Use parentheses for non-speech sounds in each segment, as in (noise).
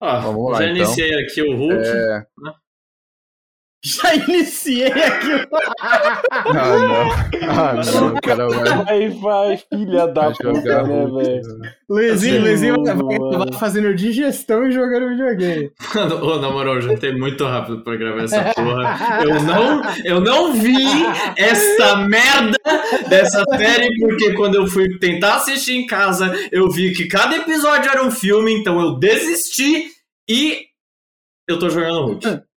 Ó, Vamos lá, já então. iniciei aqui o Hulk. É... Já iniciei aqui. Ah, não. Ah, não, o cara vai, Vai, vai, filha da vai puta, né, velho? né? Luizinho, Luizinho vai, vai fazendo digestão e jogando videogame. Mano, ô, na moral, eu juntei muito rápido pra gravar essa porra. Eu não, eu não vi essa merda dessa série, porque quando eu fui tentar assistir em casa, eu vi que cada episódio era um filme, então eu desisti e eu tô jogando Hulk.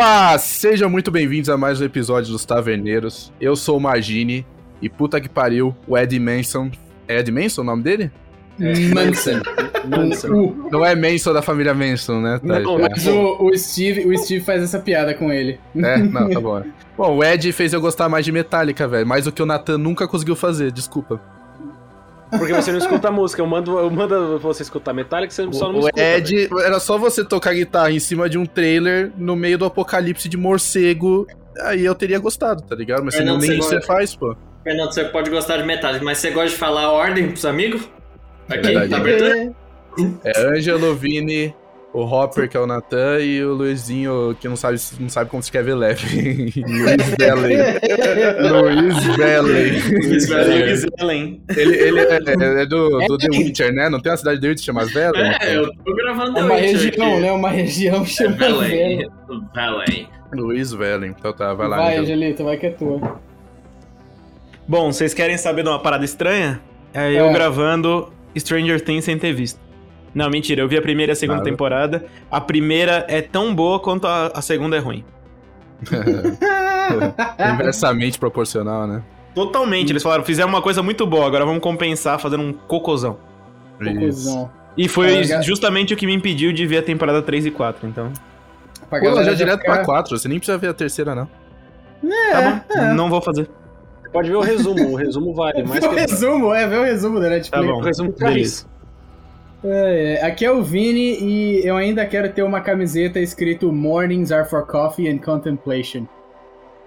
Opa! Sejam muito bem-vindos a mais um episódio dos Taverneiros. Eu sou o Magini e puta que pariu, o Ed Manson. É Ed Manson o nome dele? Manson. Manson. O- Não é Manson da família Manson, né? Tá, Não. Mas o, o Steve, o Steve faz essa piada com ele. É, não, tá bom. Bom, o Ed fez eu gostar mais de Metallica, velho. Mais do que o Nathan nunca conseguiu fazer, desculpa. Porque você não escuta a música. Eu mando, eu mando você escutar Metallica, você só não O escuta. velho. Ed, era só você tocar guitarra em cima de um trailer no meio do apocalipse de morcego. Aí eu teria gostado, tá ligado? Mas É, você nem você isso você gosta. faz, pô. Fernando, você pode gostar de metade, mas você gosta de falar a ordem pros amigos? Aqui, verdade. tá abertura? É Angelo, Vini, o Hopper, que é o Nathan, e o Luizinho, que não sabe, não sabe como se escreve leve. (laughs) Luiz Belley. Luiz Belley. Luiz Belley. Luiz Ellen. Ele, ele é, é do, do The Witcher, né? Não tem uma cidade de The Witcher chamada Velen? É, eu tô gravando É uma Witcher região, aqui. né? Uma região chamada. Velho. Valley. Luiz Velen. Então tá, vai lá. Vai, Angelo. Angelito, vai que é tua. Bom, vocês querem saber de uma parada estranha? É eu É. gravando Stranger Things sem ter visto. Não, mentira, eu vi a primeira e a segunda Nada. temporada. A primeira é tão boa quanto a, a segunda é ruim. (laughs) Inversamente proporcional, né? Totalmente. Eles falaram, fizemos uma coisa muito boa, agora vamos compensar fazendo um cocôzão. Isso. Conclusão. E foi É, justamente o que me impediu de ver a temporada 3 e 4, então. Pula galera já direto ficar- pra 4, você nem precisa ver a terceira, não. Tá bom, não vou fazer. Você pode ver o resumo. O resumo vale mais o que resumo, é, vê o resumo da Netflix. Tá bom. o resumo. Beleza. É, é. Aqui é o Vini e eu ainda quero ter uma camiseta escrito Mornings are for coffee and contemplation.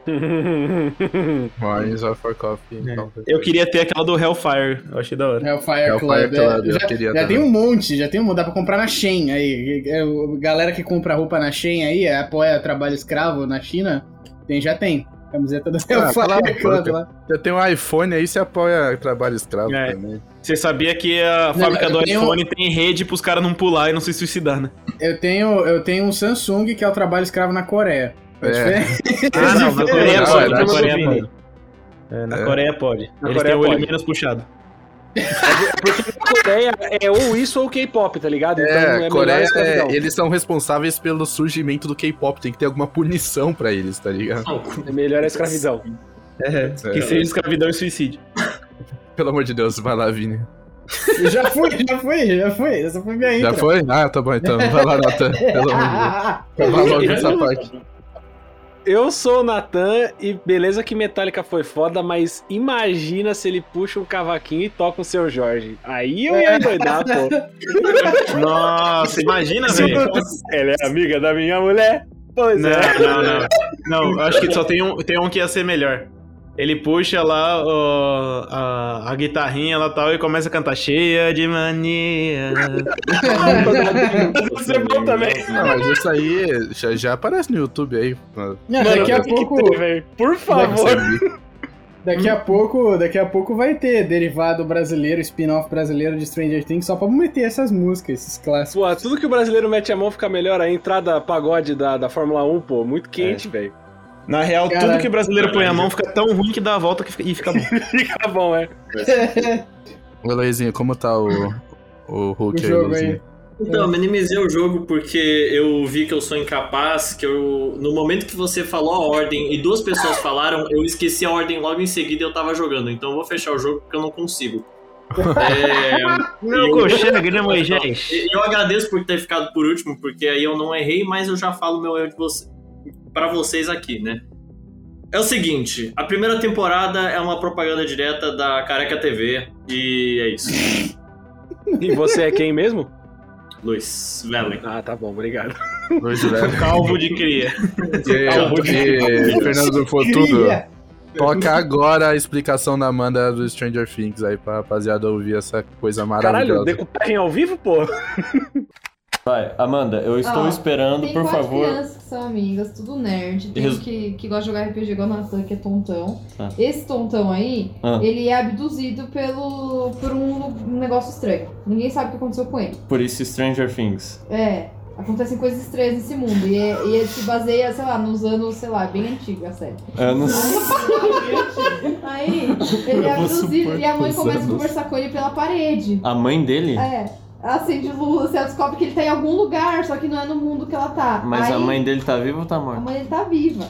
(laughs) Mornings are for coffee. É. Eu queria ter aquela do Hellfire, eu achei da hora. Hellfire, Hellfire Club. Club, é. eu já queria já também. tem um monte, já tem um monte, dá pra comprar na Shein aí. É, Galera que compra roupa na Shein aí, é, apoia trabalho escravo na China, tem, já tem. Camiseta do Ah, (laughs) lá. Você tem um iPhone aí, você apoia trabalho escravo É. também. Você sabia que a Não, fábrica eu do tenho- iPhone tem rede pros caras não pular e não se suicidar, né? Eu tenho, eu tenho um Samsung que é o trabalho escravro na Coreia. É É. Ah, (laughs) não, na Coreia Não, pode, é na Coreia pode. É, na É. Coreia pode. Na Eles Coreia têm o olho pode. menos puxado. Porque a Coreia é ou isso ou K-pop, tá ligado? Então É, melhor Coreia, a escravidão. é, eles são responsáveis pelo surgimento do K-pop. Tem que ter alguma punição pra eles, tá ligado? É melhor a escravidão. É, que seja escravidão e suicídio. Pelo amor de Deus, vai lá, Vini. Eu já fui, já fui, já fui. Essa foi minha intro. Já foi? Ah, tá bom então. Vai lá, Nathan. Pelo amor de Deus. (laughs) Vai logo essa parte. Eu sou o Natan e beleza que Metallica foi foda, mas imagina se ele puxa um cavaquinho e toca o seu Jorge. Aí eu ia endoidar, pô. (laughs) Nossa, imagina, velho. Ela é amiga da minha mulher. Pois Não, é. não, não. Não, acho que só tem um, tem um que ia ser melhor. Ele puxa lá ó, a, a guitarrinha lá tal e começa a cantar cheia de mania. (laughs) Isso é bom também. Não, mas isso aí já, já aparece no YouTube aí. Não, daqui a pouco, velho. Por Pra favor. você daqui a pouco, daqui a pouco vai ter derivado brasileiro, spin-off brasileiro de Stranger Things só pra meter essas músicas, esses clássicos. Pô, tudo que o brasileiro mete a mão fica melhor. A entrada pagode da, da Fórmula 1, pô, muito quente, velho. Na real, Caralho. tudo que o brasileiro põe a mão fica tão ruim que dá a volta que fica- e fica bom. (laughs) Fica bom, é. Ô, Luizinho, como tá o, o Hulk O aí, jogo aí. Então, eu minimizei o jogo porque eu vi que eu sou incapaz, que eu. No momento que você falou a ordem e duas pessoas falaram, eu esqueci a ordem logo em seguida e eu tava jogando. Então eu vou fechar o jogo porque eu não consigo. (laughs) É, Não consegue, (laughs) né, Moisés? E eu agradeço por ter ficado por último, porque aí eu não errei, mas eu já falo meu erro de você, para vocês aqui, né? É o seguinte, a primeira temporada é uma propaganda direta da Careca TV e é isso. E você é quem mesmo? Luiz Velen. Ah, tá bom, obrigado. Luiz Velho. (laughs) Calvo de cria. E, e Fernando do Fotudo, toca agora a explicação da Amanda do Stranger Things aí pra rapaziada ouvir essa coisa Caralho, maravilhosa. decupagem ao vivo, pô? Vai, Amanda, eu estou Ó, esperando, Tem por quatro favor. crianças que são amigas, tudo nerd. Tem Res- um que, que gosta de jogar RPG igual o Nathan, que é tontão. Ah. Esse tontão aí, Ah. ele é abduzido pelo, por um, um negócio estranho. Ninguém sabe o que aconteceu com ele. Por isso, Stranger Things. É, acontecem coisas estranhas nesse mundo. E, é- e ele se baseia, sei lá, nos anos, sei lá, bem antigo a série. Sei. Aí, (laughs) ele é vou abduzido supor e a mãe os começa a anos. conversar com ele pela parede. A mãe dele? É. Ela acende luz, você descobre que ele tá em algum lugar, só que não é no mundo que ela tá. Mas Aí, a mãe dele tá viva ou tá A morta? mãe dele tá viva.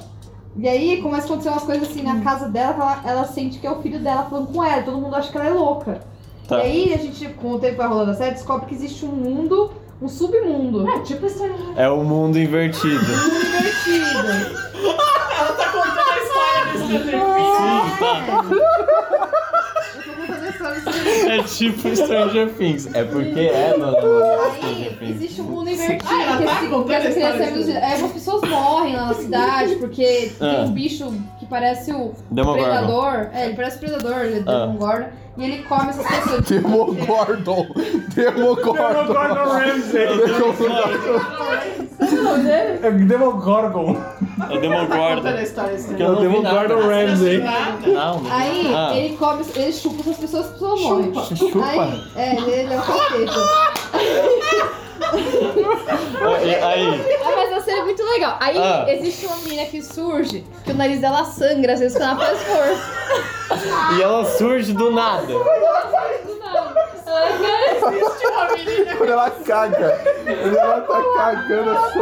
E aí começa a acontecer umas coisas assim na casa dela, que ela, ela sente que é o filho dela falando com ela. Todo mundo acha que ela é louca. Tá. E aí a gente, com o tempo vai rolando a série, descobre que existe um mundo, um submundo. É, tipo esse mundo É o mundo invertido. (laughs) divertido. (laughs) Eu (laughs) tô contando a história desse É tipo Stranger Things. É porque é, Amanda, Stranger Aí Things. existe um mundo invertido. Ah, ela que tá esse- contando que essa a história criança é algumas pessoas morrem lá na cidade porque tem Ah. um bicho que parece o Demogorgon. predador. É, ele parece predador, ele é Ah. Demogorgon. E ele come essas pessoas. (laughs) Demogordon. Demogordon. Ramsey. Qual é o nome dele? É Demogorgon. É Contando Demogorgon. eu não. Demogorgon. Não. Aí Ah. ele come, ele chupa essas pessoas, as pessoas morrem. Chupa? Aí, é, ele, ele é o capeta. (laughs) Aí, aí. Ah, mas a série é muito legal. Aí Ah. existe uma menina que surge, que o nariz dela sangra, às vezes quando ela faz força. E ela surge do nada. Do nada. Ela Quando ela caga, quando ela tá cagando assim,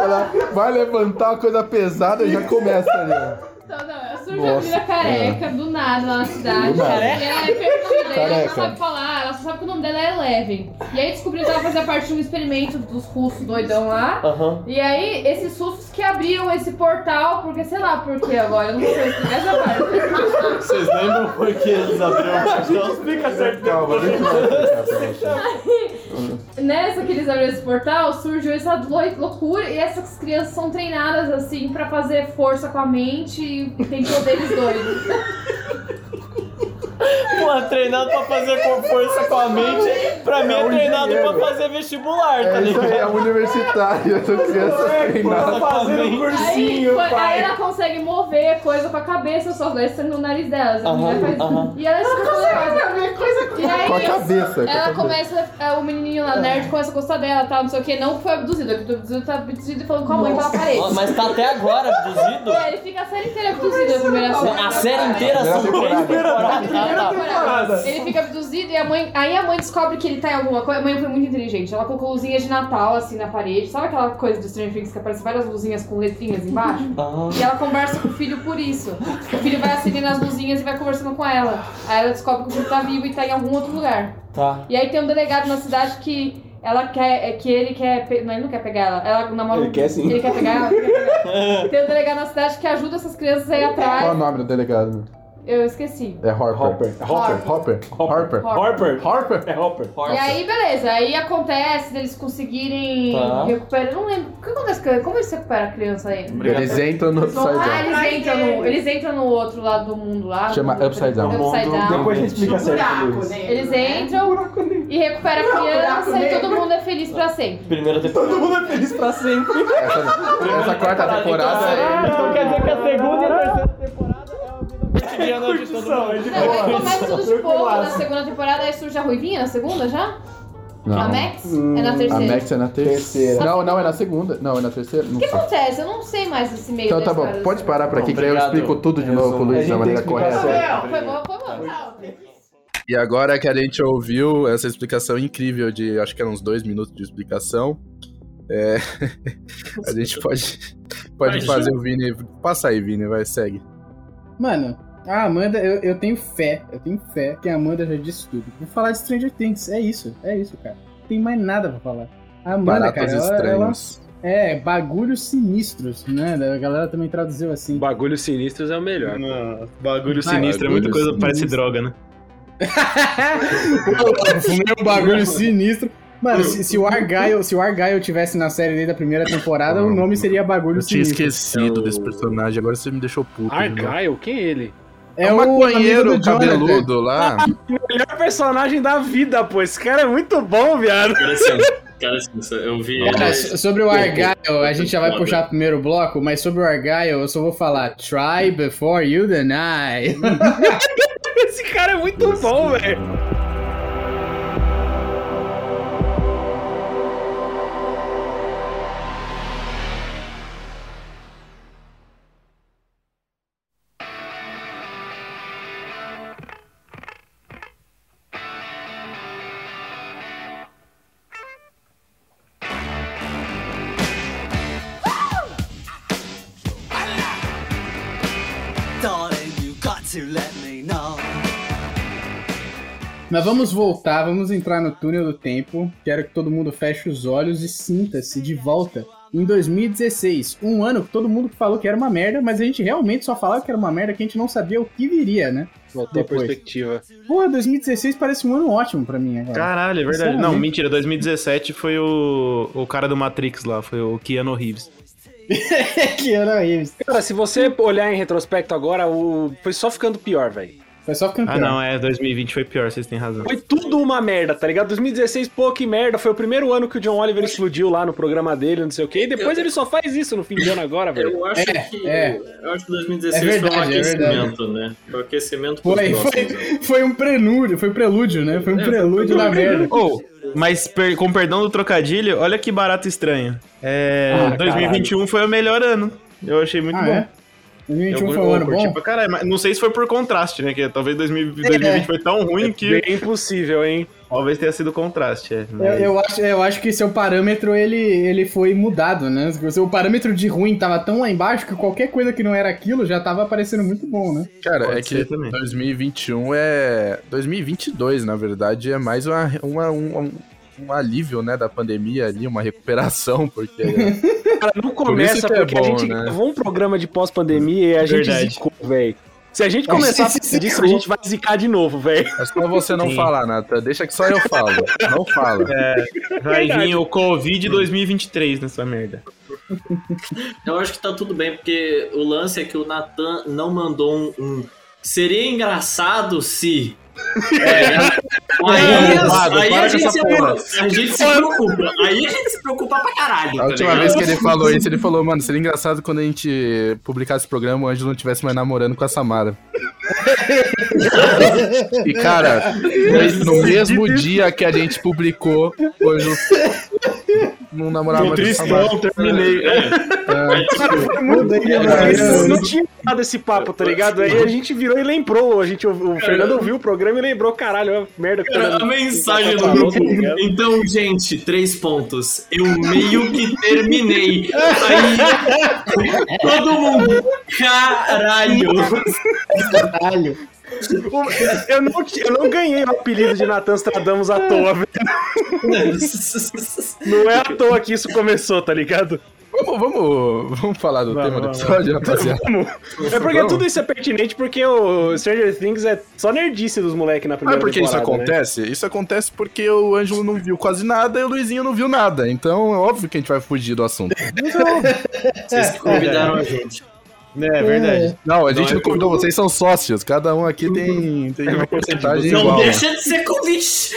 ela vai levantar uma coisa pesada e já começa ali. Então, não, surge Nossa, a menina careca, do nada, lá na cidade. Do nada. E ela é perdida, e ela não sabe falar, ela só sabe que o nome dela é Eleven. E aí descobriu que ela fazia parte de um experimento dos russos doidão lá. Aham. E aí, esses russos que abriam esse portal, porque sei lá por que agora, eu não sei explicar essa parte. Vocês lembram por que eles abriram o portão? Explica certo. Calma, deixa eu explicar você. Nessa que eles abriram esse portal, surgiu essa lou- loucura e essas crianças são treinadas assim pra fazer força com a mente e tem poderes doidos. Pô, treinado pra fazer com força com a mente, pra mim é, É um treinado engenheiro. pra fazer vestibular, tá É isso aí, é ligado? universitário, essa criança treinada. fazendo Aí, cursinho, aí pai. ela consegue mover coisa com a cabeça, só daí no nariz delas. A Aham, mulher faz. aham. E ela é super poderosa. E aí, Com a cabeça. com a Ela cabeça. começa, é, o menininho lá, nerd, começa a gostar dela, tal, não sei o que, não foi abduzido, abduzido, tá abduzido e falando com a mãe pela parede. Mas tá até agora abduzido? É, ele fica a série inteira abduzido na primeira série. A série inteira são três Primeira temporadas. Ele fica abduzido e a mãe. Aí a mãe descobre que ele tá em alguma coisa. A mãe foi muito inteligente. Ela colocou luzinhas de Natal assim na parede. Sabe aquela coisa do Stranger Things que aparece várias luzinhas com letrinhas embaixo? (laughs) Ah. E ela conversa com o filho por isso. O filho vai acendendo as luzinhas e vai conversando com ela. Aí ela descobre que o filho tá vivo e tá em algum outro lugar. Tá. E aí tem um delegado na cidade que ela quer. é que ele quer. pe- Não, ele não quer pegar ela. Ela namora Ele quer sim. Ele quer pegar ela. quer pegar. (laughs) Tem um delegado na cidade que ajuda essas crianças a ir Qual é o atrás. nome do delegado? Eu esqueci. É Harper. Hopper. Hopper. Hopper. Harper. Hopper. Harper. É Hopper. E aí, beleza. Aí acontece deles conseguirem Tá. recuperar. Eu não lembro. O que acontece? com- Como eles recuperam a criança aí? Eles entram no Upside Ah, Down. eles entram, no, eles entram no outro lado do mundo lá. Chama Upside Down. Upside Down. Depois a gente explica certo, Luiz. né? Eles entram e recuperam a criança e todo mundo é feliz pra sempre. Primeira temporada. Todo mundo é feliz pra sempre. Essa, essa quarta temporada Ah, é. então quer dizer que a segunda e a terceira temporada é cotidiana de todo mundo. é de Não, aí boa. começa tudo de pouco na segunda temporada, aí surge a Ruivinha na segunda já? A Não. Max? é na A terceira. Max é na terceira. Terceira. Não, não, é na segunda. Não, é na terceira. Não O que sei. acontece? Eu não sei mais esse meio Então da tá bom, história. pode parar por aqui que daí eu Obrigado. explico tudo de novo com o Luiz da A maneira correta. Não, foi bom, foi bom. E agora que a gente ouviu essa explicação incrível de acho que eram uns dois minutos de explicação, é, (laughs) a gente pode, pode fazer o Vini. Passa aí, Vini, vai, segue. Mano, A Amanda, eu, eu tenho fé, eu tenho fé que a Amanda já disse tudo. Vou falar de Stranger Things, é isso, é isso, cara. Não tem mais nada pra falar. A Amanda, Baratos cara, ela, ela- estranhos. é bagulhos sinistros, né? A galera também traduziu assim. Bagulhos sinistros é o melhor. Não, bagulho Vai, sinistro é muita bagulho coisa, parece sinistro. droga, né? (laughs) Eu fumei um bagulho sinistro. Mano, se, se o Argyle, se o Argyle tivesse na série desde a primeira temporada, o nome seria Bagulho Eu tinha Sinistro. esquecido É o- desse personagem, agora você me deixou puto. Argyle, quem é ele? É o o amigo maconheiro do Jonathan. cabeludo lá. Melhor personagem da vida, pô. Esse cara é muito bom, viado. Cara, cara, assim, eu vi. Cara, sobre o Argyle, a gente já vai puxar o primeiro bloco, mas sobre o Argyle eu só vou falar Try before you deny. (laughs) Esse cara é muito bom, velho. Mas vamos voltar, vamos entrar no túnel do tempo. Quero que todo mundo feche os olhos e sinta-se de volta em 2016. Um ano que todo mundo falou que era uma merda, mas a gente realmente só falava que era uma merda que a gente não sabia o que viria, né? Voltou a perspectiva. Porra, 2016 parece um ano ótimo pra mim agora. Caralho, é verdade. Não, mentira, 2017 foi o, o cara do Matrix lá, foi o Keanu Reeves. que era isso. Cara, se você olhar em retrospecto agora, o... foi só ficando pior, velho. Foi só ficando Ah, pior. não, é, 2020 foi pior, vocês têm razão. Foi tudo uma merda, tá ligado? 2016, pô, que merda. Foi o primeiro ano que o John Oliver explodiu lá no programa dele, não sei o quê. E depois ele só faz isso no fim de ano agora, velho. Eu acho É, que. é. Eu acho que 2016 É verdade, foi um é aquecimento, né? Foi um aquecimento Foi, próximos. foi, foi um prelúdio, foi prelúdio, né? Foi um É, prelúdio foi um da merda. Ou, mas per- com perdão do trocadilho, olha que barato estranho. É, Ah, 2021 foi o melhor ano. Eu achei muito Ah, bom. É? 2021 Eu, foi um ano bom? pra caralho, mas não sei se foi por contraste, né? Que talvez 2000 2020 foi tão ruim que Bem impossível, hein? talvez tenha sido contraste. É, Eu, mas- eu acho, eu acho que seu parâmetro ele, ele foi mudado, né? O seu parâmetro de ruim tava tão lá embaixo que qualquer coisa que não era aquilo já tava parecendo muito bom, né? Cara, Pode é que também. 2021 é. 2022, na verdade, é mais uma, uma- um, um, alívio, né, da pandemia ali, uma recuperação, porque. (laughs) Cara, não começa que é porque a bom, gente né? gravou um programa de pós-pandemia e a gente Verdade. zicou, velho. Se a gente A começar a disso, a gente vai zicar de novo, velho. É só você não Sim. falar, Nata. Deixa que só eu falo. Não fala. Vai Verdade. vir o Covid 2023 nessa merda. Eu acho que tá tudo bem, porque o lance é que o Nathan não mandou um. um- Seria engraçado se. É, aí, roubado, aí para a, com gente essa se, porra. a gente se preocupa. Aí a gente se preocupa pra caralho. A tá última ligado? vez que ele falou isso, ele falou, mano, seria engraçado quando a gente publicasse o programa, o Ângelo não estivesse mais namorando com a Samara. e, cara, no mesmo dia que a gente publicou, o Ângelo não namorava mais tristão, terminei. Isso não tinha dado esse papo, tá ligado? Aí a gente virou e lembrou. A gente, o, Fernando ouviu o programa e lembrou, caralho, é merda. Cara, eu- a mensagem do Falou, grupo. tá? Então, gente, três pontos. Eu meio que terminei. Aí. (laughs) Todo mundo. Caralho. Caralho. Eu não, eu não ganhei o apelido de Natan Stradamus à toa, velho. Não é à toa que isso começou, tá ligado? Vamos, vamos, vamos falar do Vamos, tema do vamos. episódio, rapaziada. É porque tudo isso é pertinente porque o Stranger Things é só nerdice dos moleques na Ah, primeira por que isso né? acontece? Isso acontece porque o Ângelo não viu quase nada e o Luizinho não viu nada. Então é óbvio que a gente vai fugir do assunto. Vocês que convidaram a gente. É verdade. Não, a gente Não, não, é convidou, vocês são sócios. Cada um aqui tem, tem uma (laughs) porcentagem Não igual. deixa de ser convite.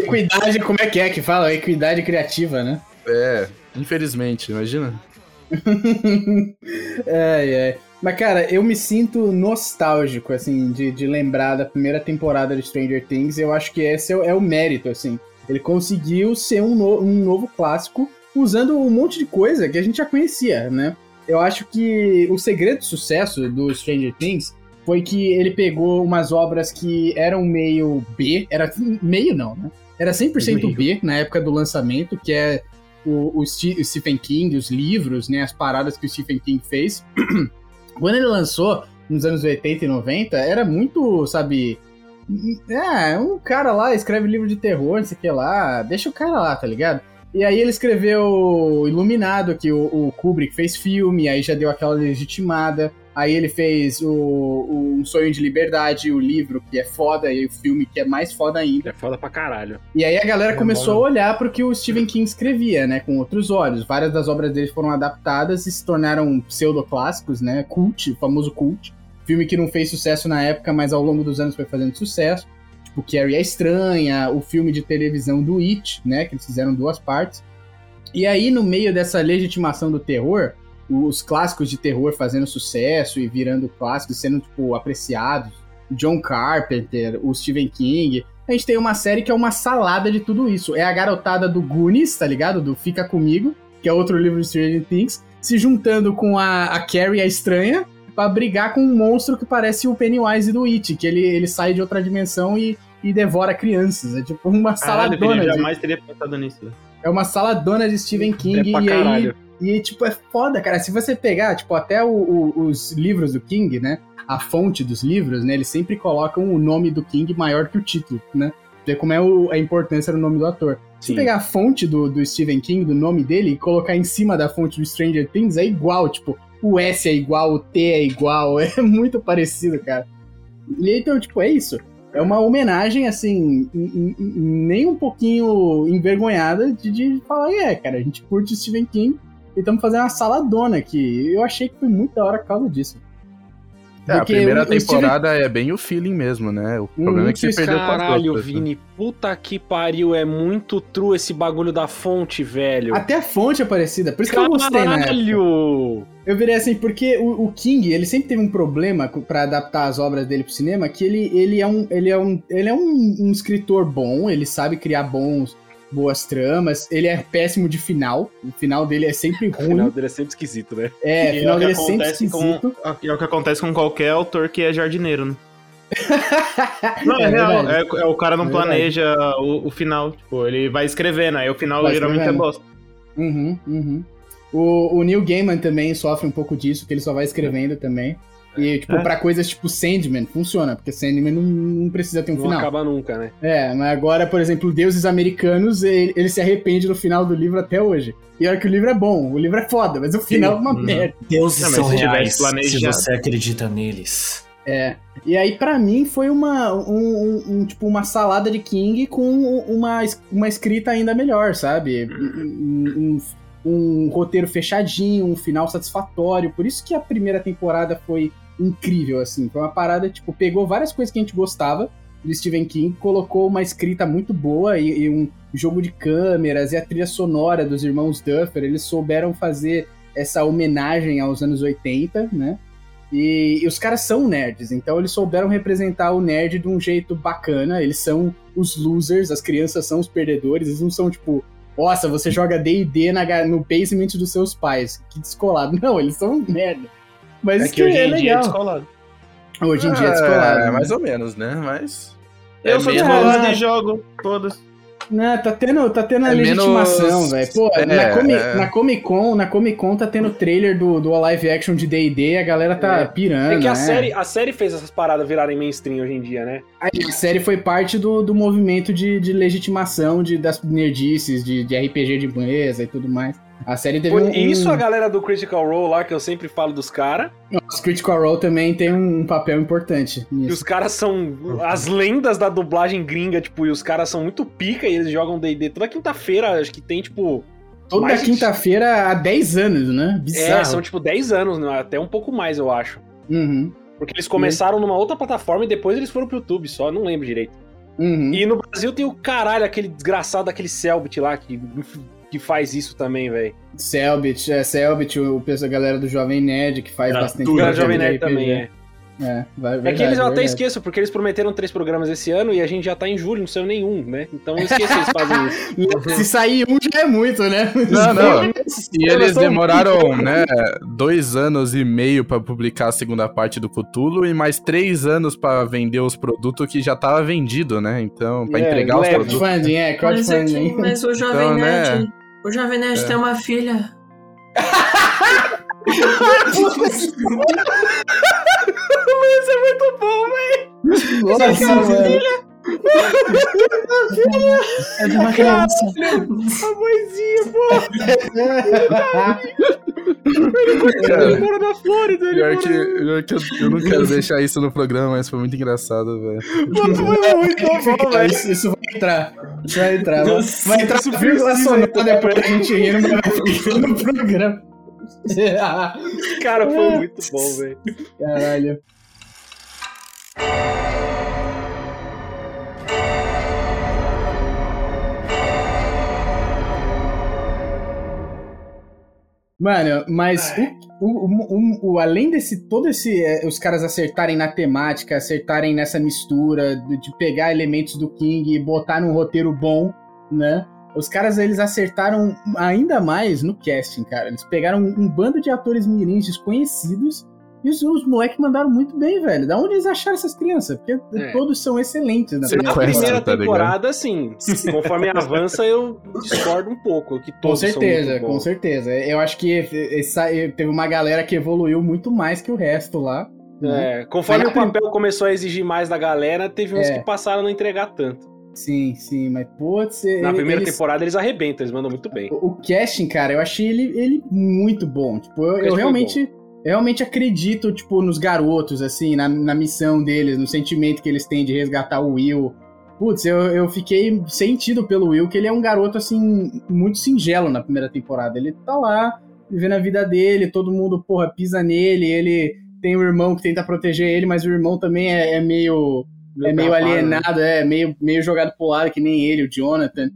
Equidade, como é que é que fala? Equidade criativa, né? É, infelizmente, imagina. (laughs) Ai, ai. Mas, cara, eu me sinto nostálgico, assim, de, de lembrar da primeira temporada de Stranger Things. Eu acho que esse é, o- é o mérito, assim. Ele conseguiu ser um, no- um novo clássico usando um monte de coisa que a gente já conhecia, né? Eu acho que o segredo do sucesso do Stranger Things foi que ele pegou umas obras que eram meio B, era meio não, né? Era 100% B na época do lançamento, que é o, o Stephen King, os livros, né, as paradas que o Stephen King fez. (clears throat) Quando ele lançou, nos anos 80 e 90, era muito, sabe. É, um cara lá escreve livro de terror, não sei o que lá, deixa o cara lá, tá ligado? E aí ele escreveu Iluminado, que o, o Kubrick fez filme, aí já deu aquela legitimada. Aí ele fez o, o Um Sonho de Liberdade, o livro que é foda, e o filme que é mais foda ainda. É foda pra caralho. E aí a galera começou a olhar pro que o Stephen King escrevia, né, com outros olhos. Várias das obras dele foram adaptadas e se tornaram pseudoclássicos, né, cult, o famoso cult. Filme que não fez sucesso na época, mas ao longo dos anos foi fazendo sucesso. Tipo, Carrie a Estranha, o filme de televisão do It, né, que eles fizeram duas partes. E aí, no meio dessa legitimação do terror, os clássicos de terror fazendo sucesso e virando clássicos, sendo, tipo, apreciados. John Carpenter, o Stephen King. A gente tem uma série que é uma salada de tudo isso. É a garotada do Goonies, tá ligado? Do Fica Comigo, que é outro livro de Stranger Things, se juntando com a, a Carrie a Estranha pra brigar com um monstro que parece o Pennywise do It, que ele, ele sai de outra dimensão e, e devora crianças. É tipo uma Caralho, saladona. De- jamais teria pensado nisso. é uma saladona de Stephen King é pra e aí caralho. e, tipo, é foda, cara. Se você pegar, tipo, até o- o- os livros do King, né? A fonte dos livros, né? Eles sempre colocam o nome do King maior que o título, né? Ver como é o- a importância do nome do ator. Se Sim. pegar a fonte do, do Stephen King, do nome dele, e colocar em cima da fonte do Stranger Things, é igual, tipo, o S é igual, o T é igual, (laughs) é muito parecido, cara. E então, tipo, é isso. É uma homenagem, assim, nem um pouquinho envergonhada de, de falar, é, cara, a gente curte Stephen King e estamos fazendo uma saladona aqui. Eu achei que foi muito da hora por causa disso. É, a primeira o- o Steven- temporada é bem o feeling mesmo, né? O problema é que você perdeu Caralho, né? Vini, puta que pariu, é muito true esse bagulho da fonte, velho. Até a fonte é parecida, por isso que eu gostei, né? Caralho! Eu virei assim, porque o, o King, ele sempre teve um problema pra adaptar as obras dele pro cinema, que ele, ele é, um, ele é, um, ele é um, um escritor bom, ele sabe criar bons, boas tramas, ele é péssimo de final, o final dele é sempre O final ruim. dele é sempre esquisito, né? É, o E final o que dele é sempre acontece esquisito. com, é o que acontece com qualquer autor que é jardineiro, né? (laughs) Não, é, É real. É, é o cara não É planeja o, o final. Tipo, ele vai escrevendo, aí o final Vai geralmente escrevendo. é bosta. Uhum, uhum. O, o Neil Gaiman também sofre um pouco disso, que ele só vai escrevendo também. E, tipo, É. pra coisas tipo Sandman, funciona, porque Sandman não, não precisa ter um Não final. acaba nunca, né? É, mas agora, por exemplo, Deuses Americanos, ele, ele se arrepende do final do livro até hoje. E olha que o livro é bom, o livro é foda, mas o final é uma Uhum. merda. Deuses Não, são se reais, se você acredita neles. É. E aí, pra mim, foi uma, um, um- um, tipo, uma salada de King com uma, uma escrita ainda melhor, sabe? Um, um- um roteiro fechadinho, um final satisfatório. Por isso que a primeira temporada foi incrível, assim. Foi uma parada, tipo, pegou várias coisas que a gente gostava do Stephen King, colocou uma escrita muito boa e, e um jogo de câmeras e a trilha sonora dos irmãos Duffer. Eles souberam fazer essa homenagem aos anos 80, né? E, e os caras são nerds, então eles souberam representar o nerd de um jeito bacana. Eles são os losers, as crianças são os perdedores, eles não são tipo, nossa, você joga DD no basement dos seus pais, que descolado. Não, eles são merda. Mas É isso que hoje é em dia é legal. descolado. Hoje em dia é descolado. É, né? mais ou menos, né? Mas. Eu é sou descolado e jogo todas. Não, tá tendo, tá tendo a É legitimação, menos- velho. Pô, é, na, Comic, é. na Comic Con, na Comic Con tá tendo trailer do, do live action de D&D, a galera tá É. pirando, É que a, né? série, a série fez essas paradas virarem mainstream hoje em dia, né? A série foi parte do, do movimento de, de legitimação de, das nerdices, de, de RPG de mesa e tudo mais. A série teve Por um... isso a galera do Critical Role lá, que eu sempre falo dos caras, Os Critical Role também tem um papel importante e nisso. os caras são as lendas da dublagem gringa, tipo, e os caras são muito pica e eles jogam D&D toda quinta-feira, acho que tem, tipo... Toda de- quinta-feira há 10 anos, né? Bizarro. É, são tipo 10 anos, né? até um pouco mais, eu acho. Uhum, Porque eles começaram numa outra plataforma e depois eles foram pro YouTube só, não lembro direito. uhum. E no Brasil tem o caralho, aquele desgraçado daquele Selbit lá que, que faz isso também, velho. Selbit, é Selbit, o, pessoal- a galera do Jovem Nerd que faz Gratuito. bastante Cara, Jovem. Nerd também é. É, vai, É verdade, que eles eu até esqueço, porque eles prometeram três programas esse ano e a gente já tá em julho, não saiu nenhum, né? Então eu esqueço que eles fazem isso. (laughs) Se sair um já é muito, né? Não, não. E Eles demoraram, né, dois anos e meio pra publicar a segunda parte do Cthulhu e mais três anos pra vender os produtos que já tava vendido, né? Então, pra É, entregar os produtos. Crowdfunding, é, Mas, aqui, crowdfunding. mas o Jovem Então, né? O Jovem Nerd É. tem uma filha. (laughs) Isso é muito bom, velho. Nossa, mano. É de uma criança. A mãezinha, pô. Ele mora na Flórida. Ele Pior que, pior que eu, eu não quero deixar isso no programa, mas foi muito engraçado, velho. Foi muito bom, velho. Isso, isso vai entrar. Isso vai entrar. Nossa, vai entrar isso vírgula sonora depois da gente rindo, mas vai ficar no programa. Cara, foi muito bom, velho. Caralho. Mano, mas o, o, o- o- além desse, todo esse, eh, os caras acertarem na temática, acertarem nessa mistura de, de pegar elementos do King e botar num roteiro bom, né? Os caras, eles acertaram ainda mais no casting, cara. Eles pegaram um, um bando de atores mirins desconhecidos e os, os moleques mandaram muito bem, velho. Da onde eles acharam essas crianças? Porque É. todos são excelentes na Você Na primeira primeira tá ligado? temporada, sim. Conforme avança, eu discordo um pouco. Que Com todos são certeza, com certeza. Eu acho que essa- teve uma galera que evoluiu muito mais que o resto lá. né? É, conforme Mas o na papel começou a exigir mais da galera, teve uns É. que passaram a não entregar tanto. Sim, sim, mas putz, Na ele- primeira eles- temporada eles arrebentam, eles mandam muito bem. O o casting, cara, eu achei ele, ele muito bom. Tipo, eu, eu realmente, eu realmente acredito, tipo, nos garotos, assim, na, na missão deles, no sentimento que eles têm de resgatar o Will. Putz, eu, eu fiquei sentido pelo Will, que ele é um garoto, assim, muito singelo na primeira temporada. Ele tá lá, vivendo a vida dele, todo mundo, porra, pisa nele, ele tem um irmão que tenta proteger ele, mas o irmão também é, é meio é meio né? alienado, é meio, meio jogado pro lado, que nem ele, o Jonathan.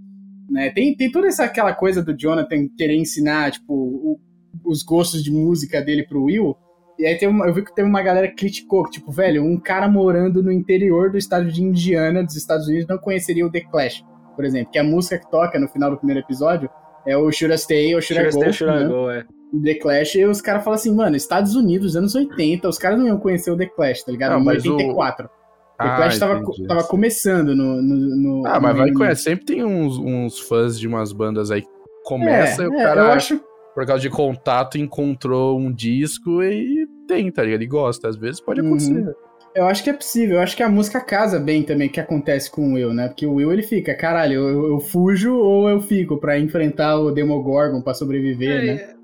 Né? Tem, tem toda essa aquela coisa do Jonathan querer ensinar, tipo, o- os gostos de música dele pro Will. E aí teve uma- eu vi que teve uma galera que criticou, que, tipo, velho, um cara morando no interior do estado de Indiana, dos Estados Unidos, não conheceria o The Clash, por exemplo. Que a música que toca no final do primeiro episódio é o Should I Stay ou Should I Should I Go, Stay, Should I né? Go, é. The Clash, e os caras falam assim, mano, Estados Unidos, anos 80, os caras não iam conhecer o The Clash, tá ligado? Não, mas o- 84. The Ah, Clash tava, entendi. tava começando no. no, no Ah, mas vai conhecer. Sempre tem uns, uns fãs de umas bandas aí que começa É, e o é, cara, eu acho. Por causa de contato, encontrou um disco e tem, tá ligado? Ele gosta. Às vezes pode Uhum. acontecer. Eu acho que é possível. Eu acho que a música casa bem também o que acontece com o Will, né? Porque o Will ele fica, caralho, eu, eu fujo ou eu fico pra enfrentar o Demogorgon pra sobreviver, né? É,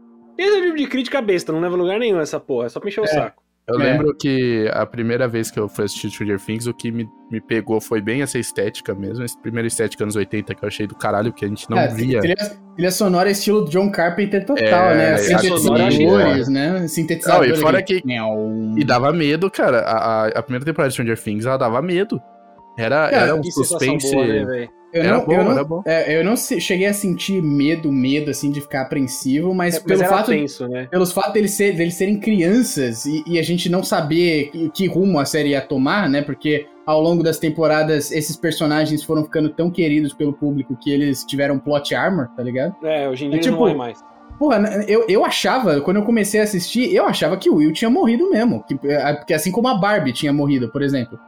Esse é o tipo de crítica besta, não leva lugar nenhum essa porra, é só pra encher o É. saco. Eu É. lembro que a primeira vez que eu fui assistir Stranger Things, o que me, me pegou foi bem essa estética mesmo. Essa primeira estética anos 80 que eu achei do caralho, que a gente não É, via. Trilha, trilha sonora estilo John Carpenter total, É, né? sonora Sintetizadores, né? Sintetizadores. Não, e fora que- Miau. E dava medo, cara. A, a, a primeira temporada de Stranger Things, ela dava medo. Era, Cara, era um suspense. boa, né, velho? Eu era não, bom, eu não, era bom. é, eu não se- cheguei a sentir medo, medo, assim, de ficar apreensivo, mas É, pelo Mas fato tenso, né? pelos fatos deles, ser, deles serem crianças e, e a gente não saber que, que rumo a série ia tomar, né? Porque ao longo das temporadas esses personagens foram ficando tão queridos pelo público que eles tiveram plot armor, tá ligado? É, hoje em dia É tipo- não morrem mais. Porra, né, eu, eu achava, quando eu comecei a assistir, eu achava que o Will tinha morrido mesmo. Que, é, porque assim como a Barbie tinha morrido, por exemplo.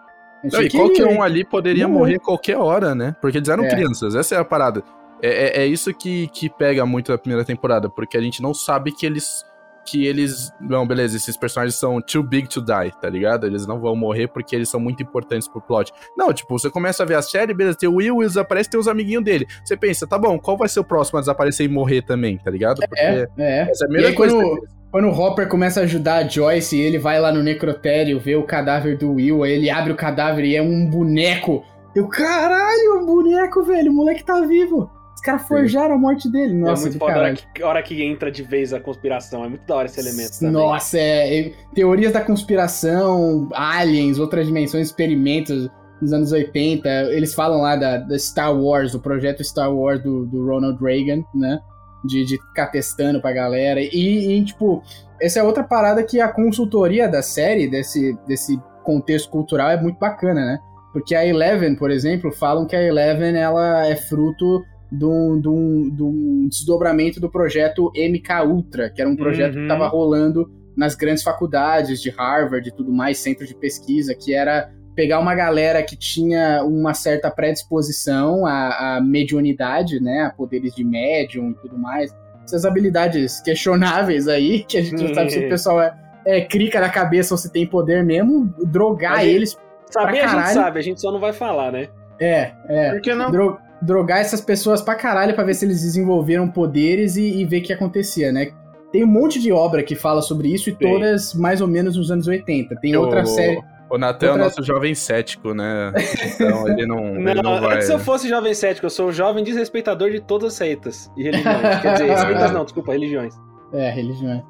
Não, e que qualquer um ali poderia morrer qualquer hora, né? Porque eles eram É. crianças, essa é a parada. É, é, é isso que, que pega muito a primeira temporada, porque a gente não sabe que eles. Que eles. Não, beleza, esses personagens são too big to die, tá ligado? Eles não vão morrer porque eles são muito importantes pro plot. Não, tipo, você começa a ver a série, beleza, tem o Will, o Will desaparece, tem os amiguinhos dele. Você pensa, tá bom, qual vai ser o próximo a desaparecer e morrer também, tá ligado? Porque É, é. essa é a primeira aí, coisa. quando, quando o Hopper começa a ajudar a Joyce, ele vai lá no necrotério, vê o cadáver do Will, aí ele abre o cadáver e é um boneco. Eu, caralho, um boneco, velho, o moleque tá vivo. Os caras forjaram a morte dele. Nossa, é muito foda a hora que, a hora que entra de vez a conspiração. É muito da hora esse elemento também. Nossa, é, é, teorias da conspiração, aliens, outras dimensões, experimentos nos anos 80. Eles falam lá da, da Star Wars, do projeto Star Wars do, do Ronald Reagan, né? De, de ficar testando pra galera. E, e, tipo, essa é outra parada que a consultoria da série, desse, desse contexto cultural, é muito bacana, né? Porque a Eleven, por exemplo, falam que a Eleven ela é fruto de um, de um- de um desdobramento do projeto MK Ultra, que era um projeto que Uhum. estava rolando nas grandes faculdades de Harvard e tudo mais, centro de pesquisa, que era pegar uma galera que tinha uma certa predisposição à, à mediunidade, né, a poderes de médium e tudo mais, essas habilidades questionáveis aí, (laughs) que a gente não sabe se o pessoal é é crica da cabeça ou se tem poder mesmo, drogar gente- eles. Saber a gente caralho. sabe, a gente só não vai falar, né? É, é. Por que não? Dro- drogar essas pessoas pra caralho pra ver se eles desenvolveram poderes e, e ver o que acontecia, né? Tem um monte de obra que fala sobre isso e todas mais ou menos nos anos 80. Tem outra série. O Natan é o nosso jovem cético, né? Então ele não, (laughs) ele Não, não vai. antes eu fosse jovem cético, eu sou o jovem desrespeitador de todas as seitas e religiões. (laughs) Quer dizer, seitas não, desculpa, religiões. É, religião.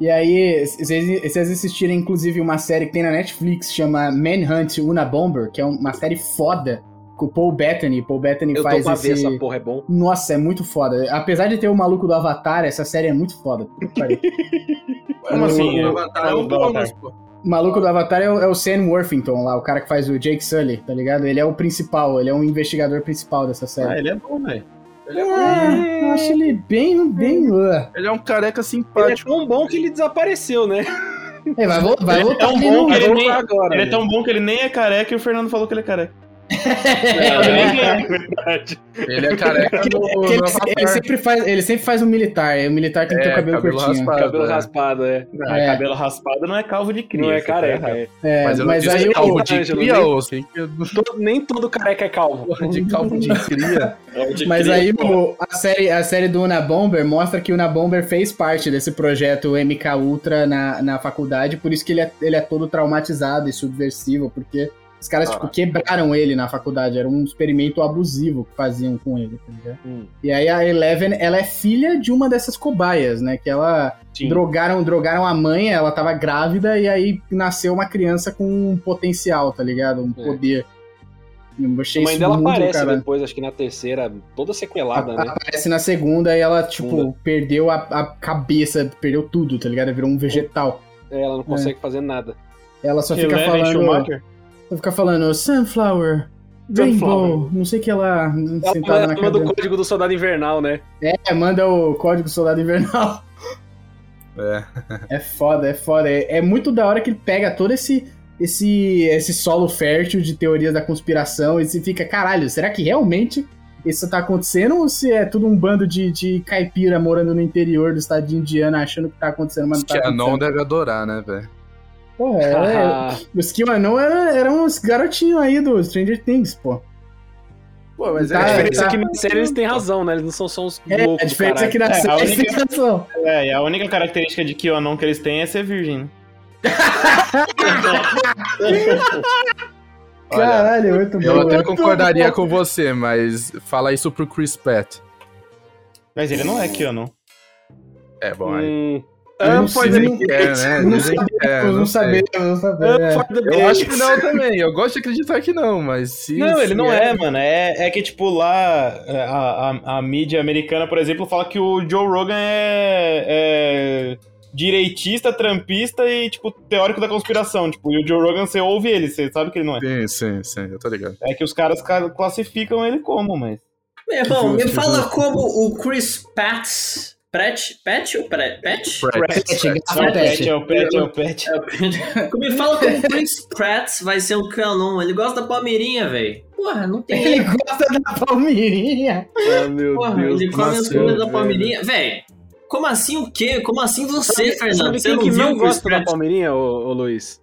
E aí, se vocês se assistirem, inclusive, uma série que tem na Netflix, chama Manhunt Una Bomber, que é uma série foda, com o Paul Bettany. Paul Bettany Eu tô faz ver esse... essa porra, é bom. Nossa, é muito foda. Apesar de ter o maluco do Avatar, essa série é muito foda. Como (laughs) assim? O É, Avatar é o um bônus, pô. O maluco do Avatar é o, é o Sam Worthington lá, o cara que faz o Jake Sully, tá ligado? Ele é o principal, ele é o investigador principal dessa Ah, série. ele é bom, velho. Ele é, É, eu acho ele bem, bem... uh. ele é um careca Ele é simpático. tão bom que ele desapareceu, né? É, vai, vai Ele é voltar tão bom que ele Vai nem- voltar agora. Ele é né? tão bom que ele nem é careca e o Fernando falou que ele é careca. É verdade. Ele é careca no, Porque no ele, ele sempre faz, ele sempre faz um militar, e o militar tem que ter o É, cabelo, cabelo curtinho. raspado. Cabelo é. raspado, é. Ah, É. Cabelo raspado não é calvo de cria. Não é tá careca, é. É, Mas, eu mas não aí o, calvo de cria, nem- ou assim, Todo- nem todo careca é calvo. de calvo de cria. (laughs) mas aí o- a série, a série do Una Bomber mostra que o Una Bomber fez parte desse projeto MK Ultra na, na faculdade, por isso que ele é, ele é todo traumatizado e subversivo, porque os caras Ah. tipo, quebraram ele na faculdade, era um experimento abusivo que faziam com ele, tá ligado? Hum, E aí a Eleven, ela é filha de uma dessas cobaias, né? Que ela sim. drogaram, drogaram a mãe, ela tava grávida e aí nasceu uma criança com um potencial, tá ligado? Um É. poder. Eu achei A mãe isso dela muito aparece caralho. depois, acho que na terceira, toda sequelada, Ela né? aparece na segunda e ela, tipo, Segunda. perdeu a, a cabeça, perdeu tudo, tá ligado? Virou um vegetal. É, Ela não consegue fazer nada. Ela só fica Eleven falando. Schumacher? Só fica falando Sunflower, Rainbow, não sei o que lá, Ela sentada na manda manda o código do soldado invernal, né? É, manda o código Soldado Invernal. É. É foda, é foda. É, é muito da hora que ele pega todo esse, esse, esse solo fértil de teorias da conspiração e se fica, caralho, será que realmente isso tá acontecendo ou se é tudo um bando de, de caipira morando no interior do estado de Indiana achando que tá acontecendo, mas não tá que acontecendo? não deve adorar, né, velho? Porra, é, Ah, (laughs) os Kiwanon eram, eram uns garotinhos aí do Stranger Things, pô. Pô, mas Tá, a é, diferença tá. é que na série eles têm razão, né? Eles não são só uns É, loucos. a diferença é que na É, a série única- tem razão. É, e a única característica de Kionon que eles têm é ser virgem. (laughs) olha, Caralho, é muito bom. eu até concordaria com você, mas fala isso pro Chris Pratt. Mas ele não é Kionon. É, bom, aí. Hum, Eu não sei, pode não- É, né? Não é, não é. for the Eu acho que não também. Eu gosto de acreditar que não, mas se. Não, ele se não é, mano. É, é que, tipo, lá a, a, a mídia americana, por exemplo, fala que o Joe Rogan é, é direitista, trampista e, tipo, teórico da conspiração. Tipo, e o Joe Rogan, você ouve ele, você sabe que ele não é. Sim, sim, sim, eu tô ligado. É que os caras ca- classificam ele como, mas. Meu irmão, me fala como o Chris Pratt. Pratt? Pratt ou Pratt? Pratt? Pratt. Pet, É o gato, pet, pet. é o pet, é o pet. É. (laughs) Me fala como o Chris Pratt vai ser um canon. Ele gosta da Palmeirinha, velho. Porra, não tem. Ele gosta da palmeirinha. Ah, meu Porra, Deus. ele come as comidas da. Palmeirinha. Velho, como assim o quê? Como assim você, Fernando? Sabe Você quem não que viu não gosta da Pratt? Palmeirinha, ô, ô Luiz?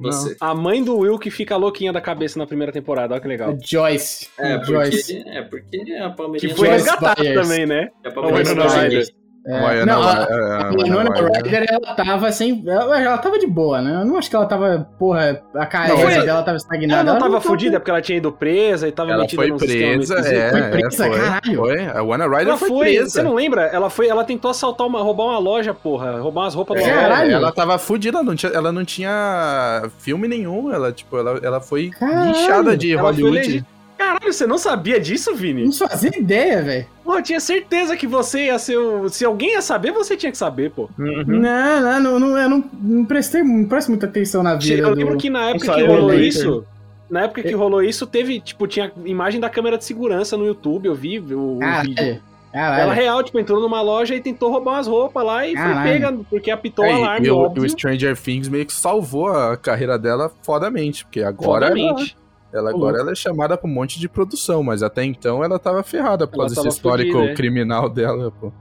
Você. A mãe do Will que fica louquinha da cabeça na primeira temporada, olha que legal. A Joyce. É, a Joyce. porque, é porque a Que Palmeirinha... foi Joyce resgatada também, né? a Palmeirinha é. É, Winona não, a, Ryder, é, a Winona Winona Ryder. Ryder, ela tava sem. Ela, ela tava de boa, né? Eu não acho que ela tava. Porra, a carreira foi- dela tava Ela estagnada. não tava tava- fudida porque ela tinha ido presa e tava Ela metida foi presa, é, Foi é, presa, foi, caralho. foi. A Winona Ryder Ela foi, foi, presa. você não lembra? Ela foi, ela tentou assaltar uma, roubar uma loja, porra, roubar umas roupas de uma Caralho. Ela tava fudida, ela não tinha, ela não tinha filme nenhum, ela, tipo, ela, ela foi Caralho. lixada de Ela foi Hollywood. Caralho, você não sabia disso, Vini? Não fazia ideia, velho. Pô, eu tinha certeza que você ia ser o... Se alguém ia saber, você tinha que saber, pô. Uhum. Não, não, não, não, eu não, não prestei, não presto muita atenção na vida. Eu do- lembro que na época que rolou isso... Na época que rolou isso, teve, tipo, tinha imagem da câmera de segurança no YouTube, eu vi o, o vídeo. Caralho. Ela Caralho. real, tipo, entrou numa loja e tentou roubar umas roupas lá e Caralho. foi pega, porque apitou o É, alarme, e, o, óbvio. o Stranger Things meio que salvou a carreira dela fodamente, porque agora ela, Fodamente. ela agora ela é chamada pra um monte de produção, mas até então ela tava ferrada por Ela causa desse histórico fudida, é. criminal (laughs) dela, pô.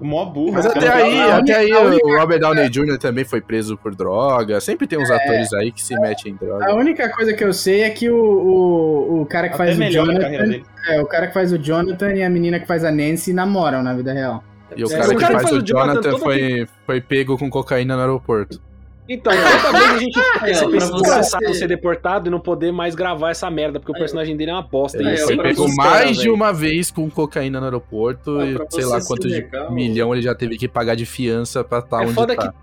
Mó burro. Mas até aí, a até aí única- o Robert Downey Jr. também foi preso por droga. Sempre tem uns atores aí que se metem em droga. A única coisa que eu sei é que o, o, o cara que Até faz o Jonathan. É, o cara que faz o Jonathan e a menina que faz a Nancy namoram na vida real. E o É, cara o que cara faz o Jonathan toda foi, foi pego com cocaína no aeroporto. Então, toda vez a gente você pra pensa você- ser deportado e não poder mais gravar essa merda, porque o personagem dele é uma bosta. Ele e Aí, ó, foi pra sempre pego você mais de uma vez com cocaína no aeroporto Ah, e sei lá quanto de milhão ele já teve que pagar de fiança pra estar É onde foda tá. que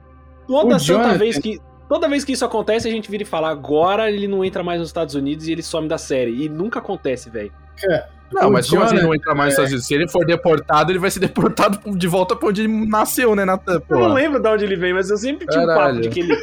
toda O santa vez que. Toda vez que isso acontece, a gente vira e fala, agora ele não entra mais nos Estados Unidos e ele some da série. E nunca acontece, velho. Não, mas como assim não entra mais nos Estados Unidos? Se ele for deportado, ele vai ser (laughs) deportado de volta pra onde ele nasceu, né, Natan? Eu não lembro de onde ele vem, mas eu sempre tinha um Caralho. papo de que ele.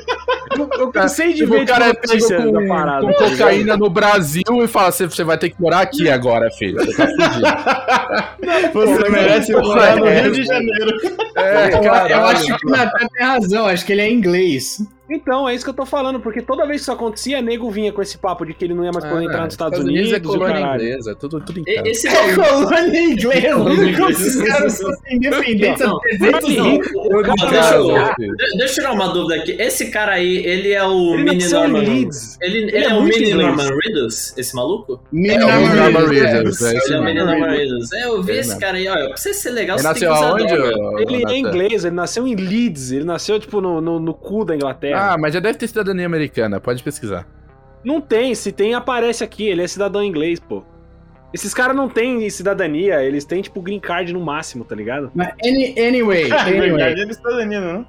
Eu, eu cansei de Tipo, ver o cara é tipo, pego com, parada. com tá cocaína no Brasil e fala: "Você- vai ter que morar aqui agora, filho. (laughs) Você tá fudido. Você merece morar no Rio de? Janeiro. É, eu, eu acho que o Natan tem razão, acho que ele é inglês. Então, é isso que eu tô falando, porque toda vez que isso acontecia, nego vinha com esse papo de que ele não ia mais poder entrar nos Estados Unidos. é e o colônia inglesa, tudo, tudo em casa. Esse É colônia inglesa, Colônia como os caras fossem (laughs) independentes há Não, 300 não, anos. o- o- cara- deixa, eu, tirar uma dúvida aqui. Esse cara aí, ele é o Ele Mini nasceu em Norman. Leeds. Ele, ele, Ele é, é o Mini. Norman Reedus, esse maluco? Mini É o Norman Reedus, Reedus, é Ele é o. Mini Norman Reedus. É, eu vi esse cara aí, ó. Pra você ser legal, Ele você tem nasceu que usar Ele é inglês, ele nasceu em Leeds, ele nasceu, tipo, no, no, no cu da Inglaterra. Ah, mas já deve ter cidadania americana, pode pesquisar. Não tem, se tem, aparece aqui, ele é cidadão inglês, pô. Esses caras não têm cidadania, eles têm, tipo, green card no máximo, tá ligado? Mas any- anyway, (laughs) Na anyway. verdade, ele está danindo, não?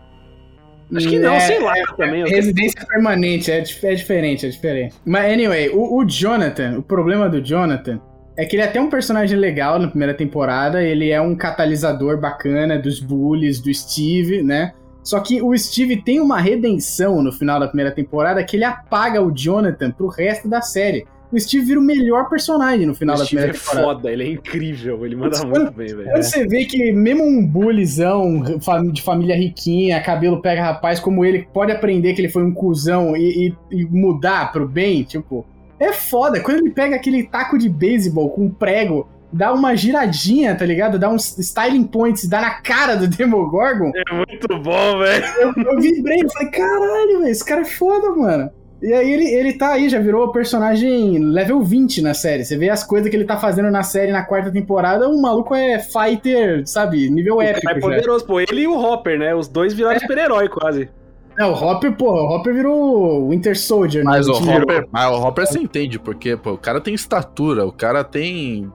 Acho que não, É, sei lá também. eu- Residência permanente, é, é diferente, é diferente. Mas, anyway, o, o Jonathan, o problema do Jonathan é que ele é até um personagem legal na primeira temporada, ele é um catalisador bacana dos bullies, do Steve, né? Só que o Steve tem uma redenção no final da primeira temporada que ele apaga o Jonathan pro resto da série. O Steve vira o melhor personagem no final O da Steve primeira é temporada. foda, ele é incrível, ele manda Quando- muito bem, velho. Quando você vê que mesmo um bullyzão de família riquinha, cabelo pega rapaz, como ele, pode aprender que ele foi um cuzão e, e- e mudar pro bem, tipo, é foda. Quando ele pega aquele taco de beisebol com um prego, dá uma giradinha, tá ligado? Dá uns styling points, dá na cara do (laughs) Demogorgon. É muito bom, velho. Eu, eu vibrei, eu falei, caralho, velho, esse cara é foda, mano. E aí ele, ele tá aí, já virou personagem level 20 na série. Você vê as coisas que ele tá fazendo na série na quarta temporada, o maluco é fighter, sabe, nível épico É já. poderoso, pô. Ele e o Hopper, né? Os dois viraram super-herói quase. Não, o Hopper, pô, o Hopper virou Winter Soldier. né? Mas o. Hopper, mas o Hopper você entende, porque pô, o cara tem estatura, o cara tem.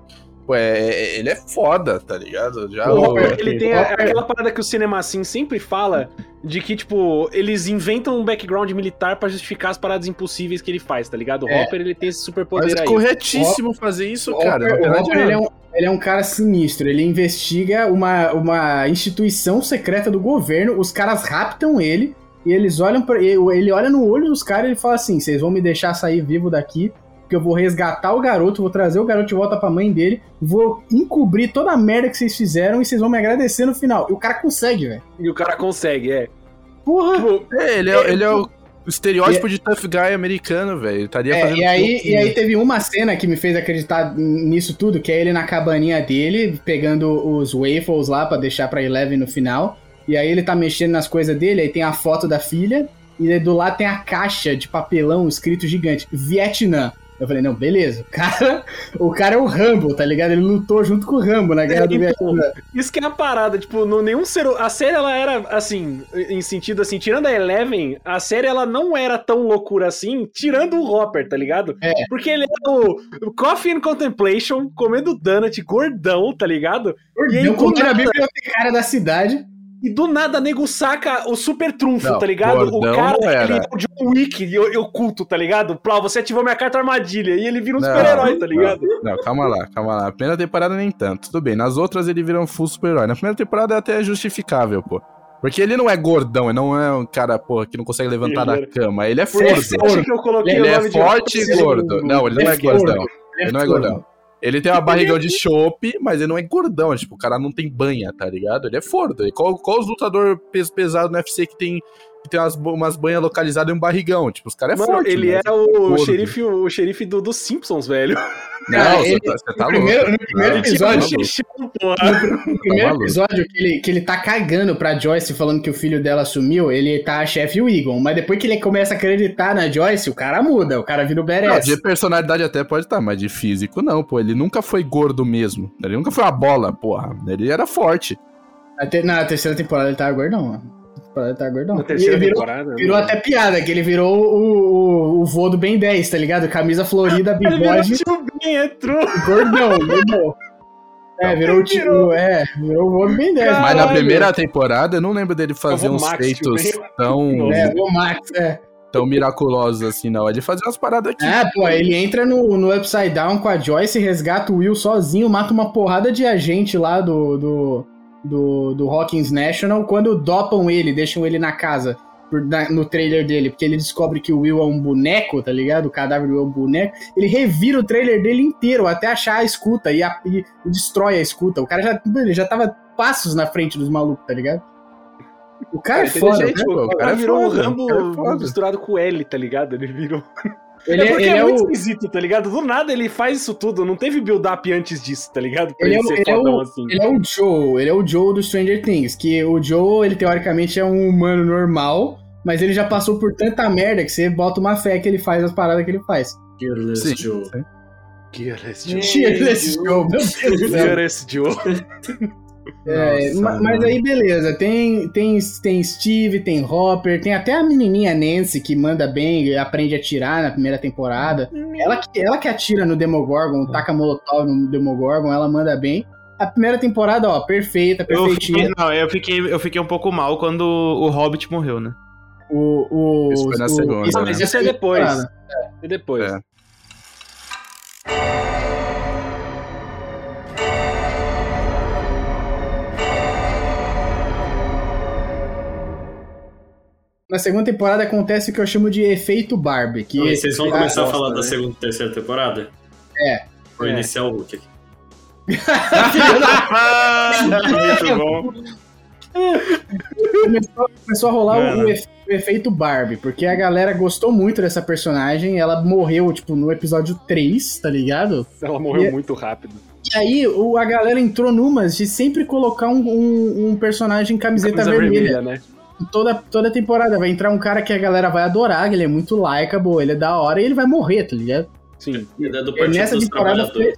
Pô, é- é- ele é foda, tá ligado? Já O o- Hopper, ele tem a- aquela parada que o cinema assim sempre fala de que, tipo, eles inventam um background militar pra justificar as paradas impossíveis que ele faz, tá ligado? O É. Hopper, ele tem esse Mas superpoder é aí. corretíssimo fazer isso, O cara. Hopper, o Hopper, ele, é um, ele é um cara sinistro. Ele investiga uma, uma instituição secreta do governo. Os caras raptam ele e eles olham para ele, ele olha no olho dos caras e ele fala assim: "Vocês vão me deixar sair vivo daqui, porque eu vou resgatar o garoto, vou trazer o garoto de volta pra mãe dele, vou encobrir toda a merda que vocês fizeram e vocês vão me agradecer no final". E o cara consegue, velho. E o cara consegue, é. Porra. Tipo, É, ele é, ele é o estereótipo de tough guy americano, velho. Estaria É, fazendo. e, aí, e aí teve uma cena que me fez acreditar nisso tudo, que é ele na cabaninha dele, pegando os waffles lá pra deixar pra Eleven no final. E aí ele tá mexendo nas coisas dele, aí tem a foto da filha, e aí do lado tem a caixa de papelão escrito gigante, Vietnã. Eu falei, não, beleza, o cara, o cara é o Rambo, tá ligado? Ele lutou junto com o Rambo na guerra do Então, Vietnã. Isso que é a parada, tipo, no, nenhum ser. A série ela era assim, em sentido assim, tirando a Eleven, a série ela não era tão loucura assim, tirando o Hopper, tá ligado? É. Porque ele é o, Coffee and Contemplation, comendo donut, gordão, tá ligado? E aí, Eu do contei a nada- bibliotecária da cidade. E do nada, nego saca o super trunfo, Não, tá ligado? O cara, não ele é o John Wick e oculto, tá ligado? Plá, você ativou minha carta armadilha e ele vira um Não, super-herói, tá ligado? Não, calma lá, calma lá. Na primeira temporada nem tanto. Tudo bem, nas outras ele vira um full super-herói. Na primeira temporada é até justificável, pô. Porque ele não é gordão, ele não é um cara, porra, que não consegue levantar da cama. Ele é forte. Ele é forte e gordo. Não, ele não é é gordão. Ele não é gordão. Ele tem uma barrigão de chope, mas ele não é gordão. Tipo, o cara não tem banha, tá ligado? Ele é forte. Qual, qual os lutador peso pesado no UFC que tem, que tem umas, umas banhas localizadas e um barrigão? Tipo, os caras é Mano, forte. ele mas é o gordo. xerife, o xerife do, dos Simpsons, velho. (laughs) Não, Cara, você ele- tá, você tá no primeiro, louco. no primeiro episódio, tá louco. no primeiro episódio que ele, que ele tá cagando pra Joyce falando que o filho dela sumiu, ele tá chefe Egon. Mas depois que ele começa a acreditar na Joyce, o cara muda, o cara vira o Beres. de personalidade até pode estar, mas de físico não, pô. Ele nunca foi gordo mesmo. Ele nunca foi uma bola, porra. Ele era forte. Na, te- na terceira temporada ele tava gordão, mano. Ele tava gordão. Na terceira virou, temporada. virou né? até piada, que ele virou o, o, o vô do Ben 10, tá ligado? Camisa florida, (laughs) Ele virou bigode, tio Ben, entrou. gordão, gordão. É, virou o tio, é, virou o vô do Ben 10. Mas na primeira temporada eu não lembro dele fazer vou uns Max, feitos tão, É, o Max, é. tão miraculosos assim, não. Ele fazia umas paradas aqui. É, pô, ele entra no, no Upside Down com a Joyce, resgata o Will sozinho, mata uma porrada de agente lá do, do, do, do Hawkins National. Quando dopam ele, deixam ele na casa por- na- no trailer dele, porque ele descobre que o Will é um boneco, tá ligado? O cadáver do Will é um boneco. Ele revira o trailer dele inteiro até achar a escuta e, a- e destrói a escuta. O cara já, ele já tava passos na frente dos malucos, tá ligado? O cara é foda, inteligente, né? pô. pô, O o cara cara é virou um foda, o Rambo cara é misturado com o L, tá ligado? Ele virou. Ele, é é- porque ele é, é muito o. esquisito, tá ligado? Do nada ele faz isso tudo. Não teve build-up antes disso, tá ligado? Pra Ele ele, é, ser ele, é fodão o, assim. ele é o Joe, ele é o Joe do Stranger Things, que o Joe, ele teoricamente é um humano normal, mas ele já passou por tanta merda que você bota uma fé que ele faz as paradas que ele faz. Sim, Joe. Gearless Joe. Cheers, Joe, meu Deus do céu. Joe. (laughs) É, Nossa, ma- mas mano. aí beleza, tem, tem, tem Steve, tem Hopper, tem até a menininha Nancy que manda bem e aprende a atirar na primeira temporada. Ela que, ela que atira no Demogorgon, taca molotov no Demogorgon, ela manda bem. A primeira temporada, ó, perfeita, Eu perfeitinha. fiquei, não, eu fiquei, eu fiquei um pouco mal quando o Hobbit morreu, né? O, o, Isso foi na o- segunda, isso- né? Mas isso é depois. temporada. E depois. É. Na segunda temporada acontece o que eu chamo de efeito Barbie. Que E vocês vão Ah, começar a falar né? da segunda e terceira temporada? É. Vou É. iniciar o Hulk aqui. Muito (laughs) bom. começou, começou a rolar o, efe- o efeito Barbie, porque a galera gostou muito dessa personagem. Ela morreu, tipo, no episódio 3, tá ligado? Ela morreu E- muito rápido. E aí o, a galera entrou numas de sempre colocar um, um, um personagem em camiseta Camisa vermelha. vermelha, né? Toda, toda temporada vai entrar um cara que a galera vai adorar, que ele é muito likeable, ele é da hora e ele vai morrer, tá ligado? Sim. Ele é do E Partido nessa temporada foi,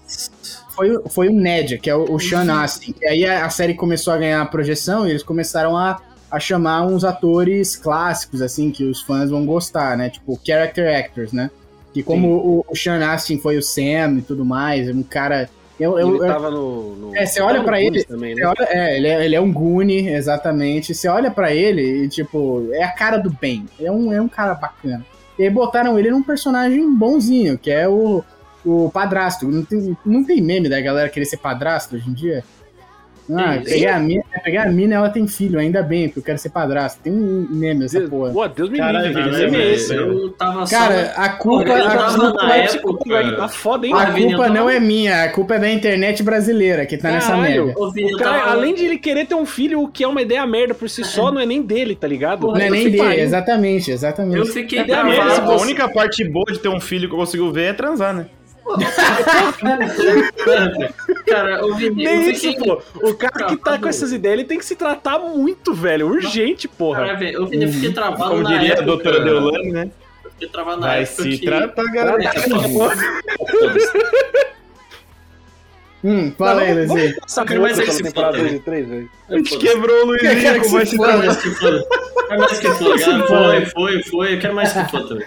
foi, foi o Ned, que é o, o Sean Astin. E aí a, a série começou a ganhar projeção e eles começaram a, a chamar uns atores clássicos, assim, que os fãs vão gostar, né? Tipo, character actors, né? Que como o, o Sean Astin foi o Sam e tudo mais, é um cara... Eu, eu, ele tava no. no É, você olha pra Goonies ele, Também, né? olha- é, ele é, ele é um Goonie, exatamente. Você olha pra ele e, tipo, é a cara do bem. É um, é um cara bacana. E aí botaram ele num personagem bonzinho, que é o, o padrasto. Não tem, não tem meme da galera querer ser padrasto hoje em dia? Ah, pegar a, mina, pegar a mina, ela tem filho, ainda bem, porque eu quero ser padrasto. Tem um meme dessa Deus, porra. Pô, Deus me livre, que velho, meme é esse? eu tava só. Cara, a culpa, Eu a tava culpa, na Esse época. aí tá foda, hein? a culpa tava- não é minha, a culpa é da internet brasileira que tá nessa Caralho. merda. Ô, Vini, O cara, tava- além de ele querer ter um filho, o que é uma ideia merda por si só, não é nem dele, tá ligado? Não é nem dele, exatamente, exatamente. Eu fiquei Cadê a merda, única parte boa de ter um filho que eu consigo ver é transar, né? (laughs) Cara, o Vini, eu Nem isso, pô. O cara que tá com essas ideias, ele tem que se tratar muito, velho. Urgente, porra. Cara, velho, eu fiquei travado Como na diria época. a doutora Deolane, né? Eu fiquei travado na Vai época se que... tratar, galera. (laughs) Hum, fala aí, Luizinho. Essa Quero mais é que se foda, 2 e 3, velho. A gente quebrou o Quero Luizinho, que vai se se foda. Quero mais que foda. Quero mais que foda. Foi, foi, foi. Eu quero mais que foda também.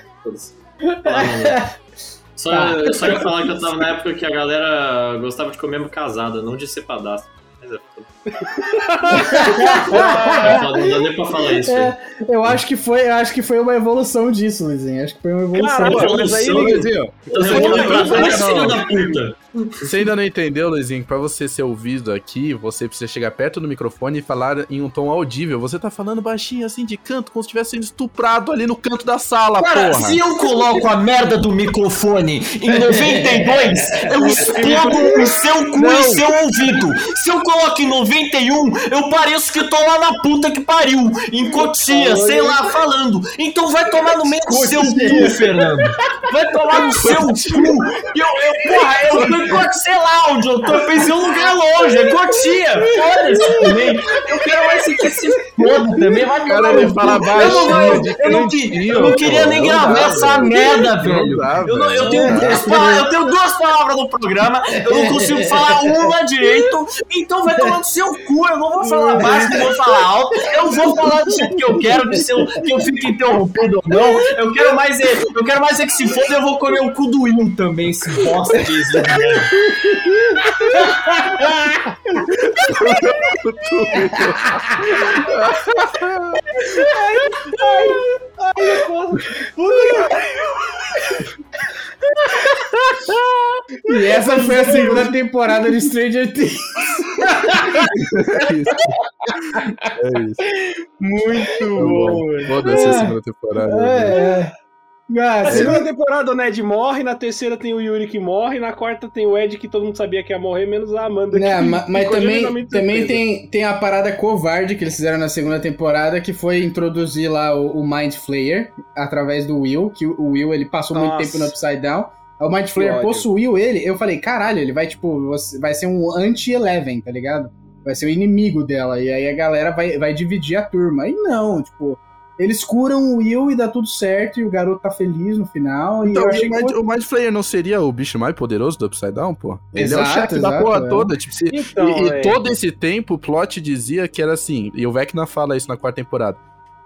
(laughs) Só, Tá. só ia falar que eu tava na época que a galera gostava de comer casada, não de ser padastro. Mas é foda. É (laughs) não dá nem pra falar isso, velho. É, eu acho que foi, eu acho que foi uma evolução disso, Luizinho. Acho que foi uma evolução. Caralho, mas aí. Luizinho, Então você não. filho da puta. Você ainda não entendeu, Luizinho, que pra você ser ouvido aqui, você precisa chegar perto do microfone e falar em um tom audível. Você tá falando baixinho assim de canto, como se estivesse sendo estuprado ali no canto da sala, Cara, porra. se eu coloco a merda do microfone em 92, eu (laughs) explodo o seu cu e seu ouvido. Se eu coloco em 91, eu pareço que tô lá na puta que pariu, em Cotia, sei lá, falando. Então vai tomar no meio do seu cu, Fernando. Vai tomar no seu cu. Eu, eu, porra, eu (laughs) em Coxeláudio, eu tô pensando em um lugar longe, é Cotia. Foda-se. Também. Eu quero mais que se foda também. Vai Cara, ele fala Eu não, baixinho, de eu não, eu não queria nem gravar essa merda, velho. Eu, tenho duas palavras, eu tenho duas palavras no programa, eu não consigo falar uma direito, então vai tomar no seu cu, eu não vou falar baixo, não vou falar alto, eu vou falar do jeito que eu quero, que, se eu, que eu fique interrompido ou não, eu quero mais é, eu quero mais é que se foda, eu vou comer o cu do Will também, esse bosta disso. E essa foi a segunda temporada de Stranger Things. É isso. Muito Tá bom, bom. Foda-se a segunda temporada. É, é. Ah, Na segunda temporada o Ned morre, na terceira tem o Yuri que morre, na quarta tem o Ed que todo mundo sabia que ia morrer, menos a Amanda Né, que ma- mas ficou também, também tem, tem a parada covarde que eles fizeram na segunda temporada, que foi introduzir lá o, o Mind Flayer através do Will, que o Will ele passou muito Nossa. tempo no Upside Down. O Mind Flayer possuiu ele, eu falei, caralho, ele vai tipo, vai ser um anti-Eleven, tá ligado? Vai ser o inimigo dela, e aí a galera vai, vai dividir a turma. E não, tipo, eles curam o Will e dá tudo certo, e o garoto tá feliz no final, e Então, eu achei o que Mind, foi... o Mind Flayer não seria o bicho mais poderoso do Upside Down, pô? Ele é o Exato, chefe da porra é. toda. Tipo, se- Então, e, e é, todo esse tempo o plot dizia que era assim, e o Vecna fala isso na quarta temporada.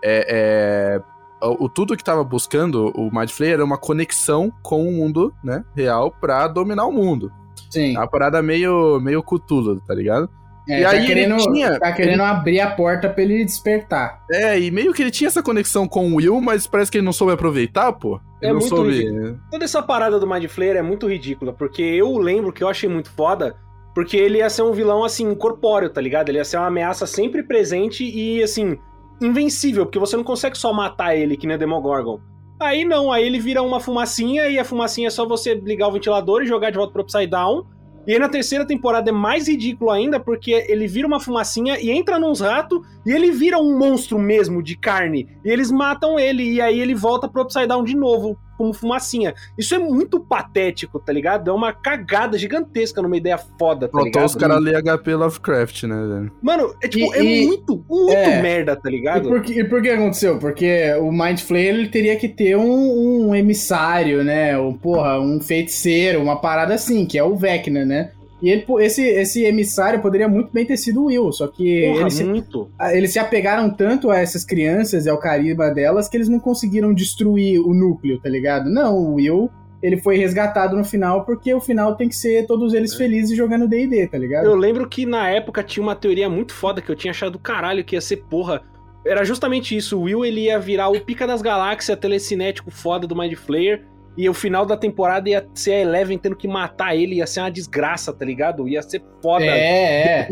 É, é, o, o tudo que tava buscando o Mind Flayer era uma conexão com o mundo, né, real pra dominar o mundo. Sim, É uma parada meio, meio Cthulhu, tá ligado? É, e tá, aí ele querendo, tinha- tá querendo abrir a porta pra ele despertar. É, e meio que ele tinha essa conexão com o Will, mas parece que ele não soube aproveitar, pô. Ele É não muito soube. toda essa parada do Mind Flayer é muito ridícula, porque eu lembro que eu achei muito foda, porque ele ia ser um vilão, assim, corpóreo, tá ligado? Ele ia ser uma ameaça sempre presente e, assim, invencível, porque você não consegue só matar ele, que nem o Demogorgon. Aí não, aí ele vira uma fumacinha e a fumacinha é só você ligar o ventilador e jogar de volta pro Upside Down. E aí na terceira temporada é mais ridículo ainda, porque ele vira uma fumacinha e entra nos ratos e ele vira um monstro mesmo de carne. E eles matam ele e aí ele volta pro Upside Down de novo, como fumacinha. Isso é muito patético, tá ligado? É uma cagada gigantesca numa ideia foda, tá Faltou ligado? os caras ler HP Lovecraft, né, velho? Mano, é tipo, E- é e- muito, muito é. merda, tá E ligado? por, que, e por que aconteceu? Porque o Mind Flayer ele teria que ter um, um emissário, né? Um, porra, um feiticeiro, uma parada assim, que é o Vecna, né? E ele, esse, esse emissário poderia muito bem ter sido o Will, só que Porra, eles se, muito. eles se apegaram tanto a essas crianças e ao carisma delas que eles não conseguiram destruir o núcleo, tá ligado? Não, o Will, ele foi resgatado no final porque o final tem que ser todos eles felizes jogando D&D, tá ligado? Eu lembro que na época tinha uma teoria muito foda que eu tinha achado do caralho que ia ser porra. Era justamente isso, o Will ele ia virar o pica das galáxias, telecinético foda do Mind Flayer. E o final da temporada ia ser a Eleven tendo que matar ele, ia ser uma desgraça, tá ligado? Ia ser foda. É, é.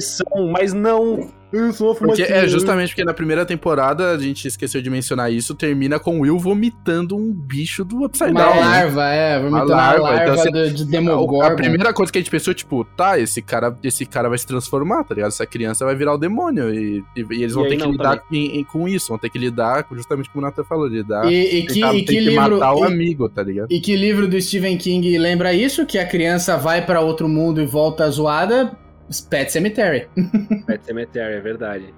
Mas não. Eu sou uma Porque é justamente porque na primeira temporada, a gente esqueceu de mencionar isso, termina com o Will vomitando um bicho do Upside Uma Down. né? larva, é, vomitando uma larva, larva, então você- do- de A, Demogorgon. a primeira coisa que a gente pensou, tipo, tá, esse cara, esse cara vai se transformar, tá ligado? Essa criança vai virar o demônio. E, e- e eles E vão aí ter que não, lidar em- em- com isso, vão ter que lidar, com- justamente como o Nathan falou, lidar. E, e que, tentar- e que tem que livro, matar o e- amigo, tá ligado? e que livro do Stephen King lembra isso? Que a criança vai pra outro mundo e volta zoada? Pet Cemetery. Pet Cemetery, é verdade.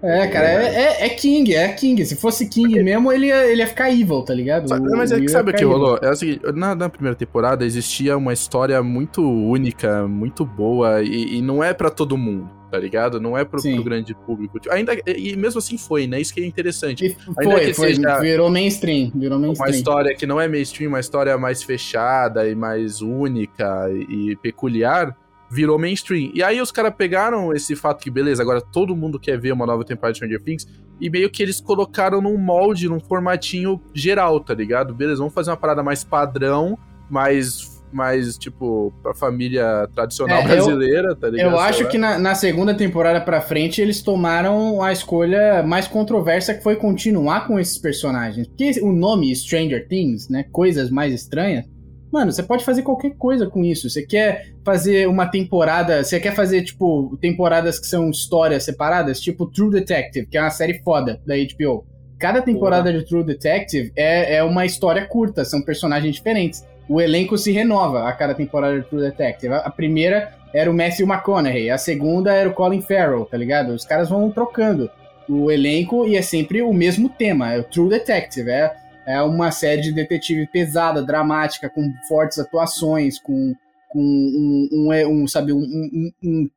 É, cara, é, é- é King, é King. Se fosse King mesmo, ele ia, ele ia ficar evil, tá ligado? Sabe- mas é que sabe o que rolou? É o seguinte, na, na primeira temporada existia uma história muito única, muito boa, e, e não é pra todo mundo, tá ligado? Não é pro, pro grande público. Ainda, e mesmo assim foi, né? Isso que é interessante. E foi, foi, virou mainstream, virou Uma mainstream. história que não é mainstream, uma história mais fechada e mais única e peculiar, virou mainstream. E aí os caras pegaram esse fato que, beleza, agora todo mundo quer ver uma nova temporada de Stranger Things, e meio que eles colocaram num molde, num formatinho geral, tá ligado? Beleza, vamos fazer uma parada mais padrão, mais, mais tipo, pra família tradicional É, eu- brasileira, tá ligado? Eu acho que na, na segunda temporada pra frente eles tomaram a escolha mais controversa que foi continuar com esses personagens. Porque o nome Stranger Things, né? Coisas mais estranhas. Mano, você pode fazer qualquer coisa com isso. Você quer fazer uma temporada. Você quer fazer, tipo, temporadas que são histórias separadas, tipo True Detective, que é uma série foda da HBO. cada temporada de True Detective é, é uma história curta, são personagens diferentes. O elenco se renova a cada temporada de True Detective. A a primeira era o Matthew McConaughey, a segunda era o Colin Farrell, tá ligado? Os caras vão trocando o elenco e é sempre o mesmo tema, é o True Detective, é, é uma série de detetive pesada, dramática, com fortes atuações, com, com um, um, um, sabe, um, um- um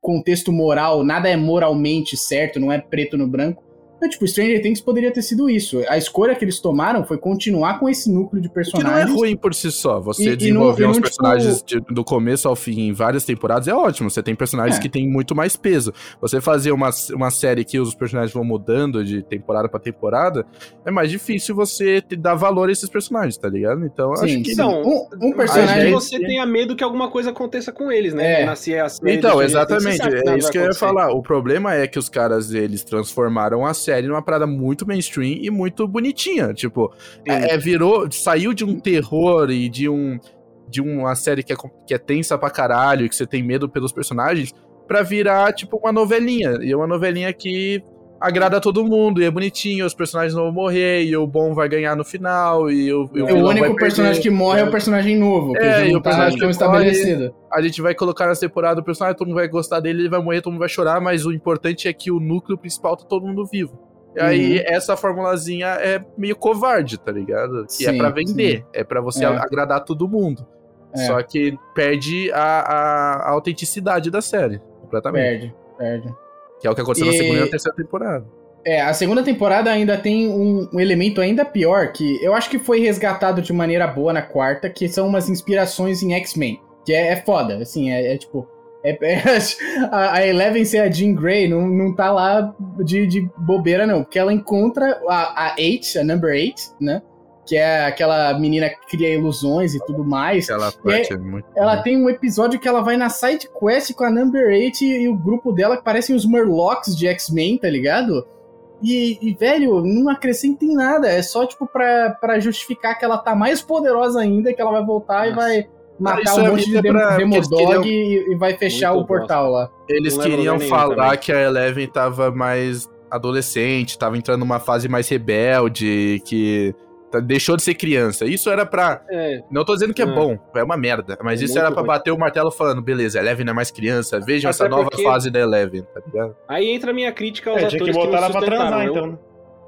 contexto moral, nada é moralmente certo, não é preto no branco. Então, tipo, Stranger Things poderia ter sido isso. A escolha que eles tomaram foi continuar com esse núcleo de Que não é personagens. ruim por si só. Você E- e desenvolver não- e uns não, personagens de- do começo ao fim em várias temporadas é ótimo. Você tem personagens É. que têm muito mais peso. Você fazer uma, uma série que os personagens vão mudando de temporada pra temporada, é mais difícil você te dar valor a esses personagens, tá ligado? Então, Sim, acho que. sim. Não, um, um personagem. você tenha medo que alguma coisa aconteça com eles, né? É. Nascer a série Então, exatamente, é isso que eu ia falar. O problema é que os caras, eles transformaram a série numa parada muito mainstream e muito bonitinha. Tipo, é, é, virou, saiu de um terror e de um de uma série que é, que é tensa pra caralho, e que você tem medo pelos personagens, pra virar, tipo, uma novelinha. E uma novelinha que agrada todo mundo, e é bonitinho, os personagens não vão morrer, e o bom vai ganhar no final, e o, e É, o vilão vai único personagem que morre é o personagem novo, que É, e o tá personagem que estabelecido. a gente vai colocar nessa temporada o personagem, todo mundo vai gostar dele, ele vai morrer, todo mundo vai chorar, mas o importante é que o núcleo principal tá todo mundo vivo. E aí, Uhum. essa formulazinha é meio covarde, tá ligado? Que é Sim, pra vender, é pra você É. agradar todo mundo. É. Só que perde a, a- a autenticidade da série, completamente. Perde, perde. Que é o que aconteceu na E- segunda e na terceira temporada. É, a segunda temporada ainda tem um, um elemento ainda pior, que eu acho que foi resgatado de maneira boa na quarta, que são umas inspirações em X-Men. Que é, é foda, assim, é, é tipo. é- (laughs) é- a, a Eleven ser a Jean Grey não, não tá lá de, de bobeira, não. Porque ela encontra a, a Eight, a Number Eight, né? Que é aquela menina que cria ilusões e tudo mais. Aquela parte é muito. Ela tem um episódio que ela vai na side quest com a Number 8 e, e o grupo dela que parecem os Murlocs de X-Men, tá ligado? E, e, velho, não acrescenta em nada. É só, tipo, pra, pra justificar que ela tá mais poderosa ainda, que ela vai voltar e Nossa. vai matar um é- monte de é pra- Demodog queriam- e, e vai fechar Muito o portal lá. Eles Não queriam falar também. que a Eleven tava mais adolescente, tava entrando numa fase mais rebelde, que deixou de ser criança. Isso era pra. É, Não tô dizendo que é, É. bom, é uma merda. Mas É isso era pra ruim. bater o martelo falando, beleza, Eleven não é mais criança, vejam Até essa nova porque- fase da Eleven, tá ligado? Aí entra a minha crítica aos É, tinha que atores botar não ela pra sustentaram. transar, Eu- então. né?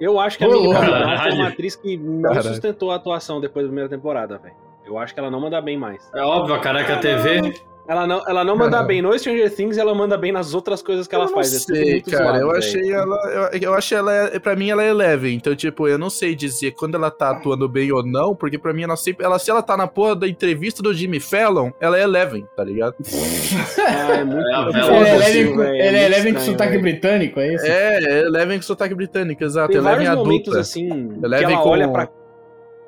Eu acho que a Caralho. uma atriz que não Caralho. sustentou a atuação depois da primeira temporada, velho. Eu acho que ela não manda bem mais. É óbvio, a Caraca TV. Ela não, ela não manda bem no Stranger Things, ela manda bem nas outras coisas que ela eu não faz. é sei, muito cara. zoado, eu achei ela. Eu, eu achei ela. é- Pra mim, ela é Eleven. Então, tipo, eu não sei dizer quando ela tá atuando bem ou não, porque pra mim ela sempre. Ela, se ela tá na porra da entrevista do Jimmy Fallon, ela é Eleven, tá ligado? (laughs) Ah, é muito É (laughs) Ela é Eleven com- ela é Eleven com sotaque britânico, é isso? É, é Eleven com sotaque britânico, exato. Tem Eleven vários momentos adulta. assim que Eleven ela com olha pra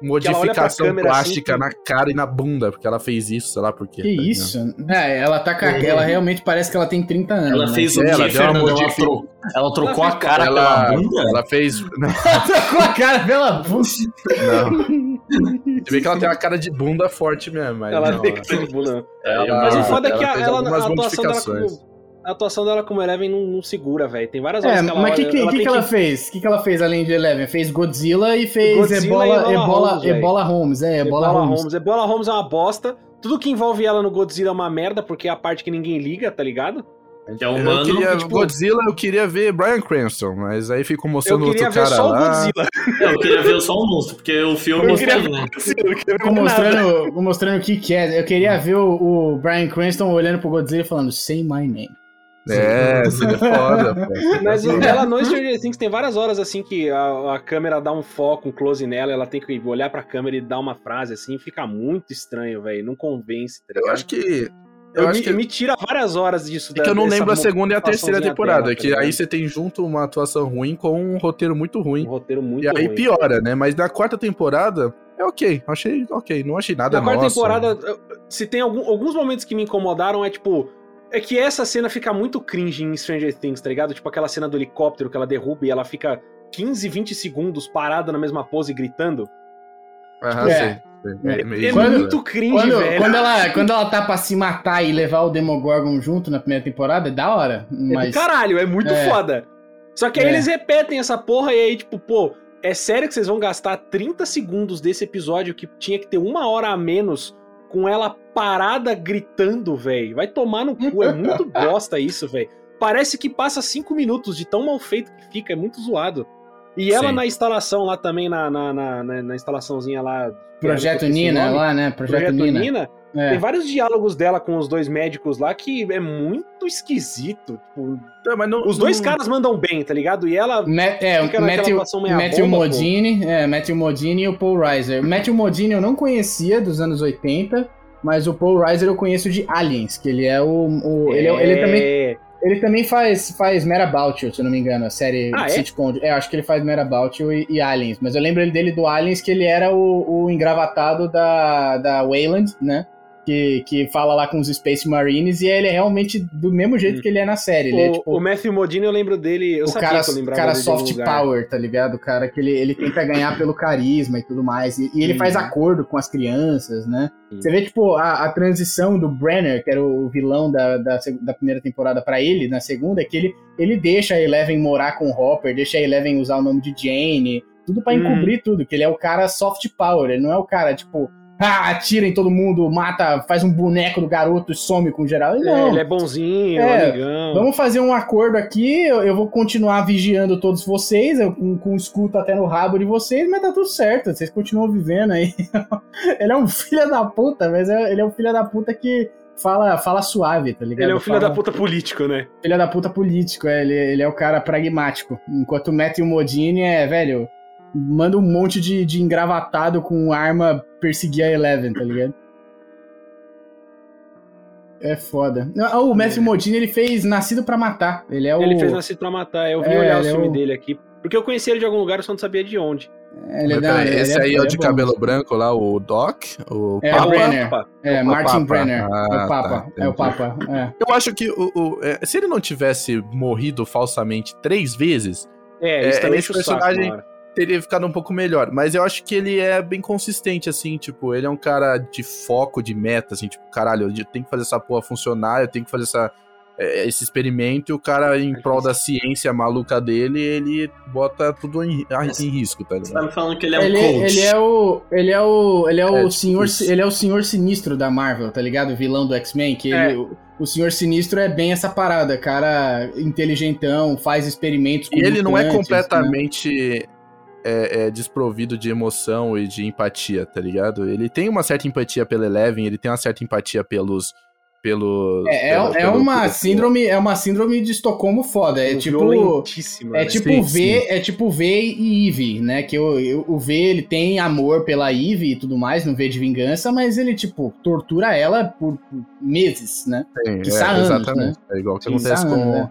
modificação câmera, plástica assim, na cara e na bunda, porque ela fez isso, sei lá por quê. Que tá isso? É, ela tá com a- ela realmente parece que ela tem 30 anos. Ela né? fez o Ela quê, deu uma Fernando? Ela, modific- tro- ela trocou a cara Ela, pela bunda? ela fez. (laughs) Ela com a cara pela bunda. Não. Você vê que ela tem uma cara de bunda forte mesmo, mas. ela não, tem cara de bunda. É, ela- Mas o foda é que ela a, ela, a atuação dela. A atuação dela como Eleven não, não segura, velho. Tem várias É, horas que ela mas o que, que, ela que, que ela fez? O que, que ela fez além de Eleven? Fez Godzilla e fez Godzilla Ebola, e Ebola Holmes. Ebola Holmes. É, Ebola, Ebola Holmes. Holmes. Ebola Holmes é uma bosta. Tudo que envolve ela no Godzilla é uma merda, porque é a parte que ninguém liga, tá ligado? Que é Eu humano. queria, tipo- Godzilla, eu queria ver Brian Cranston, mas aí ficou Eu mostrando queria outro ver cara só o lá. Godzilla. Eu queria ver só o monstro, porque o filme Eu queria ver né? Godzilla, eu queria ver mostrando, mostrando o que que é. Eu queria ver o, o Brian Cranston olhando pro Godzilla e falando, say my name. É, seria foda, pô. (laughs) Mas ela no Stranger Things tem várias horas assim que a, a câmera dá um foco, um close nela, ela tem que olhar pra câmera e dar uma frase assim, fica muito estranho, velho. Não convence, tá Eu acho que. Eu Eu acho me, que me tira várias horas disso. É que eu não lembro a segunda e a terceira temporada, dela, tá que ligado? aí você tem junto uma atuação ruim com um roteiro muito Um ruim. roteiro muito E aí ruim. piora, né? Mas na quarta temporada é ok. Achei ok. Não achei nada Na quarta nossa. temporada, se tem algum- alguns momentos que me incomodaram, é tipo. É que essa cena fica muito cringe em Stranger Things, tá ligado? Tipo aquela cena do helicóptero que ela derruba e ela fica 15, 20 segundos parada na mesma pose gritando. Aham, É. sei. sei. É, meio- Quando- muito cringe, Quando, velho. quando, ela, quando ela tá pra se matar e levar o Demogorgon junto na primeira temporada, é da hora. É do Mas caralho, é muito É. foda. Só que aí É. eles repetem essa porra e aí, tipo, pô, é sério que vocês vão gastar 30 segundos desse episódio que tinha que ter uma hora a menos com ela parada gritando, velho? Vai tomar no cu, é muito (laughs) bosta isso, velho. Parece que passa cinco minutos de tão mal feito que fica, é muito zoado. E ela Sim. na instalação lá também, na, na, na, na- instalaçãozinha lá. Projeto Nina lá, né? Projeto, Projeto Nina. Nina. É. Tem vários diálogos dela com os dois médicos lá que é muito esquisito. Tipo, mas não- os dois não- caras mandam bem, tá ligado? E ela. Ma- é, Fica naquela Matthew, Matthew bomba, pô. Modine, é, Matthew Modine e o Paul Reiser. Matthew Modine eu não conhecia dos anos 80, mas o Paul Reiser eu conheço de Aliens, que ele é o, o- ele, é- ele também É, ele também faz faz Mad About You, se eu não me engano, a série Ah, é? sitcom. É, acho que ele faz Mad About You e, e Aliens, mas eu lembro ele dele do Aliens que ele era o, o engravatado da da Wayland, né? Que, que fala lá com os Space Marines e ele é realmente do mesmo jeito Hum. que ele é na série. Ele é o, tipo o Matthew Modine, eu lembro dele. Eu o sabia cara, que eu lembrava cara soft power, tá ligado? O cara que ele, ele tenta ganhar pelo carisma e tudo mais. E, e ele Uhum. faz acordo com as crianças, né? Uhum. Você vê, tipo, a, a transição do Brenner, que era o vilão da, da, da primeira temporada, pra ele, na segunda, é que ele, ele deixa a Eleven morar com o Hopper, deixa a Eleven usar o nome de Jane, tudo pra Uhum. encobrir tudo, que ele é o cara soft power, ele não é o cara, tipo. Ah, atira em todo mundo, mata, faz um boneco do garoto e some com geral. Ele É, não. ele é bonzinho, É, amigão. Vamos fazer um acordo aqui, eu, eu vou continuar vigiando todos vocês, eu, com, com escuta até no rabo de vocês, mas tá tudo certo, vocês continuam vivendo aí. (laughs) ele é um filho da puta, mas é- ele é um filho da puta que fala, fala suave, tá ligado? Ele é um filho Fala- da puta político, né? Filho da puta político, é, ele, ele é o cara pragmático. Enquanto o Matthew Modine é, velho, manda um monte de, de engravatado com arma perseguir a Eleven, tá ligado? É foda. Ah, O Matthew Modine, ele fez Nascido pra Matar. Ele é o... Ele fez Nascido pra Matar. Eu vim É, olhar o é filme o- dele aqui. Porque eu conheci ele de algum lugar, eu só não sabia de onde. Ele Mas não, ele esse aí é o de cabelo branco lá, o Doc? O É, Papa? o Brenner. Papa. É, O Martin Papa. Brenner. é Ah, o Papa. tá, é o. Papa. É. Eu acho que o, o- é, se ele não tivesse morrido falsamente três vezes, É, isso É, também esse saco personagem- na hora. Teria ficado um pouco melhor. Mas eu acho que ele é bem consistente, assim, tipo, ele é um cara de foco, de meta, assim, tipo, caralho, eu tenho que fazer essa porra funcionar, eu tenho que fazer essa, é, esse experimento, e o cara, em prol da ciência maluca dele, ele bota tudo em, em risco, tá Você tá ligado? me falando que ele é um Ele, coach. ele é o. Ele é o. Ele é o É, tipo senhor. isso. Ele é o senhor sinistro da Marvel, tá ligado? O vilão do X-Men. Que É. ele, o, senhor sinistro é bem essa parada. Cara inteligentão, faz experimentos com E ele não é mutantes, né? É, é, desprovido de emoção e de empatia, tá ligado? Ele tem uma certa empatia pela Eleven, ele tem uma certa empatia pelos. pelos É, é, pelo- é pelo- uma pelo- síndrome, é uma síndrome de Estocolmo foda. É tipo. É né? tipo Sim, V, é tipo V e Eve, né? Que o, o V ele tem amor pela Eve e tudo mais, no V de vingança, mas ele tipo tortura ela por, meses, né? Quiçá é, anos, exatamente. É igual que acontece anos, com, né?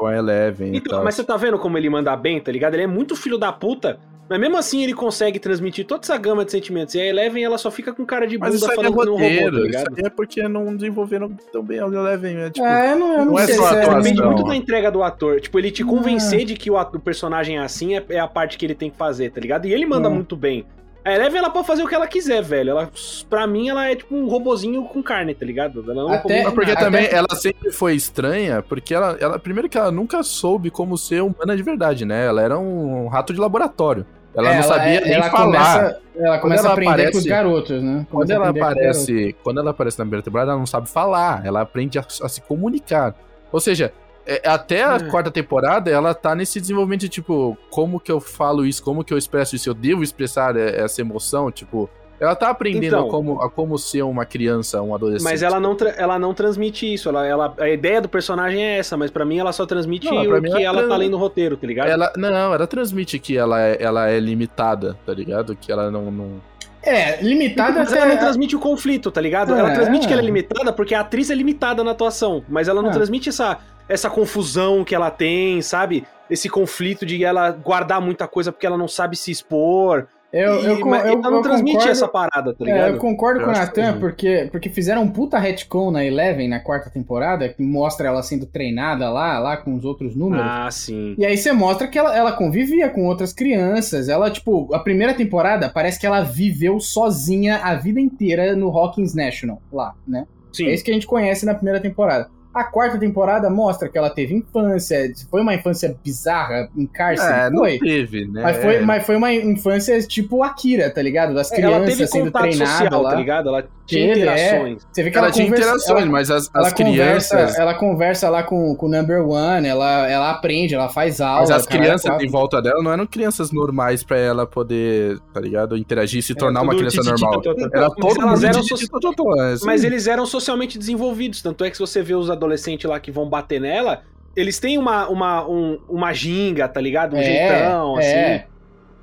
Com a Eleven e Então, tal. mas você tá vendo como ele manda bem, tá ligado? Ele é muito filho da puta, mas mesmo assim ele consegue transmitir toda essa gama de sentimentos. E a Eleven, ela só fica com cara de bunda Mas isso é falando que não roubou, roteiro, tá isso ligado? aí é porque não desenvolveram tão bem a Eleven. É, tipo, é, não, eu não, não é sei só atuação. Depende muito da entrega do ator. Tipo, ele te convencer de que o, ato- o personagem é assim é, é a parte que ele tem que fazer, tá ligado? E ele manda muito bem. A Eleven, ela pode fazer o que ela quiser, velho. Ela, pra mim, ela é tipo um robozinho com carne, tá ligado? Ela não Até- Mas porque Até- também ela sempre foi estranha, porque ela, ela. Primeiro que ela nunca soube como ser humana de verdade, né? Ela era um rato de laboratório. Ela É, não sabia é- nem ela falar. Começa, ela começa ela a aprender aparece- com os garotos, né? Quando Começa a ela aparece, quando ela aparece na primeira temporada, ela não sabe falar, ela aprende a, a se comunicar. Ou seja, é, até a Hum. quarta temporada, ela tá nesse desenvolvimento de tipo, como que eu falo isso, como que eu expresso isso, eu devo expressar é, essa emoção, tipo, ela tá aprendendo Então. a, como, a como ser uma criança, um adolescente. Mas ela não, ela não transmite isso. Ela, ela, a ideia do personagem é essa, mas pra mim ela só transmite Não, o que ela ela tá lendo no roteiro, tá ligado? Ela, não, ela transmite que ela é, ela é limitada, tá ligado? Que ela não. não... É, limitada Mas ela não transmite o conflito, tá ligado? Ela É. transmite que ela é limitada porque a atriz é limitada na atuação, mas ela não É. transmite essa, essa confusão que ela tem, sabe? Esse conflito de ela guardar muita coisa porque ela não sabe se expor. Eu, E- eu, mas eu, ela não eu transmite concordo- essa parada, tá É, ligado? eu concordo Eu com o Natan, porque, porque fizeram um puta retcon na Eleven, na quarta temporada, que mostra ela sendo treinada lá, lá com os outros números. Ah, sim. E aí você mostra que ela, ela convivia com outras crianças. Ela, tipo, a primeira temporada parece que ela viveu sozinha a vida inteira no Hawkins National, lá, né? Sim. É isso que a gente conhece na primeira temporada. A quarta temporada mostra que ela teve infância, foi uma infância bizarra em cárcere, É, não foi. teve, né? Mas foi, mas foi uma infância tipo Akira, tá ligado? Das É, ela crianças teve sendo treinadas social, lá. tá ligado? Ela tinha Teve, interações. Você vê que Ela, ela, tinha conversa, interações, ela- mas as, ela as crianças. conversa, ela conversa lá com, com o number one, ela, ela aprende, ela faz aula. Mas as cara, crianças quatro. em volta dela não eram crianças normais pra ela poder, tá ligado? Interagir e se tornar uma criança normal. Era todo elas mundo é. Mas eles eram socialmente desenvolvidos. Tanto é que se você vê os adolescentes lá que vão bater nela, eles têm uma, uma, um- uma ginga, tá ligado? Um É, jeitão, é. assim.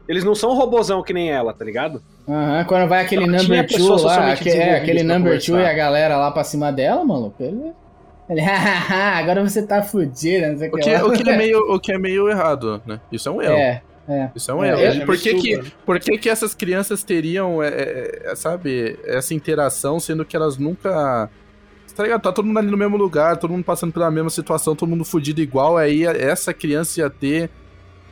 Eles não são robozão que nem ela, tá ligado? Aham, quando vai aquele tinha number two lá, aque- é, aquele number two e a galera lá pra cima dela, maluco, ele... Ele, (laughs) hahaha, agora você tá fudido, não sei o que que, lá. o, que é meio, o que é meio errado, né? Isso é um erro. É, é. Isso é um É, erro. é por, que, que, por que, que essas crianças teriam, é, é, é, sabe, essa interação, sendo que elas nunca. Tá ligado? Tá todo mundo ali no mesmo lugar, todo mundo passando pela mesma situação, todo mundo fudido igual, aí essa criança ia ter.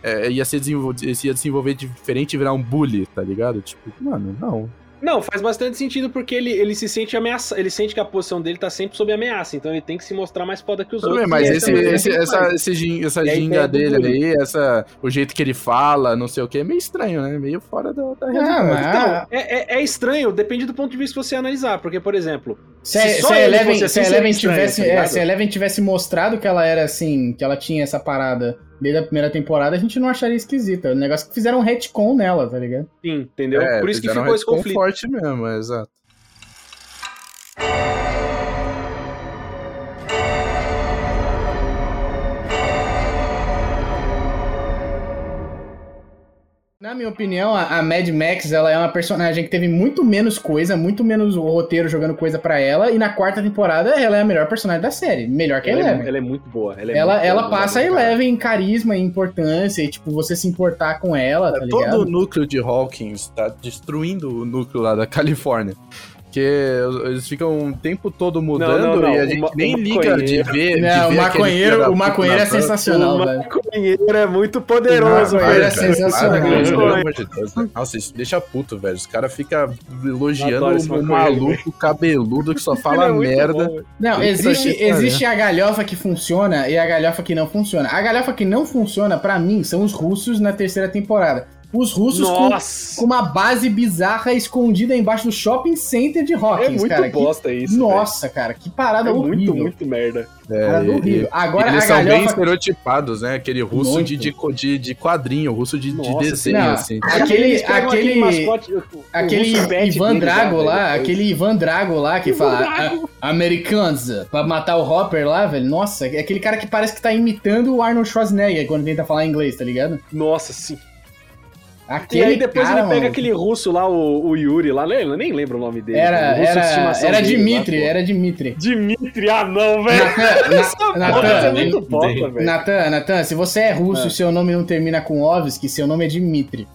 é, ia, ser desenvol- ia desenvolver diferente e virar um bully, tá ligado? Tipo, mano, não. Não, faz bastante sentido porque ele, ele se sente ameaça, ele sente que a posição dele tá sempre sob ameaça, então ele tem que se mostrar mais foda que os Tudo outros. bem, mas e esse, também esse- essa, esse gin- essa ginga dele aí, essa, o jeito que ele fala, não sei o que, é meio estranho, né? Meio fora da, da Ah, realidade. mas- Então, é, é- é estranho, depende do ponto de vista que você analisar, porque, por exemplo, Se, Se se Eleven, fosse assim, se a seria Eleven estranho, tivesse, tá é, se Eleven tivesse mostrado que ela era assim, que ela tinha essa parada desde a primeira temporada, a gente não acharia esquisita. O negócio é que fizeram um retcon nela, tá ligado? sim, entendeu? É, por isso que ficou esse retcon conflito. forte mesmo, é, exato. Na minha opinião, a, a Mad Max ela é uma personagem que teve muito menos coisa, muito menos o roteiro jogando coisa pra ela, e na quarta temporada ela é a melhor personagem da série, melhor que a Ela Eleven. é, ela é muito boa. Ela, é Ela, muito ela boa, passa a. Eleven em carisma e importância, e tipo, você se importar com ela, tá ligado? Todo o núcleo de Hawkins tá destruindo o núcleo lá da Califórnia. Porque eles ficam o tempo todo mudando Não, não, não. e a gente O nem o liga de ver. de Não, ver o maconheiro, filho da o maconheiro é sensacional, O velho. maconheiro é muito poderoso, O Para, maconheiro é velho. sensacional. para, é. de Deus. velho. Nossa, isso deixa puto, velho. Os caras ficam elogiando o maluco cabeludo que só (laughs) fala é merda. bom. Não, existe, existe a galhofa que funciona e a galhofa que não funciona. A galhofa que não funciona, pra mim, são os russos na terceira temporada. Os russos com, com uma base bizarra escondida embaixo do shopping center de É Hawkins, muito cara. Que- bosta isso. Nossa, cara, que parada. É muito, horrível. muito merda. É, Parada e- horrível. Agora eles a são bem galhofa... estereotipados, né? Aquele russo Muito. de, de, de, de quadrinho, russo de, de Nossa, desenho, não. assim. Aquele, aquele, mascote, o- o aquele Ivan lá, Drago lá, depois. aquele Ivan Drago lá que fala "Ah, Americans pra matar o Hopper lá, velho. Nossa, é aquele cara que parece que tá imitando o Arnold Schwarzenegger quando tenta falar inglês, tá ligado? Nossa, sim. Aquele e aí depois cara, ele pega mano, aquele russo lá, o, o Yuri lá, eu nem lembro o nome dele. Era, era, era dele Dimitri, lá, era Dimitri. Dimitri, ah não, velho. Natan, (laughs) Natan, é muito bosta, velho. Natan, Natan, se você é russo É. e seu nome não termina com Ovski, seu nome é Dimitri.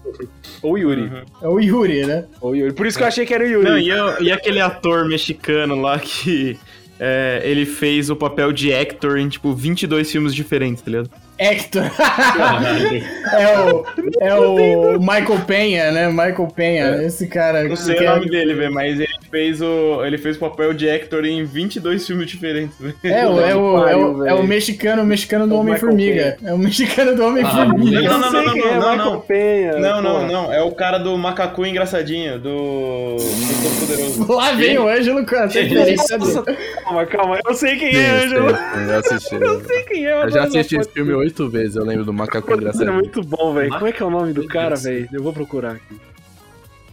Ou Yuri. É o Yuri, né? Ou Yuri. Por isso que eu achei que era o Yuri. Não, e, eu- e aquele ator mexicano lá que é, ele fez o papel de Hector em, tipo, 22 filmes diferentes, tá ligado? Hector. (laughs) é o, é o Michael Penha, né? Michael Penha, esse cara. Não sei o é- nome dele, velho, mas ele fez, o, ele fez o papel de Hector em 22 filmes diferentes, velho. É, o, é, o, é, o, é o mexicano, o mexicano do É Homem-Formiga. É o mexicano do Homem-Formiga. Não, não, não, sei não, quem é, não, não, Michael não. Penha. Não, não, não. É o cara do macacu engraçadinho, do. do Poderoso. Lá vem o Ângelo dele. calma, calma. Eu sei quem é, Ângelo. eu assisti. (laughs) Eu sei quem é. Eu já assisti esse filme oito vezes, eu lembro do Macaco foto. É Engraçado. muito bom, velho. Como é que é o nome do cara, velho? Eu vou procurar aqui.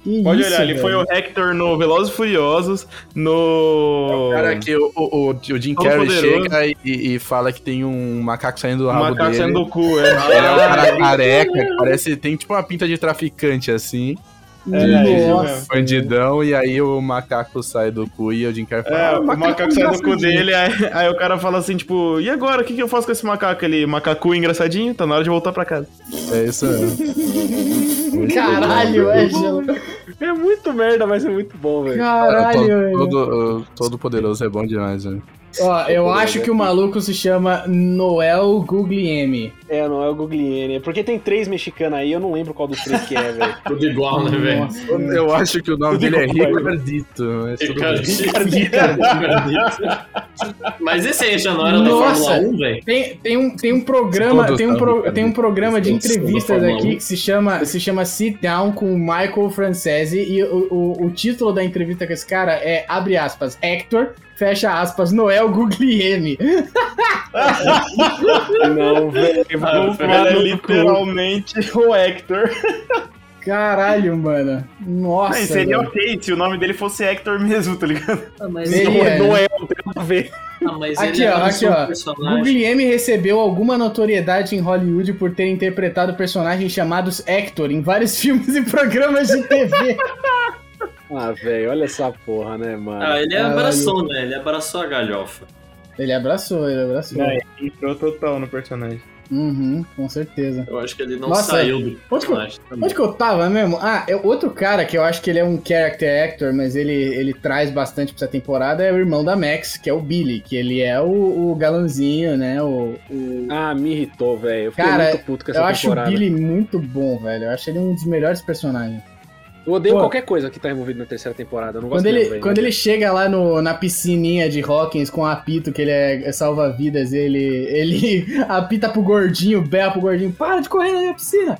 Que Pode isso, olhar, ele velho. foi o Hector no Velozes e Furiosos, no. Cara, que o, o, o Jim Carrey chega e, e fala que tem um macaco saindo do o rabo macaco dele. saindo do cu, é. Ele é um cara careca, que parece tem tipo uma pinta de traficante assim, É, Nossa. bandidão, e aí o macaco sai do cu e o Jim Carrey fala, É, "Ah, o macaco sai do cu engraçadinho." dele, aí, aí o cara fala assim, tipo, e agora, o que, que eu faço com esse macaco? Ele, macacu engraçadinho, tá na hora de voltar pra casa. É isso mesmo. (laughs) Caralho, Ângelo. É muito merda, mas é muito bom, velho. Cara, Caralho, todo, Ângelo. todo, todo poderoso é bom demais, né? Ó, (laughs) eu acho é que o maluco se chama Noel Guglielmi. É, é o Guglielmi. É porque tem três mexicanos aí, eu não lembro qual dos três que é, velho. (laughs) Tudo igual, né, velho? Eu acho que o nome Tudo dele é igual, Ricardito. (laughs) mas esse aí já não era da Nossa. Fórmula 1, velho? Tem, tem, um, tem um programa, Todos tem um, pro- Ricardo. tem um programa de da entrevistas aqui 1. que se chama, se chama Sit Down com o Michael Francese e o, o, o título da entrevista com esse cara é, abre aspas, Hector, fecha aspas, Noel Guglielmi. Não, velho. Ele é literalmente o Hector. Caralho, mano. Nossa. Não, seria velho. ok se o nome dele fosse Hector mesmo, tá ligado? Ah, mas, Ele Não, é. não é, não tem a ver. ah, mas Aqui, ele é ó, aqui, ó. personagem. Guglielmi recebeu alguma notoriedade em Hollywood por ter interpretado personagens chamados Hector em vários (laughs) filmes e programas de TV. Ah, velho, olha essa porra, né, mano? Ah, ele Caralho. abraçou, né? Ele abraçou a galhofa. ele abraçou, ele abraçou. Não, ele entrou total no personagem. Uhum, com certeza. Eu acho que ele não Nossa, saiu do onde que eu-. Onde que eu tava mesmo? Ah, é outro cara que eu acho que ele é um character actor, mas ele, ele traz bastante pra essa temporada é o irmão da Max, que é o Billy, que ele é o, o galãozinho, né? O, o- Ah, me irritou, velho. Eu fiquei Cara, muito puto com essa Eu acho o temporada. Billy muito bom, velho. Eu acho ele um dos melhores personagens. Eu odeio Pô. qualquer coisa que tá envolvido na terceira temporada. Eu não gosto Quando ele, quando ele chega lá no, na piscininha de Hawkins com o apito, que ele é, é salva-vidas, ele, ele (laughs) apita pro gordinho, berra pro gordinho, para de correr na minha piscina.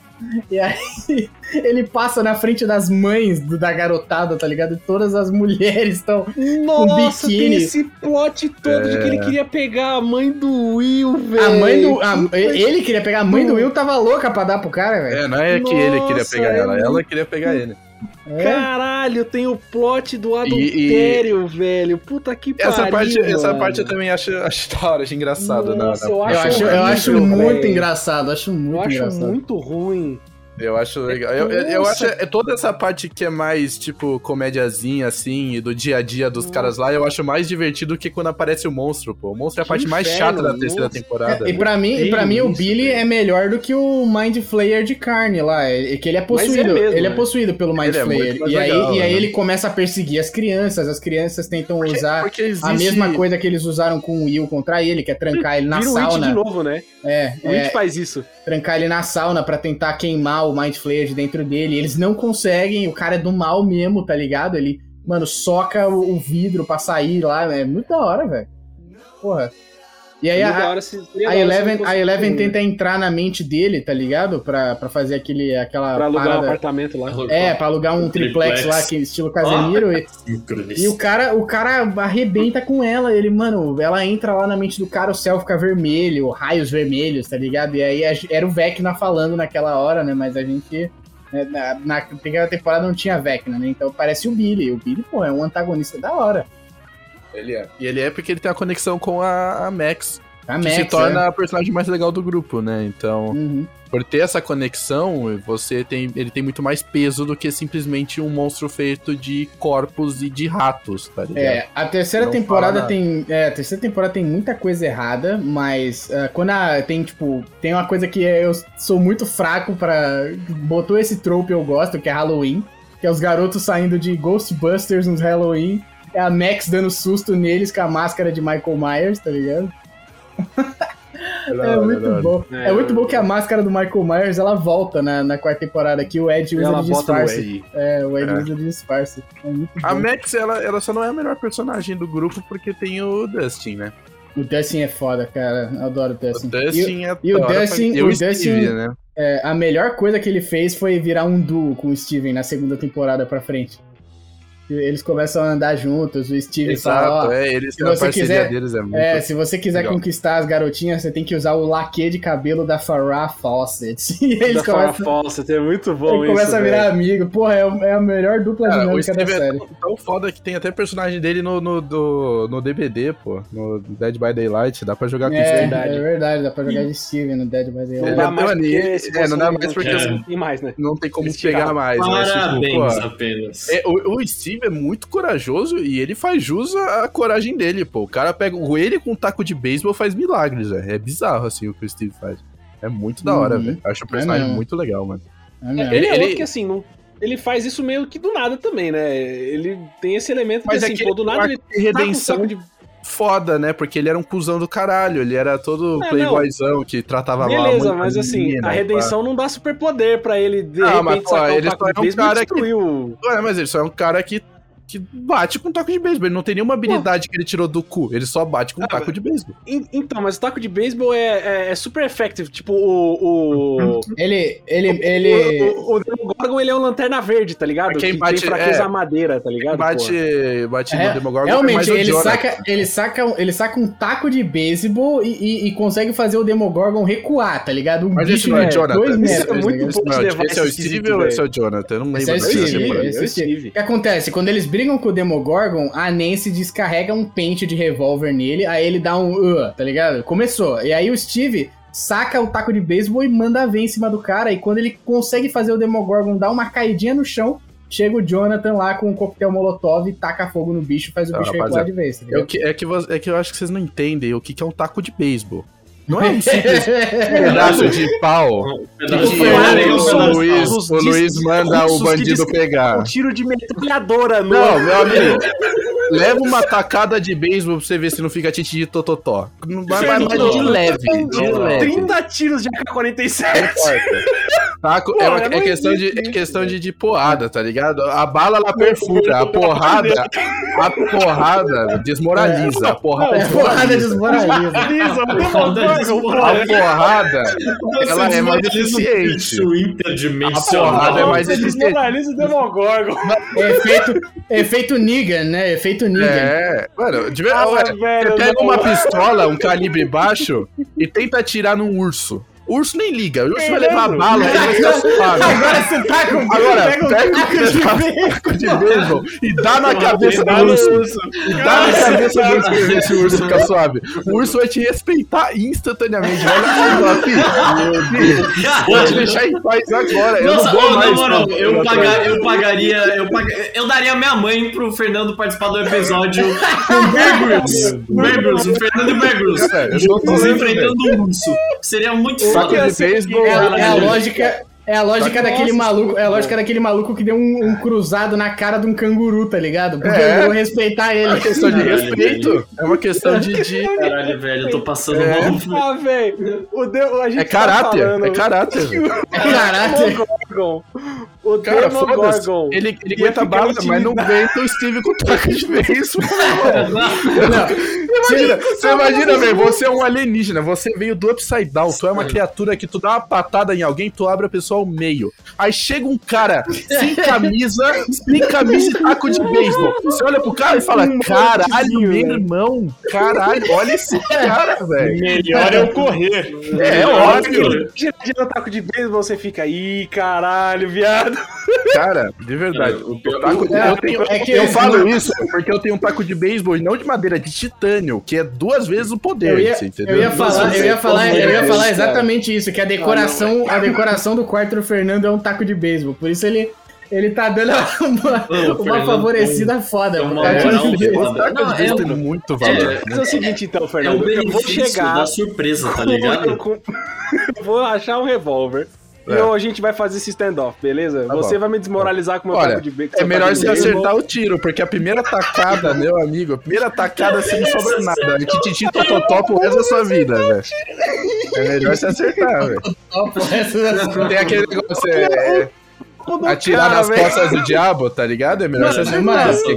E aí (laughs) ele passa na frente das mães do- da garotada, tá ligado? E todas as mulheres estão. Nossa, biquíni. tem esse plot todo de que ele queria pegar a mãe do Will, velho. A mãe do. a- ele queria pegar a mãe do Will, tava louca pra dar pro cara, velho. É, não é que ele queria Nossa, pegar é ela, muito- ela queria pegar ele. É. Caralho, tem o plot do adultério, velho. Puta que pariu. Essa parte, essa parte eu também acho, acho da hora, acho engraçado. né? Nossa, na- eu na- Eu acho, eu acho horrível, muito velho. engraçado, acho muito Eu acho engraçado. muito ruim. Eu acho legal. Eu, eu, eu acho Nossa. é toda essa parte que é mais, tipo, comédiazinha, assim, e do dia a dia dos caras lá, eu acho mais divertido que quando aparece o monstro, pô. O monstro é a Que parte mais chata da terceira nossa. temporada. É, e pra mim, e pra mim o isso, Billy velho. é melhor do que o Mind Flayer de carne lá. É, que ele é Mas é possuído. mesmo, ele é né? possuído pelo Mind Ele é Flayer. mais e aí, legal, e aí né? ele começa a perseguir as crianças. As crianças tentam usar Porque a existe- mesma coisa que eles usaram com o Will contra ele, que é trancar ele na Vira o It de sauna. novo, né? É, O é, faz isso. trancar ele na sauna pra tentar queimar o Mind Flayer de dentro dele. Eles não conseguem, o cara é do mal mesmo, tá ligado? Ele, mano, soca o, vidro pra sair lá. É muito da hora, velho. Porra. E aí Seria a, hora A Eleven, a Eleven ruim, né? tenta entrar na mente dele, tá ligado? Pra, pra fazer aquele, aquela Pra alugar um parada. apartamento lá. É, pra alugar um Um triplex, triplex. lá, que estilo Casemiro. e, (laughs) e o cara, o cara arrebenta com ela. Ele, mano, ela entra lá na mente do cara, o céu fica vermelho, raios vermelhos, tá ligado? E aí era o Vecna falando naquela hora, né? Mas a gente. né, Na, na primeira temporada não tinha Vecna, né? Então parece o Billy. O Billy, pô, é um antagonista da hora. Ele é. E ele é porque ele tem a conexão com a, a Max, A que Max, se torna é. a personagem mais legal do grupo, né? Então, Uhum. por ter essa conexão, você tem, ele tem muito mais peso do que simplesmente um monstro feito de corpos e de ratos, tá ligado? É, a terceira Não temporada tem. É, a terceira temporada tem muita coisa errada, mas ah, quando a, tem, tipo, tem uma coisa que eu sou muito fraco pra. Botou esse trope eu gosto, que é Halloween. Que é os garotos saindo de Ghostbusters nos Halloween. É a Max dando susto neles com a máscara de Michael Myers, tá ligado? É muito bom. É, É, muito bom que a máscara do Michael Myers ela volta na, na quarta temporada, que o Ed usa Ela de disfarce. É, o Ed É. usa de disfarce. É A bom. Max, ela, ela só não é a melhor personagem do grupo porque tem o Dustin, né? O Dustin é foda, cara. Eu adoro o O Dustin. E- Dustin é e o Dustin- pra- e o o Dustin- Steve, né? É, a melhor coisa que ele fez foi virar um duo com o Steven na segunda temporada pra frente. Eles começam a andar juntos, o Steven fala, Exato, ó, é, eles se você parceria quiser- deles, é muito... é, se você quiser legal. conquistar as garotinhas, você tem que usar o laque de cabelo da Farrah Fawcett. (laughs) E eles Da Farrah começam, Fawcett, é muito bom isso, começa a virar velho. amigo. Porra, é, é a melhor dupla Cara, dinâmica da Steve é série. tão, tão foda que tem até personagem dele no, no, do- no DBD, pô. No Dead by Daylight. Dá pra jogar com É, isso. verdade. é verdade, dá pra jogar de Steven no Dead by Não Daylight. Ele dá é mais porque é, não dá mais porque não tem mais, né? Não tem como pegar mais. Mas, tipo, Parabéns apenas. é, o, o Steve é muito corajoso e ele faz jus à coragem dele, pô. O cara pega o ele com um taco de beisebol faz milagres, velho. É bizarro, assim, o que o Steve faz. É muito da hora, Uhum. velho. Acho o personagem mesmo. muito legal, mano. É. Ele, Ele- é ele- outro que assim, não, ele faz isso meio que do nada também, né? Ele tem esse elemento Mas que é assim, que pô, do nada ele de tá com um redenção saco de... foda, né? Porque ele era um cuzão do caralho. Ele era todo É, playboyzão que tratava mal a Beleza, mas assim, menina, a redenção não dá superpoder pra ele de Ah, repente mas, pô, ele só é um cara que- pá. Ué, mas ele só é um cara que, que bate com taco de beisebol. Ele não tem nenhuma habilidade que ele tirou do cu. Ele só bate com Ah, taco de beisebol. En- Então, mas o taco de beisebol é, é, é super effective. Tipo, o. o... (laughs) Ele, ele, ele... O, o, o Demogorgon, ele é um lanterna verde, tá ligado? Quem que bate- tem fraqueza é, madeira, tá ligado? Bate, bate É, no Demogorgon. Realmente, o ele Jonathan. saca, ele, saca, um- ele saca um taco de beisebol e, e- e consegue fazer o Demogorgon recuar, tá ligado? Um Mas esse bicho não é de Jonathan. dois Esse metros. é muito? Esse, levar esse é o esse Steve ou esse é o Jonathan? Eu não lembro Esse é o esse é o Steve. Steve. O que acontece? Quando eles brigam com o Demogorgon, a Nancy descarrega um pente de revólver nele, aí ele dá um uh, tá ligado? Começou. E aí o Steve saca o taco de beisebol e manda ver em cima do cara, e quando ele consegue fazer o Demogorgon dar uma caidinha no chão, chega o Jonathan lá com um coquetel molotov e taca fogo no bicho, faz o Ah, bicho recuar de vez, tá É, que, é, que, é que eu acho que vocês não entendem o que, que é um taco de beisebol. Não é um simples (laughs) pedaço de pau que de o, Luiz, o Luiz manda o bandido pegar. Um tiro de metralhadora no. Não, meu amigo. Leva uma tacada de beisebol pra você ver se não fica tite de tototó. Não vai mais de leve, de leve. 30 tiros de AK-47. Taco Pô, é, uma- é questão, de, é questão de, de porrada, tá ligado? A bala ela perfura, a porrada, a porrada desmoraliza, a porrada É porrada desmoraliza. A porrada, ela é mais eficiente. A porrada é mais eficiente. desmoraliza o Demogorgon. É efeito, efeito Negan, né? Efeito Negan. É, mano, de Ah, verdade, velho, você pega não. uma pistola, um calibre baixo, e tenta atirar num urso. O urso nem liga, o urso vai levar Beleza. bala, ele vai. Agora você tá com Agora, pega um pega taco um de taco de beisebol e dá na cabeça do urso. urso. E dá na cabeça do urso pra ver se o urso fica suave. O urso vai te respeitar instantaneamente. Olha só, filho. Vou te deixar em paz agora. Eu não vou mais. moral, eu, pagar, eu pagaria. Eu, pag... eu daria minha mãe pro Fernando participar do episódio com o Bear Grylls. O Fernando e o Bear Grylls. É, Juntos lendo, enfrentando um urso. Seria muito Foda. de beisebol. É, a- é a lógica. É a lógica Nossa, daquele maluco, é a lógica daquele maluco que deu um, um cruzado na cara de um canguru, tá ligado? Porque É. eu vou respeitar É ele. uma questão de Caralho, respeito. É uma questão de. de- (laughs) Caralho, velho, eu tô passando É. mal. Ah, velho. O de... a gente É caráter. tá falando... É caráter. É caráter. O Cara. Demogorgon. Ele, ele Ia aguenta bala, mas não aguenta o Steve com taco de beisebol. (laughs) Não, Imagina, você imagina, velho, você é um alienígena, você veio do Upside Down, tu é uma criatura que tu dá uma patada em alguém, tu abre a pessoa ao meio. Aí chega um cara sem camisa, sem camisa e taco de beisebol. Você olha pro cara e fala, caralho, meu irmão, caralho, olha esse cara, velho. Melhor é eu correr. É, óbvio. Gira gira o taco de beisebol, você fica, ih, caralho, viado. Cara, de verdade. O taco de- É, eu, tenho- é que- eu falo isso porque eu tenho um taco de beisebol e não de madeira, de titânio, que é duas vezes o poder, Eu ia, você entendeu? eu ia falar, eu ia falar, eu ia falar exatamente isso, que a decoração, a decoração do quarto do Fernando é um taco de beisebol. Por isso ele ele tá dando uma, (laughs) Ô, uma Fernando, favorecida foda. é pro uma de moral beisebol. O taco Não, de beisebol é- tem muito valor. é- Mas é o seguinte, então, É o Fernando. eu vou benefício chegar. da surpresa, tá ligado? com- (laughs) eu vou achar um revólver. E É. eu- a gente vai fazer esse standoff, beleza? Tá você bom. vai me desmoralizar com o meu Olha, de bacon. É melhor você acertar o tiro, porque a primeira tacada, meu amigo, a primeira tacada você não sobra nada. É tititi tototó pro resto da sua vida, velho. É melhor você acertar, velho. Tem aquele negócio, é, atirar nas costas do diabo, tá ligado? É melhor você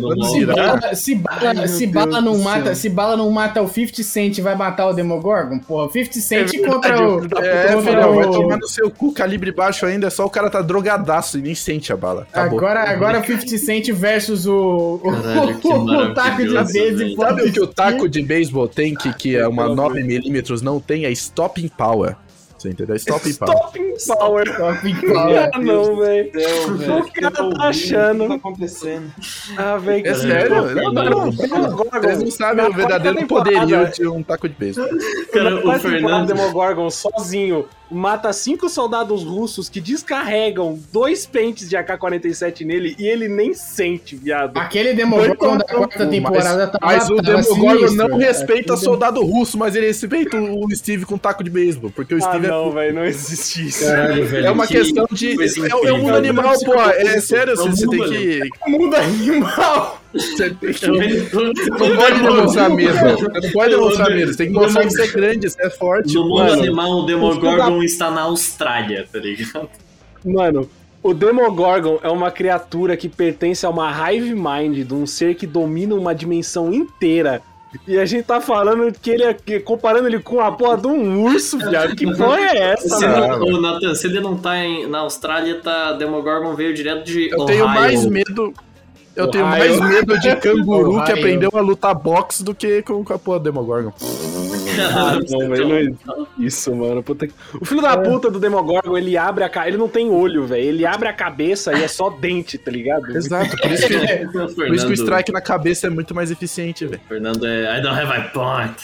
quando se bala, se bala, Ai, se meu bala Deus não do mata, céu. se bala não mata o 50 Cent, vai matar o Demogorgon? Porra, 50 Cent contra o É, contra filhão, vai o- tomar no seu cu, calibre baixo ainda, é só o cara tá drogadaço e nem sente a bala. Acabou. Agora, agora 50 Cent versus o, o, Caralho, (laughs) o taco de beisebol. Sabe o que o taco de beisebol tem que, que é uma 9mm não tem? É stopping power. Você entendeu? Stopping power. Stopping Power. Stopping power. (laughs) Ah, não, velho. O cara tá achando. O que tá acontecendo? Ah, velho. É sério? Não, não. Vocês não sabem o verdadeiro poderio de um taco de beisebol. Cara, o Fernando. Demogorgon sozinho mata cinco soldados russos que descarregam dois pentes de AK-47 nele e ele nem sente, viado. Aquele Demogorgon da quarta temporada tava Mas o Demogorgon não respeita Aquele soldado russo, mas ele respeita o Steve com taco de beisebol. Porque o Ah, Steve é não, velho, não existe isso. Caralho, velho. É uma que questão de. coisa É, é um mundo incrível. animal, pô. É sério, É você, tem mundo que. Mundo animal. Você tem que- não pode demonstrar medo. Você não pode demonstrar medo. Você tem que mostrar que você é grande, você é forte. No mundo mano. animal, o Demogorgon está na Austrália, tá ligado? Mano, o Demogorgon é uma criatura que pertence a uma hive mind, de um ser que domina uma dimensão inteira. E a gente tá falando que ele é. comparando ele com a porra de um urso, viado. Que porra é essa, Se mano? não, Nathan, se ele não tá em- na Austrália, tá. Demogorgon veio direto de. Eu tenho Ohio. mais medo. Eu tenho mais medo de canguru que aprendeu a lutar boxe do que com, com a porra do Demogorgon. Ah, não, velho. existe Isso, mano. Puta. O filho da puta do Demogorgon, ele abre a. Ele não tem olho, velho. Ele abre a cabeça e é só dente, tá ligado? Exato, por (laughs) isso que, O (laughs) por isso que o strike na cabeça é muito mais eficiente, velho. Fernando é. I don't have a point.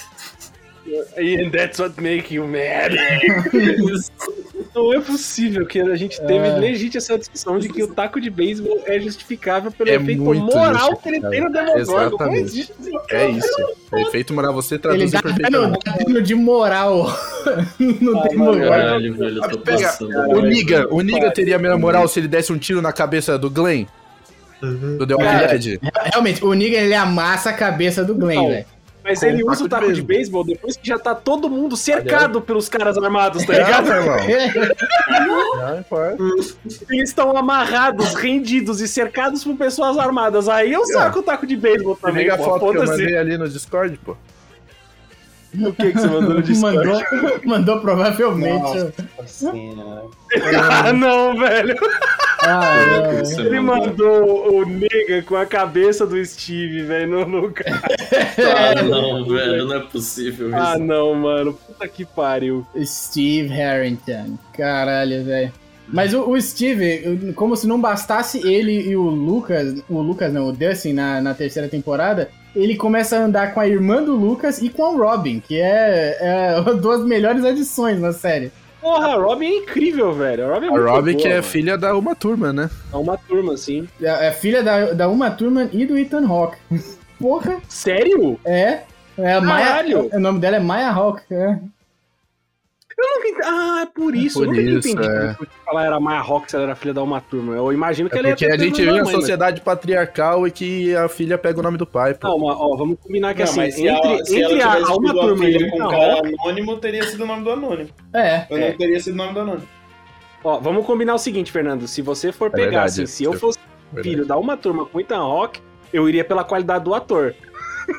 And that's what make you mad. (laughs) Não é possível que a gente teve É. legítima essa discussão de que o taco de beisebol é justificável pelo É efeito moral que ele tem no Demogorgon. Não Exatamente. existe. É isso. É efeito moral, você Ele traduzir dá perfeitamente. dano de moral no Ah, Demogorgon. Caralho, velho, eu tô Pega, passando. o Niga, o Niga teria a mesma moral se ele desse um tiro na cabeça do Glenn? Do The Walking Dead? Realmente, o Negan ele amassa a cabeça do Glenn, Não. velho. Mas ele usa o taco de de beisebol depois que já tá todo mundo cercado pelos caras armados, tá (laughs) ligado? É, irmão. (laughs) Não importa. Eles estão amarrados, rendidos e cercados por pessoas armadas. Aí eu saco o taco de beisebol também. Pega a foto que eu mandei ali no Discord, pô. O que, que você mandou no Discord? mandou, mandou provavelmente. Ah, não, velho. Ah, não. Isso é Ele mandou o nega com a cabeça do Steve, velho, no, no... Ah, não, velho, não é possível isso. Ah, não, mano. Puta que pariu. Steve Harrington. Caralho, velho. Mas o, o Steve, como se não bastasse ele e o Lucas, o Lucas não, o Dustin na, na terceira temporada, ele começa a andar com a irmã do Lucas e com o Robin, que é, é (laughs) duas melhores adições na série. Porra, a Robin é incrível, velho. A Robin é A muito Robin, boa, que é mano. filha da uma turma, né? É uma turma, assim. É, é filha da, da Uma Thurman e do Ethan Hawke. (laughs) Porra, Sério? é. É a Maya, o nome dela é Maya Hawke. É. Eu nunca entendi. Ah, é por isso. por eu nunca isso, entendi é. que ela era Maya Rock se ela era filha da uma turma. Eu imagino que É ela ia porque a gente vive mãe, né? sociedade patriarcal e que a filha pega o nome do pai, pô. Não, mas, ó, vamos combinar que Não, assim, mas se entre, ela, se entre ela a, a uma turma e a com um Ethan cara anônimo, teria sido o nome do anônimo. É. Eu não teria sido o nome do anônimo. ó, vamos combinar o seguinte, Fernando. Se você for pegar, verdade, assim, se eu é fosse verdade. filho da uma turma com Ethan Rock, eu iria pela qualidade do ator.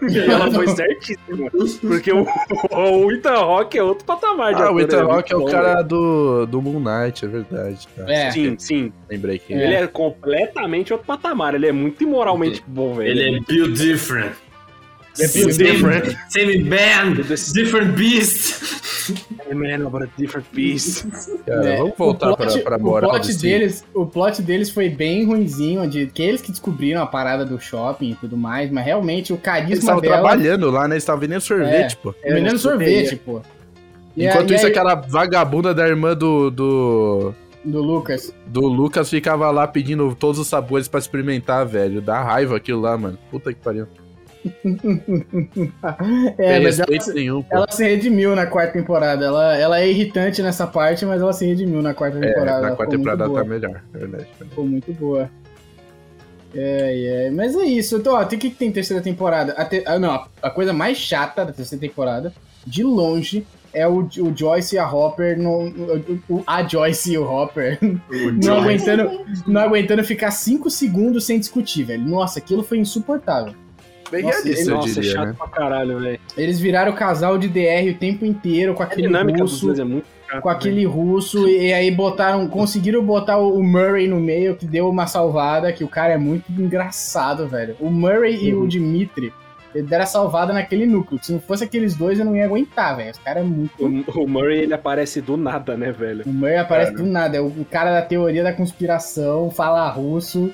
E (laughs) ela foi certíssima. Porque o, o Ethan Rock é outro patamar de Ah, ator. o Ethan ele Rock é o muito cara do, do Moon Knight, é verdade. Tá. É. Sim, sim. Lembrei que. Ele é completamente outro patamar. Ele é muito imoralmente bom, velho. Ele é built different. É built different. Same band, different beast. É man of a different beast. Cara, É, vamos voltar o plot, pra, pra o moral plot deles O plot deles foi bem ruinzinho, de que eles que descobriram a parada do shopping e tudo mais, mas realmente o Eles carisma estavam dela... trabalhando lá, né? Eles estavam vendendo sorvete, pô. É, vendendo sorvete, pô. Enquanto aí- isso, aí- aquela vagabunda da irmã do, do, Do Lucas. do Lucas ficava lá pedindo todos os sabores pra experimentar, velho. Dá raiva aquilo lá, mano. Puta que pariu. (laughs) É, mas ela, nenhum, ela se redimiu na quarta temporada. Ela, ela é irritante nessa parte, mas ela se redimiu na quarta É, temporada. na Ela quarta temporada tá melhor, é verdade. Ficou muito boa. É, é. Mas é isso. Então, ó, tem o que que tem terceira temporada? A te- ah, não, a, coisa mais chata da terceira temporada, de longe, é o, o Joyce e a Hopper. No, o- o- a Joyce e o Hopper (laughs) não aguentando, não aguentando ficar 5 segundos sem discutir, velho. Nossa, aquilo foi insuportável. Bem Nossa, realista, eu Nossa, é diria, chato né? pra caralho, velho. Eles viraram casal de DR o tempo inteiro com aquele russo. é muito chata. com aquele russo e aí botaram, conseguiram botar o Murray no meio que deu uma salvada, que o cara é muito engraçado, velho. O Murray e o Dimitri, ele deram a salvada naquele núcleo. Se não fosse aqueles dois, eu não ia aguentar, velho. Os caras é muito. O, o Murray, ele aparece do nada, né, velho? O Murray aparece do nada, é o o cara da teoria da conspiração, fala russo.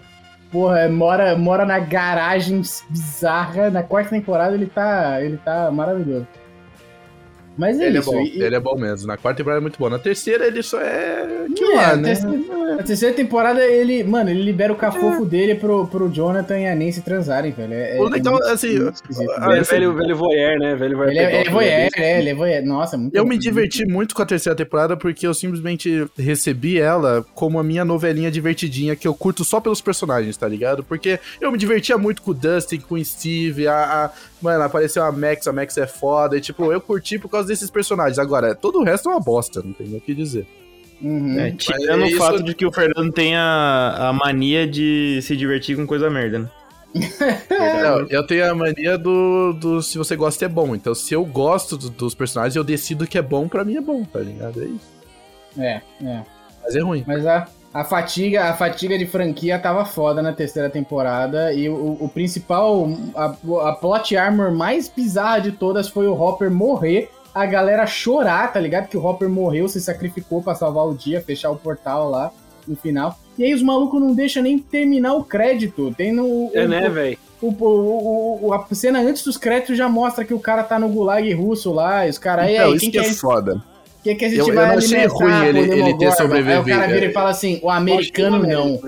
Porra, é, mora, mora na garagem bizarra. Na quarta temporada ele tá, ele tá maravilhoso. Mas é Ele é isso. bom, e- ele é bom mesmo. Na quarta temporada é muito bom. Na terceira ele só é. Que É, lá, a, né? terceira, a terceira temporada, ele, mano, ele libera o cafofo dele pro, pro Jonathan e a Nancy transarem, velho. É, O é legal, muito- assim, muito esquisito, ah, velho. Velho, velho, voyeur, né? Velho voyeur Ele é, ele é voyeur, é, ele é voyeur. Nossa, muito Eu bom. me diverti muito com a terceira temporada porque eu simplesmente recebi ela como a minha novelinha divertidinha que eu curto só pelos personagens, tá ligado? Porque eu me divertia muito com o Dustin, com o Steve, a, a- mano, apareceu a Max, a Max é foda, e tipo, eu curti por causa desses personagens. Agora, todo o resto é uma bosta, não tem nem o que dizer. Uhum. É, tirando é o isso- fato de que o Fernando tem a, a mania de se divertir com coisa merda, né? (laughs) Não, eu tenho a mania do, do se você gosta é bom. Então, se eu gosto do- dos personagens, eu decido que é bom, pra mim é bom, tá ligado? É isso. É, é. Mas é ruim. Mas a, a fatiga, a fatiga de franquia tava foda na terceira temporada e o, o principal, a, a plot armor mais bizarra de todas foi o Hopper morrer, a galera chorar, tá ligado? Que o Hopper morreu, se sacrificou pra salvar o dia, fechar o portal lá no final. E aí os malucos não deixam nem terminar o crédito. Tem no É, o- né, velho? o, o, o- a cena antes dos créditos já mostra que o cara tá no gulag russo lá, e os caras, Então, aí, isso quem que que é é foda. Que, que a gente Eu- eu vai não achei ruim ele- ele ter Demogorgon? Aí o sobrevivido, cara vira é. e fala assim, o americano não.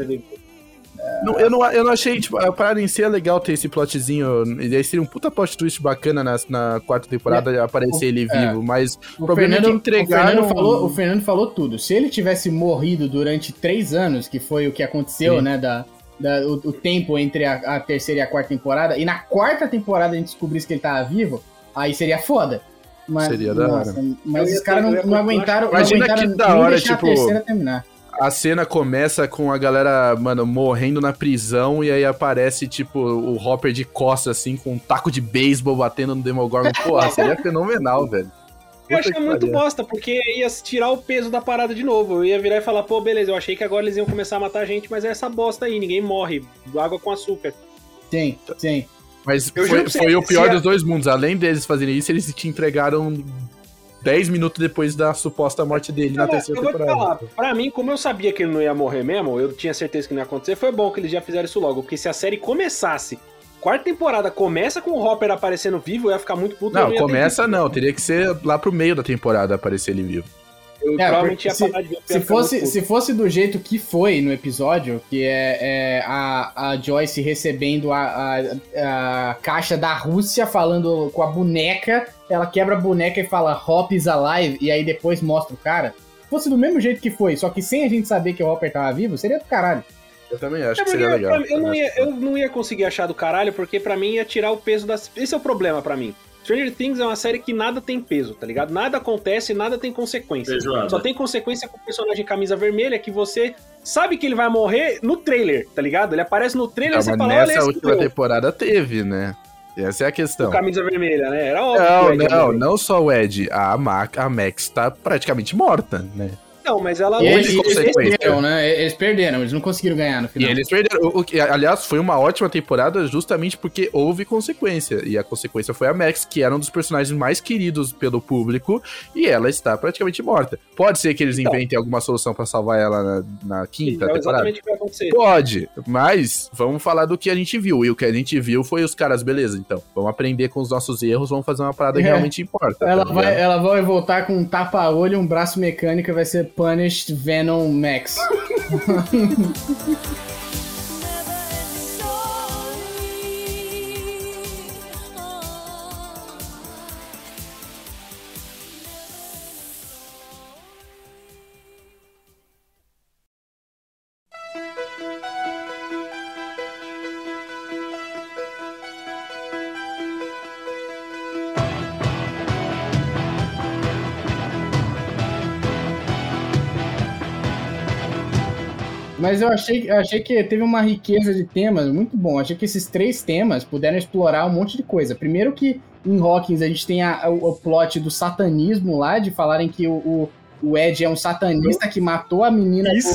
Não, eu, não, eu não achei, tipo, a parada em si é legal ter esse plotzinho. E aí seria um puta plot twist bacana na, na quarta temporada aparecer ele É. vivo. Mas O o problema é que Fernando, entregaram. o, Fernando falou, o Fernando falou tudo. Se ele tivesse morrido durante três anos, que foi o que aconteceu, Sim. né? Da, da- o, o tempo entre a, a terceira e a quarta temporada, e na quarta temporada a gente descobrisse que ele tava vivo, aí seria foda. Mas, Seria da hora. Mas Eu os caras eu não, não aguentaram, não Imagina aguentaram que da hora, tipo, a terceira terminar. A cena começa com a galera, mano, morrendo na prisão. E aí aparece, tipo, o Hopper de costas, assim, com um taco de beisebol batendo no Demogorgon. (laughs) Porra, seria fenomenal, velho. Eu Puta achei que muito bosta, porque ia tirar o peso da parada de novo. Eu ia virar e falar, pô, beleza, eu achei que agora eles iam começar a matar a gente, mas é essa bosta aí, ninguém morre. Água com açúcar. Sim, sim. Mas Eu foi, você, foi o pior a- dos dois mundos. Além deles fazerem isso, eles te entregaram 10 minutos depois da suposta morte dele na terceira vou te temporada. falar, pra mim, como eu sabia que ele não ia morrer mesmo, eu tinha certeza que não ia acontecer, foi bom que eles já fizeram isso logo. Porque se a série começasse, quarta temporada começa com o Hopper aparecendo vivo, eu ia ficar muito puto. Não, ter começa não. Teria que ser lá pro meio da temporada aparecer ele vivo. Eu É, provavelmente ia porque parar de ver. Se fosse, se fosse do jeito que foi no episódio, que é, é a, a Joyce recebendo a, a, a caixa da Rússia falando com a boneca, ela quebra a boneca e fala Hop is alive, e aí depois mostra o cara. Se fosse do mesmo jeito que foi, só que sem a gente saber que o Hopper tava vivo, seria do caralho. Eu também acho É que seria legal. pra- eu, não ia, eu não ia conseguir achar do caralho, porque pra mim ia tirar o peso das. Esse é o problema pra mim. Stranger Things é uma série que nada tem peso, tá ligado? Nada acontece, nada tem consequência. Só tem consequência com o personagem camisa vermelha que você sabe que ele vai morrer no trailer, tá ligado? Ele aparece no trailer e você mas fala, olha nessa esse última temporada teve, né? Essa é a questão. o camisa vermelha, né? Era óbvio. Não, não, não só o Ed. A, Ma a Max tá praticamente morta, né? Não, mas ela E não eles, eles perderam, né? Eles perderam, eles não conseguiram ganhar no E final. eles perderam. O, o que, aliás, foi uma ótima temporada justamente porque houve consequência. E a consequência foi a Max, que era um dos personagens mais queridos pelo público, e ela está praticamente morta. Pode ser que eles Então. inventem alguma solução pra salvar ela na, na quinta é temporada? exatamente o que vai acontecer. Pode, mas vamos falar do que a gente viu. E o que a gente viu foi os caras, beleza, então. Vamos aprender com os nossos erros, vamos fazer uma parada que É. realmente importa. Ela tá vai, ela vai voltar com um tapa-olho e um braço mecânico e vai ser Punished Venom Max. (laughs) (laughs) Mas eu achei, eu achei que teve uma riqueza de temas muito bom. Achei que esses três temas puderam explorar um monte de coisa. Primeiro que em Hawkins a gente tem a- o, o plot do satanismo lá, de falarem que o, o, o Ed é um satanista que matou a menina. Isso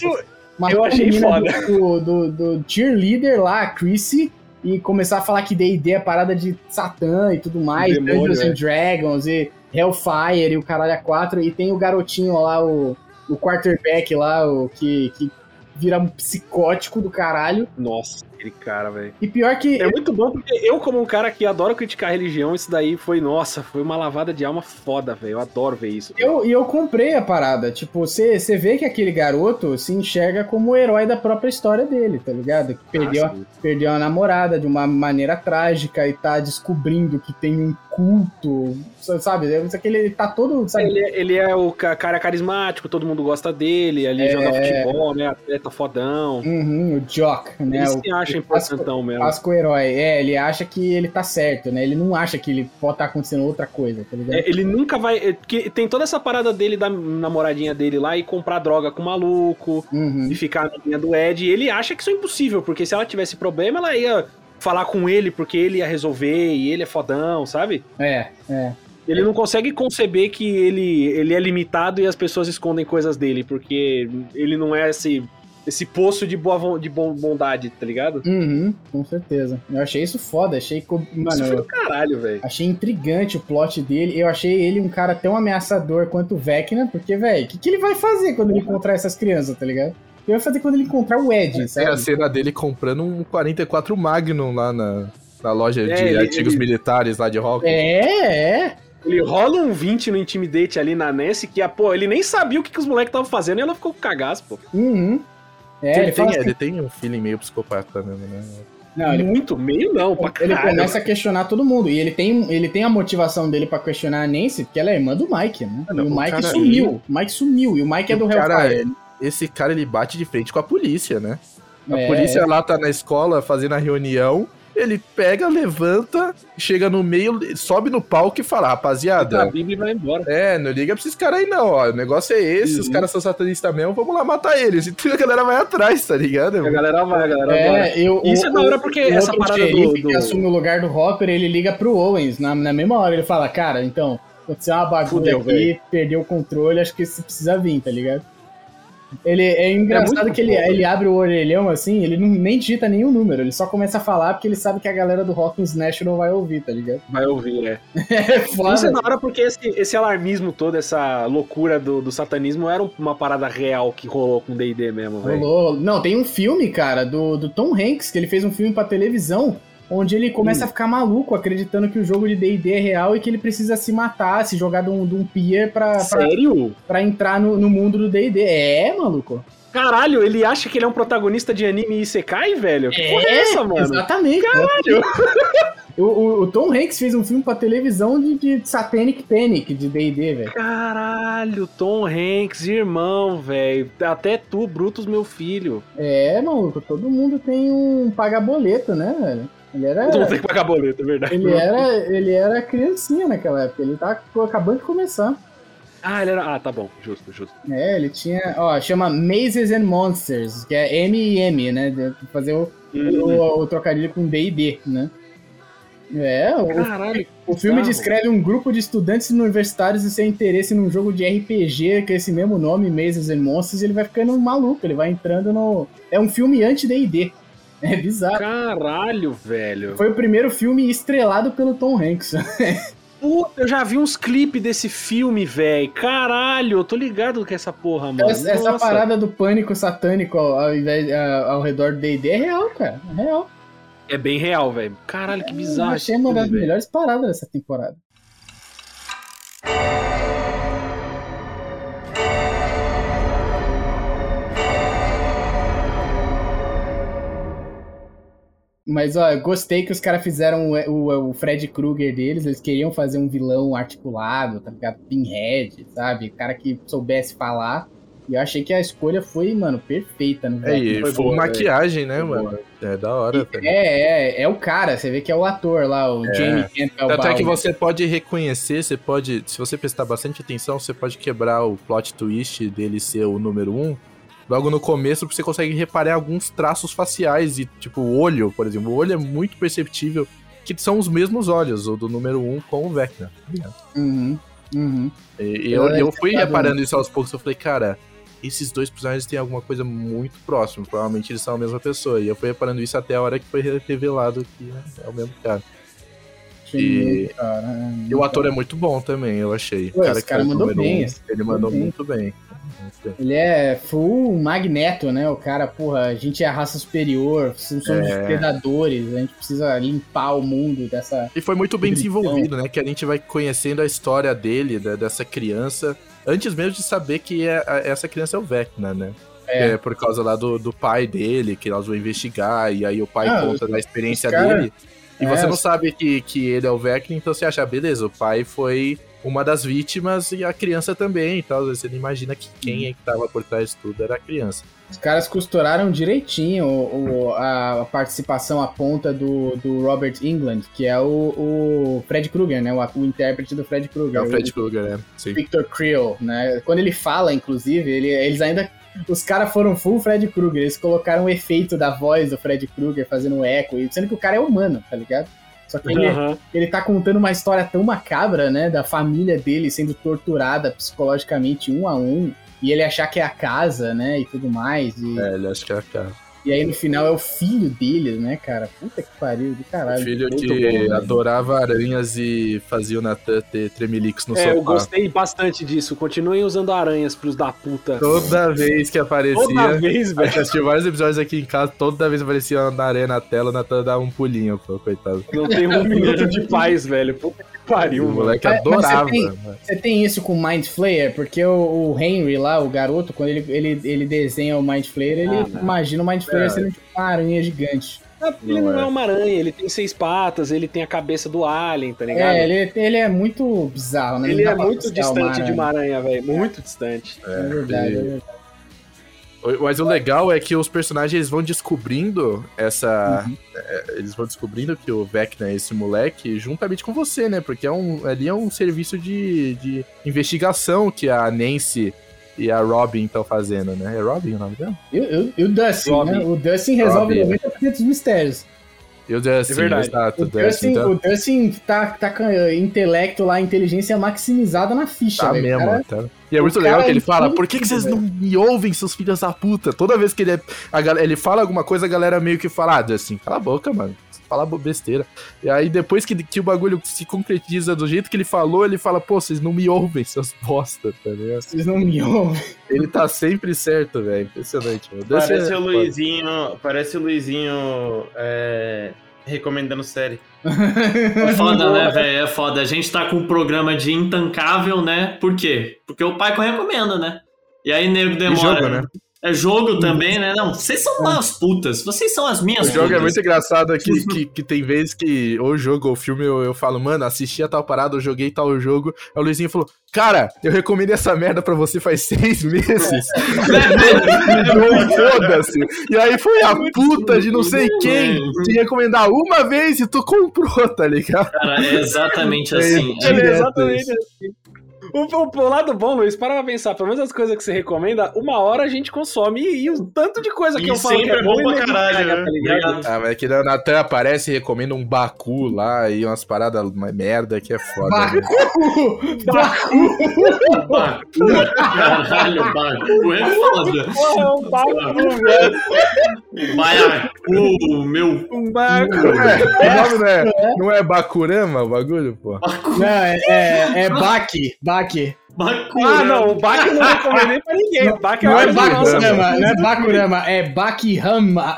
matou eu a achei menina foda. Do, do, do cheerleader lá, a Chrissy, e começar a falar que D&D é parada de Satã e tudo mais, Demônio, Dungeons é. and Dragons e Hellfire e o caralho a quatro, e tem o garotinho lá, o, o quarterback lá, o que, que vira um psicótico do caralho. Nossa. Aquele cara, velho. E pior que. É muito bom porque eu, como um cara que adora criticar a religião, isso daí foi, nossa, foi uma lavada de alma foda, velho. Eu adoro ver isso. Eu, e eu comprei a parada. Tipo, você você vê que aquele garoto se enxerga como o herói da própria história dele, tá ligado? Que perdeu, Ah, perdeu a namorada de uma maneira trágica e tá descobrindo que tem um culto, sabe? Isso aqui ele tá todo, sabe? Ele, é- ele é o ca- cara carismático, todo mundo gosta dele, ali É. joga futebol, né? Atleta fodão. Uhum, o Jock, né? Ele o, se acha o clássico- importantão mesmo. clássico herói. É, ele acha que ele tá certo, né? Ele não acha que ele pode estar acontecendo outra coisa, tá ligado? É, ele nunca vai. é, que tem toda essa parada dele, da namoradinha dele lá, e comprar droga com o maluco, Uhum. e ficar na linha do Ed. Ele acha que isso é impossível, porque se ela tivesse problema, ela ia falar com ele, porque ele ia resolver, e ele é fodão, sabe? É, é. Ele não consegue conceber que ele, ele é limitado e as pessoas escondem coisas dele, porque ele não é esse, esse poço de boa de bon- bondade, tá ligado? Uhum, com certeza. Eu achei isso foda, achei. co- Isso Mano, foi do caralho, velho. achei intrigante o plot dele. Eu achei ele um cara tão ameaçador quanto o Vecna, porque, velho, o que, que ele vai fazer quando ele encontrar essas crianças, tá ligado? Ele vai fazer quando ele encontrar o Ed, Tem a sabe? cena dele comprando um 44 Magnum lá na, na loja de É, ele- artigos ele- militares lá de Hawking. É, é. Ele rola um 20 no Intimidate ali na Nancy, que, ah, pô, ele nem sabia o que, que os moleques estavam fazendo e ela ficou com cagaço, pô. Uhum. É, ele, ele, tem, assim, ele tem um feeling meio psicopata mesmo, né? não, ele, Muito, meio não, pra ele caralho. começa a questionar todo mundo. E ele tem, ele tem a motivação dele pra questionar a Nancy, porque ela é irmã do Mike, né? Não, e o o Mike cara- sumiu. O Mike sumiu. E o Mike é do Hellfire. Esse cara, ele bate de frente com a polícia, né? A É, polícia lá tá na escola fazendo a reunião, ele pega, levanta, chega no meio, sobe no palco e fala, a rapaziada... Bíblia vai embora. É, não liga pra esses caras aí não, ó. O negócio é esse, Uhum. os caras são satanistas mesmo, vamos lá matar eles. E a galera vai atrás, tá ligado? A galera vai, a galera vai. É, eu, Isso o- é da hora porque o essa parada do- do- que assume o lugar do Hopper, ele liga pro Owens na, na mesma hora. Ele fala, cara, então, aconteceu uma bagulha Fudeu, aqui, velho. perdeu o controle, acho que você precisa vir, tá ligado? Ele é engraçado muito que ele, bom, ele abre o orelhão assim, ele não, nem digita nenhum número, ele só começa a falar porque ele sabe que a galera do Hawkins National vai ouvir, tá ligado? Vai ouvir, é. (laughs) É foda. Isso é da hora porque esse, esse alarmismo todo, essa loucura do, do satanismo era uma parada real que rolou com D&D mesmo, velho. Rolou. Não, tem um filme, cara, do, do Tom Hanks, que ele fez um filme pra televisão, onde ele começa a ficar maluco, acreditando que o jogo de D&D é real e que ele precisa se matar, se jogar de um, de um pier pra, pra, Sério? pra entrar no, no mundo do D&D. É, maluco. Caralho, ele acha que ele é um protagonista de anime e Isekai, velho? Que porra é essa, mano? Exatamente. Caralho. O, o- o Tom Hanks fez um filme pra televisão de, de Satanic Panic, de D&D, velho. Caralho, Tom Hanks, irmão, velho. Até tu, Brutus, meu filho. É, maluco, todo mundo tem um paga-boleto, né, velho? Ele era... Todo mundo tem que pagar boleto, é verdade. Ele era, ele era criancinha naquela época, ele tá acabando de começar. Ah, ele era... Ah, tá bom. Justo, justo. É, ele tinha, ó, chama Mazes and Monsters, que é M e M, né, de fazer o, o, o trocadilho com D e D, né. É, o, Caralho. o filme descreve um grupo de estudantes universitários e seu interesse num jogo de RPG com esse mesmo nome, Mazes and Monsters, e ele vai ficando maluco, ele vai entrando no... É um filme anti-D&D. (laughs) É bizarro. Caralho, velho. Foi o primeiro filme estrelado pelo Tom Hanks. (laughs) Puta, eu já vi uns clipes desse filme, velho. Caralho, eu tô ligado com essa porra, mano. Essa, essa parada do pânico satânico ao, ao, ao redor do D&D é real, cara. É real. É bem real, velho. Caralho, que bizarro. Eu achei uma das melhores paradas dessa temporada. Mas, ó, gostei que os caras fizeram o, o, o Fred Krueger deles. Eles queriam fazer um vilão articulado, tá ligado? Pinhead, sabe? Cara que soubesse falar. E eu achei que a escolha foi, mano, perfeita no É, e Foi foi boa, maquiagem, né, mano? É da hora. É, é, é o cara. Você vê que é o ator lá, o Jamie Campbell Tanto é que você pode reconhecer, você pode, se você prestar bastante atenção, você pode quebrar o plot twist dele ser o número um. Logo no começo, você consegue reparar alguns traços faciais e, tipo, o olho, por exemplo. O olho é muito perceptível, que são os mesmos olhos, o do número um com o Vecna. tá? Uhum, uhum. E, eu, eu fui reparando isso aos poucos, eu falei, cara, esses dois personagens têm alguma coisa muito próxima, provavelmente eles são a mesma pessoa. E eu fui reparando isso até a hora que foi revelado que é o mesmo cara. Achei E- cara. é E o ator é muito bom também, eu achei. Pô, esse cara faz o mandou bem, um, esse ele mandou mandou bem. muito bem. Ele é full magneto, né? O cara, porra, a gente é a raça superior, somos É. predadores, a gente precisa limpar o mundo dessa. E foi muito bem desenvolvido, né? Que a gente vai conhecendo a história dele, da- dessa criança, antes mesmo de saber que é- essa criança é o Vecna, né? É. É, por causa lá do, do pai dele, que nós vão investigar, e aí o pai Ah, conta da experiência cara- dele. E É, você não sabe que, que ele é o Vecna, então você acha, ah, beleza, o pai foi uma das vítimas e a criança também e tal. Você não imagina que quem é que tava por trás de tudo era a criança. Os caras costuraram direitinho o, o- a, participação, a ponta do, do Robert England, que é o, o Fred Krueger, né? O, o intérprete do Fred Krueger. É o Fred Krueger, né? Sim. Victor Creel, né? Quando ele fala, inclusive, ele- eles ainda. Os caras foram full Fred Krueger, eles colocaram o efeito da voz do Fred Krueger fazendo um eco, e sendo que o cara é humano, tá ligado? Só que ele, Aham. ele tá contando uma história tão macabra, né? Da família dele sendo torturada psicologicamente um a um, e ele achar que é a casa, né? E tudo mais. E, É, ele acho que é a cara. E aí no final é o filho dele, né, cara? Puta que pariu, do O caralho. filho Muito que bom, né? adorava aranhas e fazia o Natan ter tremeliques no É, sofá. eu gostei bastante disso. Continuem usando aranhas pros da puta. Toda vez que aparecia. Toda vez, velho. gente assistiu vários episódios aqui em casa, toda vez aparecia uma aranha na tela, o Natan dava um pulinho, pô, coitado. Não tem um minuto de paz, velho. Puta que pariu, o mano. moleque Mas- mas você adorava. tem-? Você tem isso com Mind Flayer, porque o, o Henry lá, o garoto, quando ele, ele, ele desenha o Mind Flayer, ele Ah, imagina o Mind Flayer É. sendo uma aranha gigante. Ah, Ele Não não é. é uma aranha, ele tem seis patas, ele tem a cabeça do alien, tá ligado? É, ele, ele é muito bizarro, né? Ele dá é muito distante de aranha. uma aranha, velho. Muito distante. É verdade, é verdade. Mas o legal é que os personagens vão descobrindo essa. Uhum. é, eles vão descobrindo que o Vecna é esse moleque juntamente com você, né? Porque é um, ali é um serviço de, de investigação que a Nancy e a Robin estão fazendo, né? É Robin o nome dela? E, o Dustin, Robin. né? O Dustin resolve Robin. 90% dos mistérios. Eu disse, É verdade. exato. O Dustin tá, o Dustin tá, tá com eh, intelecto lá, inteligência maximizada na ficha, tá velho. mesmo, Cara, tá? E é o muito legal que é ele fala, tudo por que, que vocês velho." não me ouvem, seus filhos da puta? Toda vez que ele, é, a ele fala alguma coisa, a galera meio que fala, ah, Dustin, cala a boca, mano. Você Fala bo- besteira. E aí, depois que, que o bagulho se concretiza do jeito que ele falou, ele fala, pô, vocês não me ouvem, seus bosta, tá ligado? Vocês não me ouvem. Ele tá sempre certo, velho. Impressionante, mano. Dustin Parece é o. Luizinho. Parece o Luizinho é, recomendando série. (laughs) É foda, né, velho? É foda. A gente tá com um programa de intancável, né? Por quê? Porque o pai recomenda, né? E aí nego E demora. jogo, né? É jogo também, né? Não, vocês são umas putas. Vocês são as minhas O jogo é putas. muito engraçado que, que, que tem vezes que ou jogo ou filme eu, eu falo, mano, assisti a tal parada, eu joguei tal jogo. Aí o Luizinho falou, cara, eu recomendo essa merda pra você faz (laughs) seis meses. Não foda-se. E aí foi a puta de não sei quem te recomendar uma vez e tu comprou, tá ligado? Cara, é exatamente assim. É, é exatamente assim. O, o- o lado bom, Luiz, para pra pensar, pelo menos as coisas que você recomenda, uma hora a gente consome e, e o tanto de coisa que E eu falo que sempre é é bom bom pra nego caralho, né? tá ligado? Ah, mas que na Natan aparece e recomenda um Baku lá e umas paradas, uma merda que é foda. né? Caralho, Baku é foda. Porra, é um barco, velho. Baiacu, meu Um barco. É, o não é, não é Bakurama o bagulho, pô? Não, é, é, é Baki. Baki. Baku. Ah, não, o Bach eu não recomendei pra ninguém. O Bach é Não é. Bakurama, não é Bakurama, é Bakihama.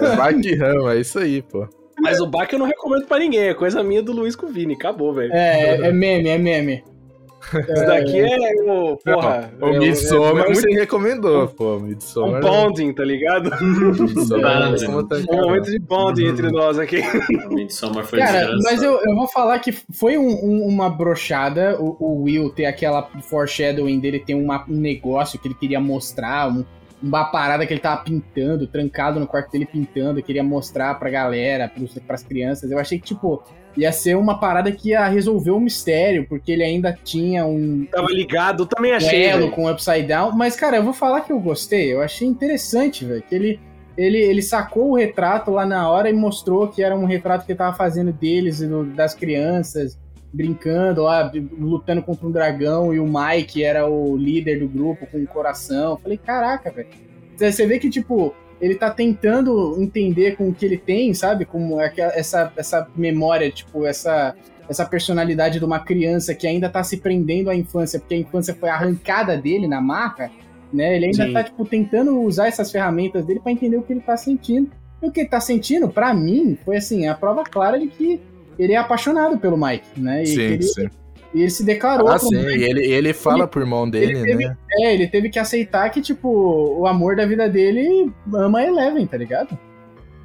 É Bakirama, é isso aí, pô. Mas o Bach eu não recomendo pra ninguém. É coisa minha do Luiz com o Vini. Acabou, velho. É, é meme, é meme. Isso daqui é o. Porra. o é, Midsommar é, você muito recomendou, pô. um Midsommar. bonding, tá ligado? (laughs) Midsommar, tá Um momento de bonding entre nós aqui. Midsommar foi Cara, mas eu, eu vou falar que foi um- um- uma brochada o, o Will ter aquela foreshadowing dele ter uma- um negócio que ele queria mostrar, um- uma parada que ele tava pintando, trancado no quarto dele pintando, queria mostrar pra galera, pros, pras crianças. Eu achei que, tipo, ia ser uma parada que ia resolver o mistério, porque ele ainda tinha um Tava ligado, também achei. duelo com o Upside Down. Mas, cara, eu vou falar que eu gostei. Eu achei interessante, velho. Que ele, ele, ele sacou o retrato lá na hora e mostrou que era um retrato que ele tava fazendo deles e do- das crianças, brincando lá, lutando contra um dragão. E o Mike era o líder do grupo com o coração. Eu falei, caraca, velho. Você vê que, tipo. Ele tá tentando entender com o que ele tem, sabe? Como aquela- essa, essa memória, tipo, essa essa personalidade de uma criança que ainda tá se prendendo à infância, porque a infância foi arrancada dele na marca, né? Ele ainda Sim. tá, tipo, tentando usar essas ferramentas dele pra entender o que ele tá sentindo. E o que ele tá sentindo, pra mim, foi assim, a prova clara de que ele é apaixonado pelo Mike, né? E, Sim, ele, sim. E ele se declarou Ah, sim. E ele, ele fala Ele- pro irmão dele, teve- né? É, ele teve que aceitar que, tipo, o amor da vida dele ama a Eleven, tá ligado?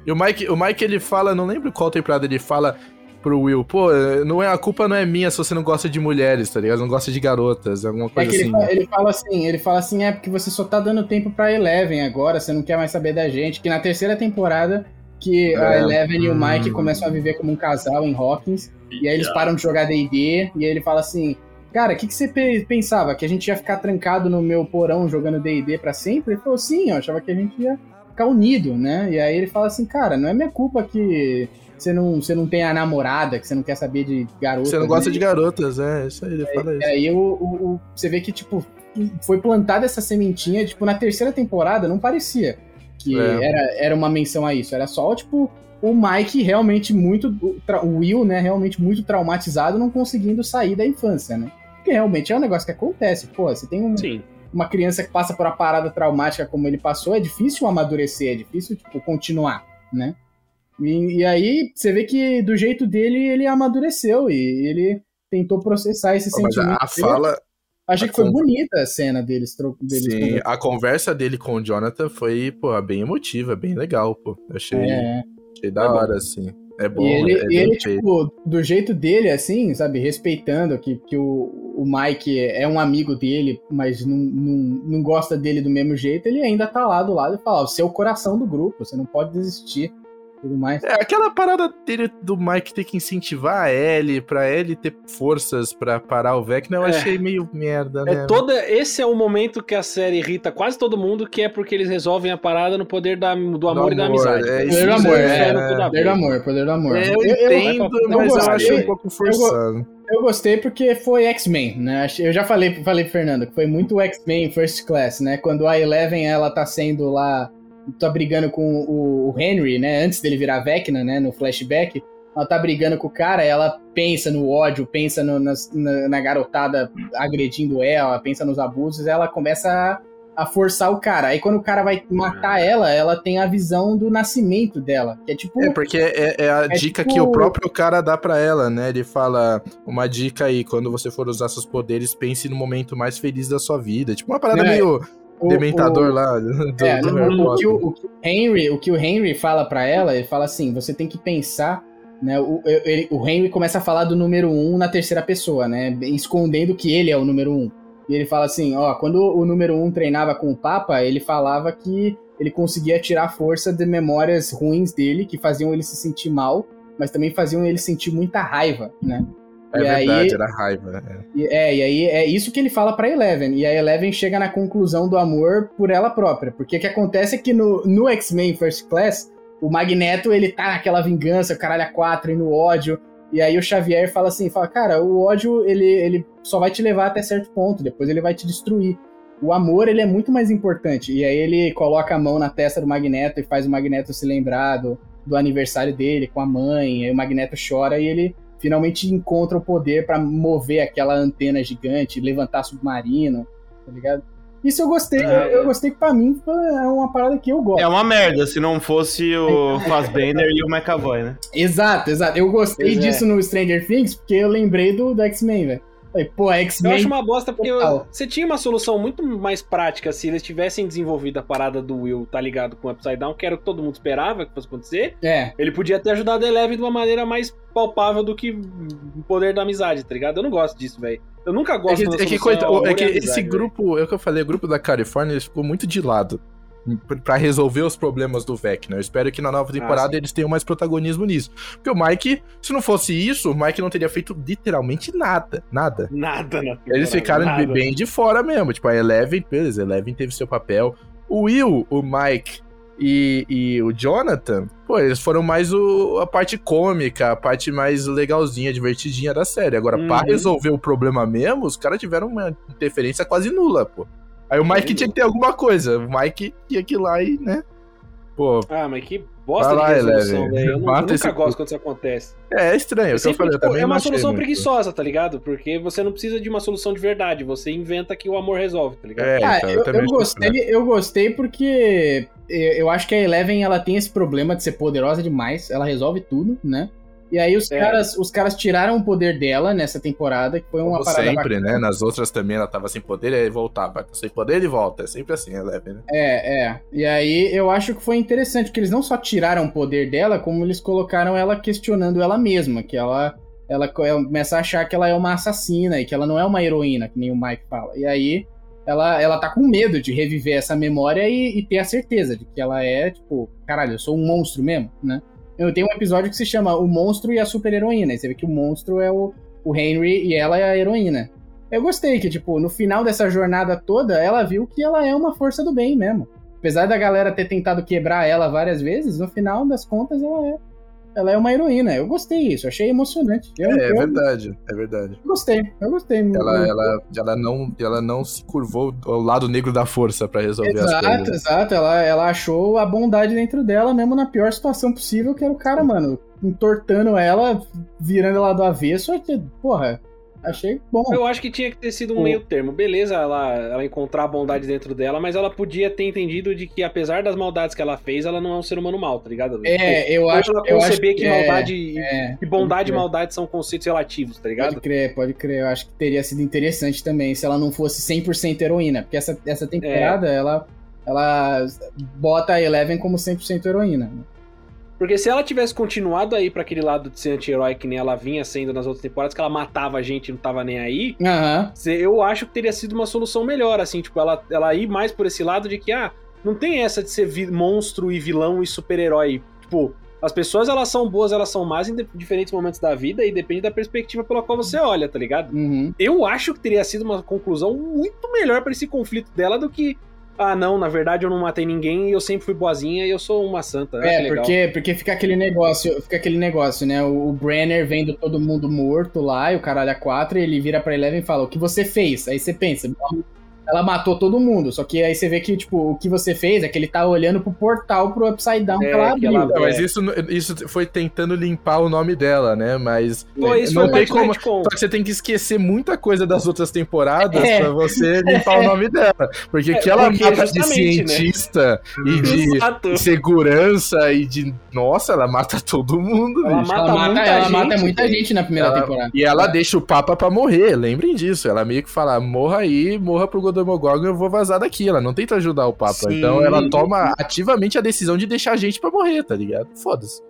E o Mike, o Mike, ele fala, não lembro qual temporada ele fala pro Will, pô, não é, a culpa não é minha se você não gosta de mulheres, tá ligado? Não gosta de garotas, alguma É coisa ele, assim. fa- ele fala assim, ele fala assim, é porque você só tá dando tempo pra Eleven agora, você não quer mais saber da gente. Que na terceira temporada, que a É. Eleven e o Mike Hum. começam a viver como um casal em Hawkins, e aí eles param de jogar D&D, e aí ele fala assim, cara, o que, que você pe- pensava? Que a gente ia ficar trancado no meu porão jogando D&D pra sempre? Ele falou, sim, eu achava que a gente ia ficar unido, né? E aí ele fala assim, cara, não é minha culpa que você não, você não tem a namorada, que você não quer saber de garotas. Você não gosta né? de garotas, é, isso aí, ele fala E isso. aí o, o- o- você vê que, tipo, foi plantada essa sementinha, tipo, na terceira temporada não parecia que É. era, era uma menção a isso. Era só, tipo, o Mike realmente muito. O, Will, né, realmente muito traumatizado, não conseguindo sair da infância, né? Porque realmente é um negócio que acontece. Pô, você tem um- uma criança que passa por uma parada traumática como ele passou, é difícil amadurecer, é difícil, tipo, continuar, né? E, e aí você vê que do jeito dele ele amadureceu e ele tentou processar esse Mas sentimento. a, a dele. Achei a que foi con- bonita a cena deles, tro- deles sim, a conversa dele com o Jonathan foi, pô, bem emotiva, bem legal, pô. Achei, É. achei da É bom. hora, assim. É bom, E ele, é e ele, tipo, do jeito dele, assim, sabe, respeitando que, que o, o Mike é um amigo dele, mas não, não, não gosta dele do mesmo jeito, ele ainda tá lá do lado e fala, você é o coração do grupo, você não pode desistir, tudo mais. É, aquela parada dele, do Mike ter que incentivar a Ellie, pra Ellie ter forças pra parar o Vecna, eu É. achei meio merda, né? É toda, esse é o momento que a série irrita quase todo mundo, que é porque eles resolvem a parada no poder da- do amor, e da amizade. é Poder do amor, é, é. Poder do amor, poder do amor. É, eu, Eu- eu- entendo, eu mas eu gostei. achei um pouco forçado. Eu gostei porque foi X-Men, né? Eu já falei, falei pro Fernando que foi muito X-Men First Class, né? Quando a Eleven, ela tá sendo lá, tá brigando com o Henry, né? Antes dele virar Vecna, né? No flashback. Ela tá brigando com o cara, ela pensa no ódio, pensa no- na, na garotada agredindo ela, pensa nos abusos, ela começa a, a forçar o cara. Aí quando o cara vai matar ela, ela tem a visão do nascimento dela, que é tipo... É, porque é, é a É dica tipo- que o próprio cara dá pra ela, né? Ele fala uma dica aí, quando você for usar seus poderes, pense no momento mais feliz da sua vida. Tipo, uma parada É, meio o- dementador o- lá do, É, do o- que o, o Henry, o que o Henry fala pra ela, ele fala assim, você tem que pensar, né? O, ele- o Henry começa a falar do número um na terceira pessoa, né? Escondendo que ele é o número um. E ele fala assim, ó, quando o número um treinava com o Papa, ele falava que ele conseguia tirar força de memórias ruins dele, que faziam ele se sentir mal, mas também faziam ele sentir muita raiva, né? É e aí- verdade, era raiva. é. E- É, e aí é isso que ele fala pra Eleven. E a Eleven chega na conclusão do amor por ela própria. Porque o que acontece é que no, no X-Men First Class, o Magneto, ele tá naquela vingança, o caralho a quatro, e no ódio. E aí o Xavier fala assim, fala, cara, o ódio, ele, ele só vai te levar até certo ponto, depois ele vai te destruir. O amor, ele é muito mais importante. E aí ele coloca a mão na testa do Magneto e faz o Magneto se lembrar do, do aniversário dele com a mãe. Aí o Magneto chora e ele finalmente encontra o poder pra mover aquela antena gigante, levantar submarino, tá ligado? Isso eu gostei, eu, eu gostei que pra mim é uma parada que eu gosto. É uma merda se não fosse o Fassbender e o McAvoy, né? Exato, exato. Eu gostei Pois é. disso no Stranger Things porque eu lembrei do, do X-Men, velho. Pô, Eu X-Men. acho uma bosta porque Total. você tinha uma solução muito mais prática se eles tivessem desenvolvido a parada do Will, tá ligado, com o Upside Down, que era o que todo mundo esperava que fosse acontecer. É, Ele podia ter ajudado a Eleven de uma maneira mais palpável do que o poder da amizade, tá ligado? Eu não gosto disso, velho. Eu nunca É gosto que, é que coita- o amor é que esse velho. grupo, é o que eu falei, o grupo da Califórnia ele ficou muito de lado pra resolver os problemas do Vecna. Eu espero que na nova temporada sim. eles tenham mais protagonismo nisso. Porque o Mike, se não fosse isso, o Mike não teria feito literalmente nada. Nada. Nada na Eles ficaram nada. bem de fora mesmo. Tipo, a Eleven, beleza, Eleven teve seu papel. O Will, o Mike e, e o Jonathan, pô, eles foram mais o, a parte cômica, a parte mais legalzinha, divertidinha da série. Agora, pra Uhum. resolver o problema mesmo, os caras tiveram uma interferência quase nula, pô. Aí o Mike tinha que ter alguma coisa. O Mike tinha que ir lá e, né? Pô, Ah, mas que bosta lá, de resolução, velho. Eu, não- eu nunca esse gosto quando isso acontece. é estranho, é o que eu Sempre, falei, eu tipo, também é uma solução muito. preguiçosa, tá ligado? Porque você não precisa de uma solução de verdade. Você inventa que o amor resolve, tá ligado? É, Ah, então, eu, também eu achei gostei, eu gostei porque eu eu acho que a Eleven ela tem esse problema de ser poderosa demais, ela resolve tudo, né? E aí os, É. caras, os caras tiraram o poder dela nessa temporada, que foi uma Como parada sempre, bacana. né? Nas outras também ela tava sem poder, aí voltava. Sem poder, ele volta. É sempre assim, a Eleven, né? É, é. E aí eu acho que foi interessante, porque eles não só tiraram o poder dela, como eles colocaram ela questionando ela mesma, que ela, ela começa a achar que ela é uma assassina e que ela não é uma heroína, que nem o Mike fala. E aí ela, ela tá com medo de reviver essa memória e, e ter a certeza de que ela é, tipo, caralho, eu sou um monstro mesmo, né? Eu tenho um episódio que se chama O Monstro e a Super Heroína. E você vê que o monstro é o, o Henry e ela é a heroína. Eu gostei que, tipo, no final dessa jornada toda, ela viu que ela é uma força do bem mesmo. Apesar da galera ter tentado quebrar ela várias vezes, no final das contas ela é, ela é uma heroína. Eu gostei disso, achei emocionante. Eu, É, é verdade, é verdade. gostei, eu gostei. Ela, ela, ela, não, ela não se curvou ao lado negro da força pra resolver as Exato, coisas. exato. Ela, ela achou a bondade dentro dela, mesmo na pior situação possível, que era o cara, mano, entortando ela, virando ela do avesso. Porra, achei bom. Eu acho que tinha que ter sido um meio termo. Beleza, ela, ela encontrar a bondade dentro dela, mas ela podia ter entendido de que, apesar das maldades que ela fez, ela não é um ser humano mau, tá ligado? É, eu Tipo, acho, ela eu acho conceber que, é, maldade é, que bondade e maldade são conceitos relativos, tá ligado? Pode crer, pode crer. Eu acho que teria sido interessante também se ela não fosse 100% heroína. Porque essa, essa temporada, É. ela, ela bota a Eleven como 100% heroína. Porque se ela tivesse continuado aí pra aquele lado de ser anti-herói que nem ela vinha sendo nas outras temporadas, que ela matava a gente e não tava nem aí. Cê- Eu acho que teria sido uma solução melhor, assim, tipo, ela, ela ir mais por esse lado de que, ah, não tem essa de ser monstro e vilão e super-herói. Tipo, as pessoas, elas são boas, elas são más em diferentes momentos da vida e depende da perspectiva pela qual você olha, tá ligado? Uhum. Eu acho que teria sido uma conclusão muito melhor pra esse conflito dela do que, ah, não, na verdade eu não matei ninguém e eu sempre fui boazinha e eu sou uma santa. É, porque, porque fica aquele negócio, fica aquele negócio, né? O, o Brenner vendo todo mundo morto lá, e o caralho a quatro, e ele vira pra Eleven e fala, o que você fez? Aí você pensa, ela matou todo mundo, só que aí você vê que, tipo, o que você fez é que ele tá olhando pro portal pro Upside Down É, que ela que abriu. ela- Não, mas É. isso, isso foi tentando limpar o nome dela, né? Mas Pô, isso não foi tem como. Só que você tem que esquecer muita coisa das outras temporadas É. pra você limpar o nome dela. Porque o que ela porque mata de né? cientista e de Exato. segurança e de. Nossa, ela mata todo mundo, Ela bicho. mata Ela mata, muita ela gente, mata muita gente na primeira Ela- temporada. E ela deixa o Papa pra morrer, lembrem disso. Ela meio que fala: morra aí, morra pro Godomogorgon, eu vou vazar daqui. Ela não tenta ajudar o Papa. Sim. Então ela toma ativamente a decisão de deixar a gente pra morrer, tá ligado? Foda-se.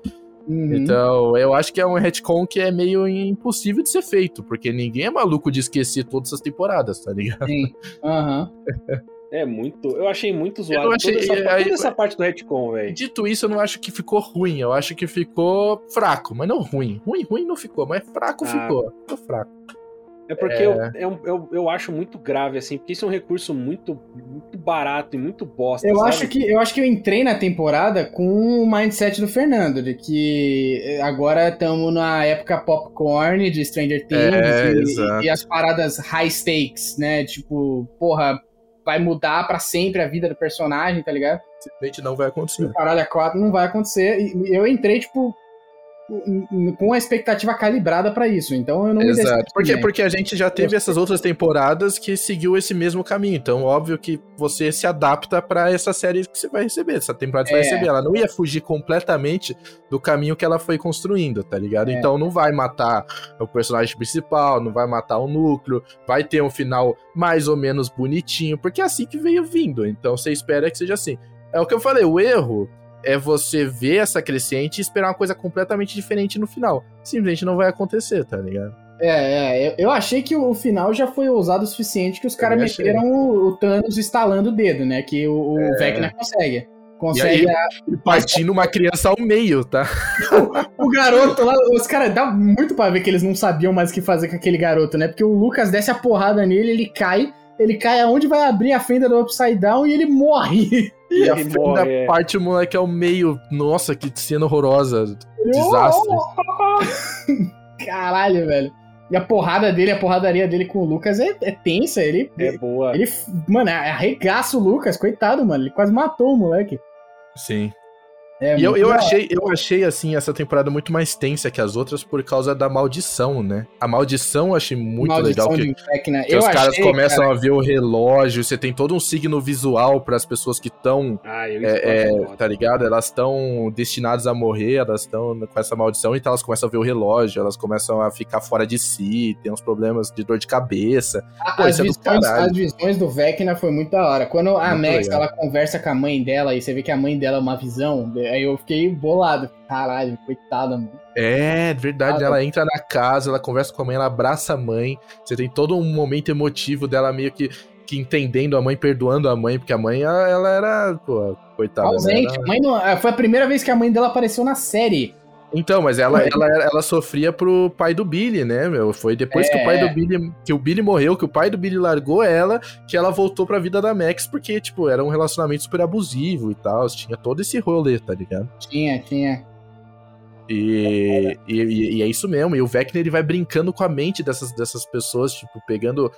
Uhum. Então, eu acho que é um retcon que é meio impossível de ser feito, porque ninguém é maluco de esquecer todas as temporadas, tá ligado? Sim. Aham. (laughs) É muito. Eu achei muito zoado Eu achei- toda, essa, aí- toda essa parte do retcon, velho. Dito isso, eu não acho que ficou ruim, eu acho que ficou fraco, mas não ruim. Ruim, ruim não ficou, mas fraco Ah. ficou. Ficou fraco. É porque Eu, é um- eu, eu acho muito grave, assim, porque isso é um recurso muito, muito barato e muito bosta. Eu sabe? acho, que, eu acho que eu entrei na temporada com o mindset do Fernando, de que agora estamos na época popcorn de Stranger Things É, e- e, as paradas high stakes, né? Tipo, porra, vai mudar pra sempre a vida do personagem, tá ligado? Simplesmente não vai acontecer. Caralho a 4 não vai acontecer. E eu entrei, tipo, com a expectativa calibrada pra isso. Então eu não me Exato. decepcionei. Porque, porque a gente já teve essas outras temporadas que seguiu esse mesmo caminho. Então, óbvio que você se adapta pra essa série que você vai receber. Essa temporada que você vai É. receber. Ela não ia fugir completamente do caminho que ela foi construindo, tá ligado? É. Então não vai matar o personagem principal, não vai matar o núcleo, vai ter um final mais ou menos bonitinho, porque é assim que veio vindo. Então você espera que seja assim. É o que eu falei, o erro é você ver essa crescente e esperar uma coisa completamente diferente no final. Simplesmente não vai acontecer, tá ligado? É, é, eu, achei que o final já foi ousado o suficiente que os caras meteram o, o Thanos instalando o dedo, né? Que o, o É. Vecna consegue. Consegue. E E partindo uma criança ao meio, tá? (laughs) O garoto lá, os caras, dá muito pra ver que eles não sabiam mais o que fazer com aquele garoto, né? Porque o Lucas desce a porrada nele, ele cai, ele cai aonde vai abrir a fenda do Upside Down e ele morre. E a fenda morre, é. parte o moleque ao meio. Nossa, que cena horrorosa. Desastre. (laughs) Caralho, velho. E a porrada dele, a porradaria dele com o Lucas é, é tensa. Ele, É boa. ele, mano, arregaça o Lucas, coitado, mano. Ele quase matou o moleque. Sim. É E eu, eu, achei, eu achei, assim, essa temporada muito mais tensa que as outras por causa da maldição, né? A maldição eu achei muito Maldição legal que, de Vecna. que Eu os caras achei, começam cara, a ver o relógio, você tem todo um signo visual para as pessoas que estão, Ah, é, é, tá ligado? Elas estão destinadas a morrer, elas estão com essa maldição, então elas começam a ver o relógio, elas começam a ficar fora de si, tem uns problemas de dor de cabeça. Pô, as, isso é do visões, as visões do Vecna foi muito da hora. Quando a Muito Max legal. ela conversa com a mãe dela e você vê que a mãe dela é uma visão, aí eu fiquei bolado. Caralho, coitada, mano. É, verdade. Ah, ela entra na casa, ela conversa com a mãe, ela abraça a mãe. Você tem todo um momento emotivo dela meio que, que entendendo a mãe, perdoando a mãe, porque a mãe, ela, ela era, pô, coitada. né? Ausente. Era- A mãe não- ah, foi a primeira vez que a mãe dela apareceu na série. Então, mas ela, ela, ela sofria pro pai do Billy, né, meu? Foi depois que o pai É. do Billy, que o Billy morreu, que o pai do Billy largou ela, que ela voltou pra vida da Max, porque, tipo, era um relacionamento super abusivo e tal. Tinha todo esse rolê, tá ligado? Tinha, tinha. E, e, e é isso mesmo. E o Vecna ele vai brincando com a mente dessas, dessas pessoas, tipo, pegando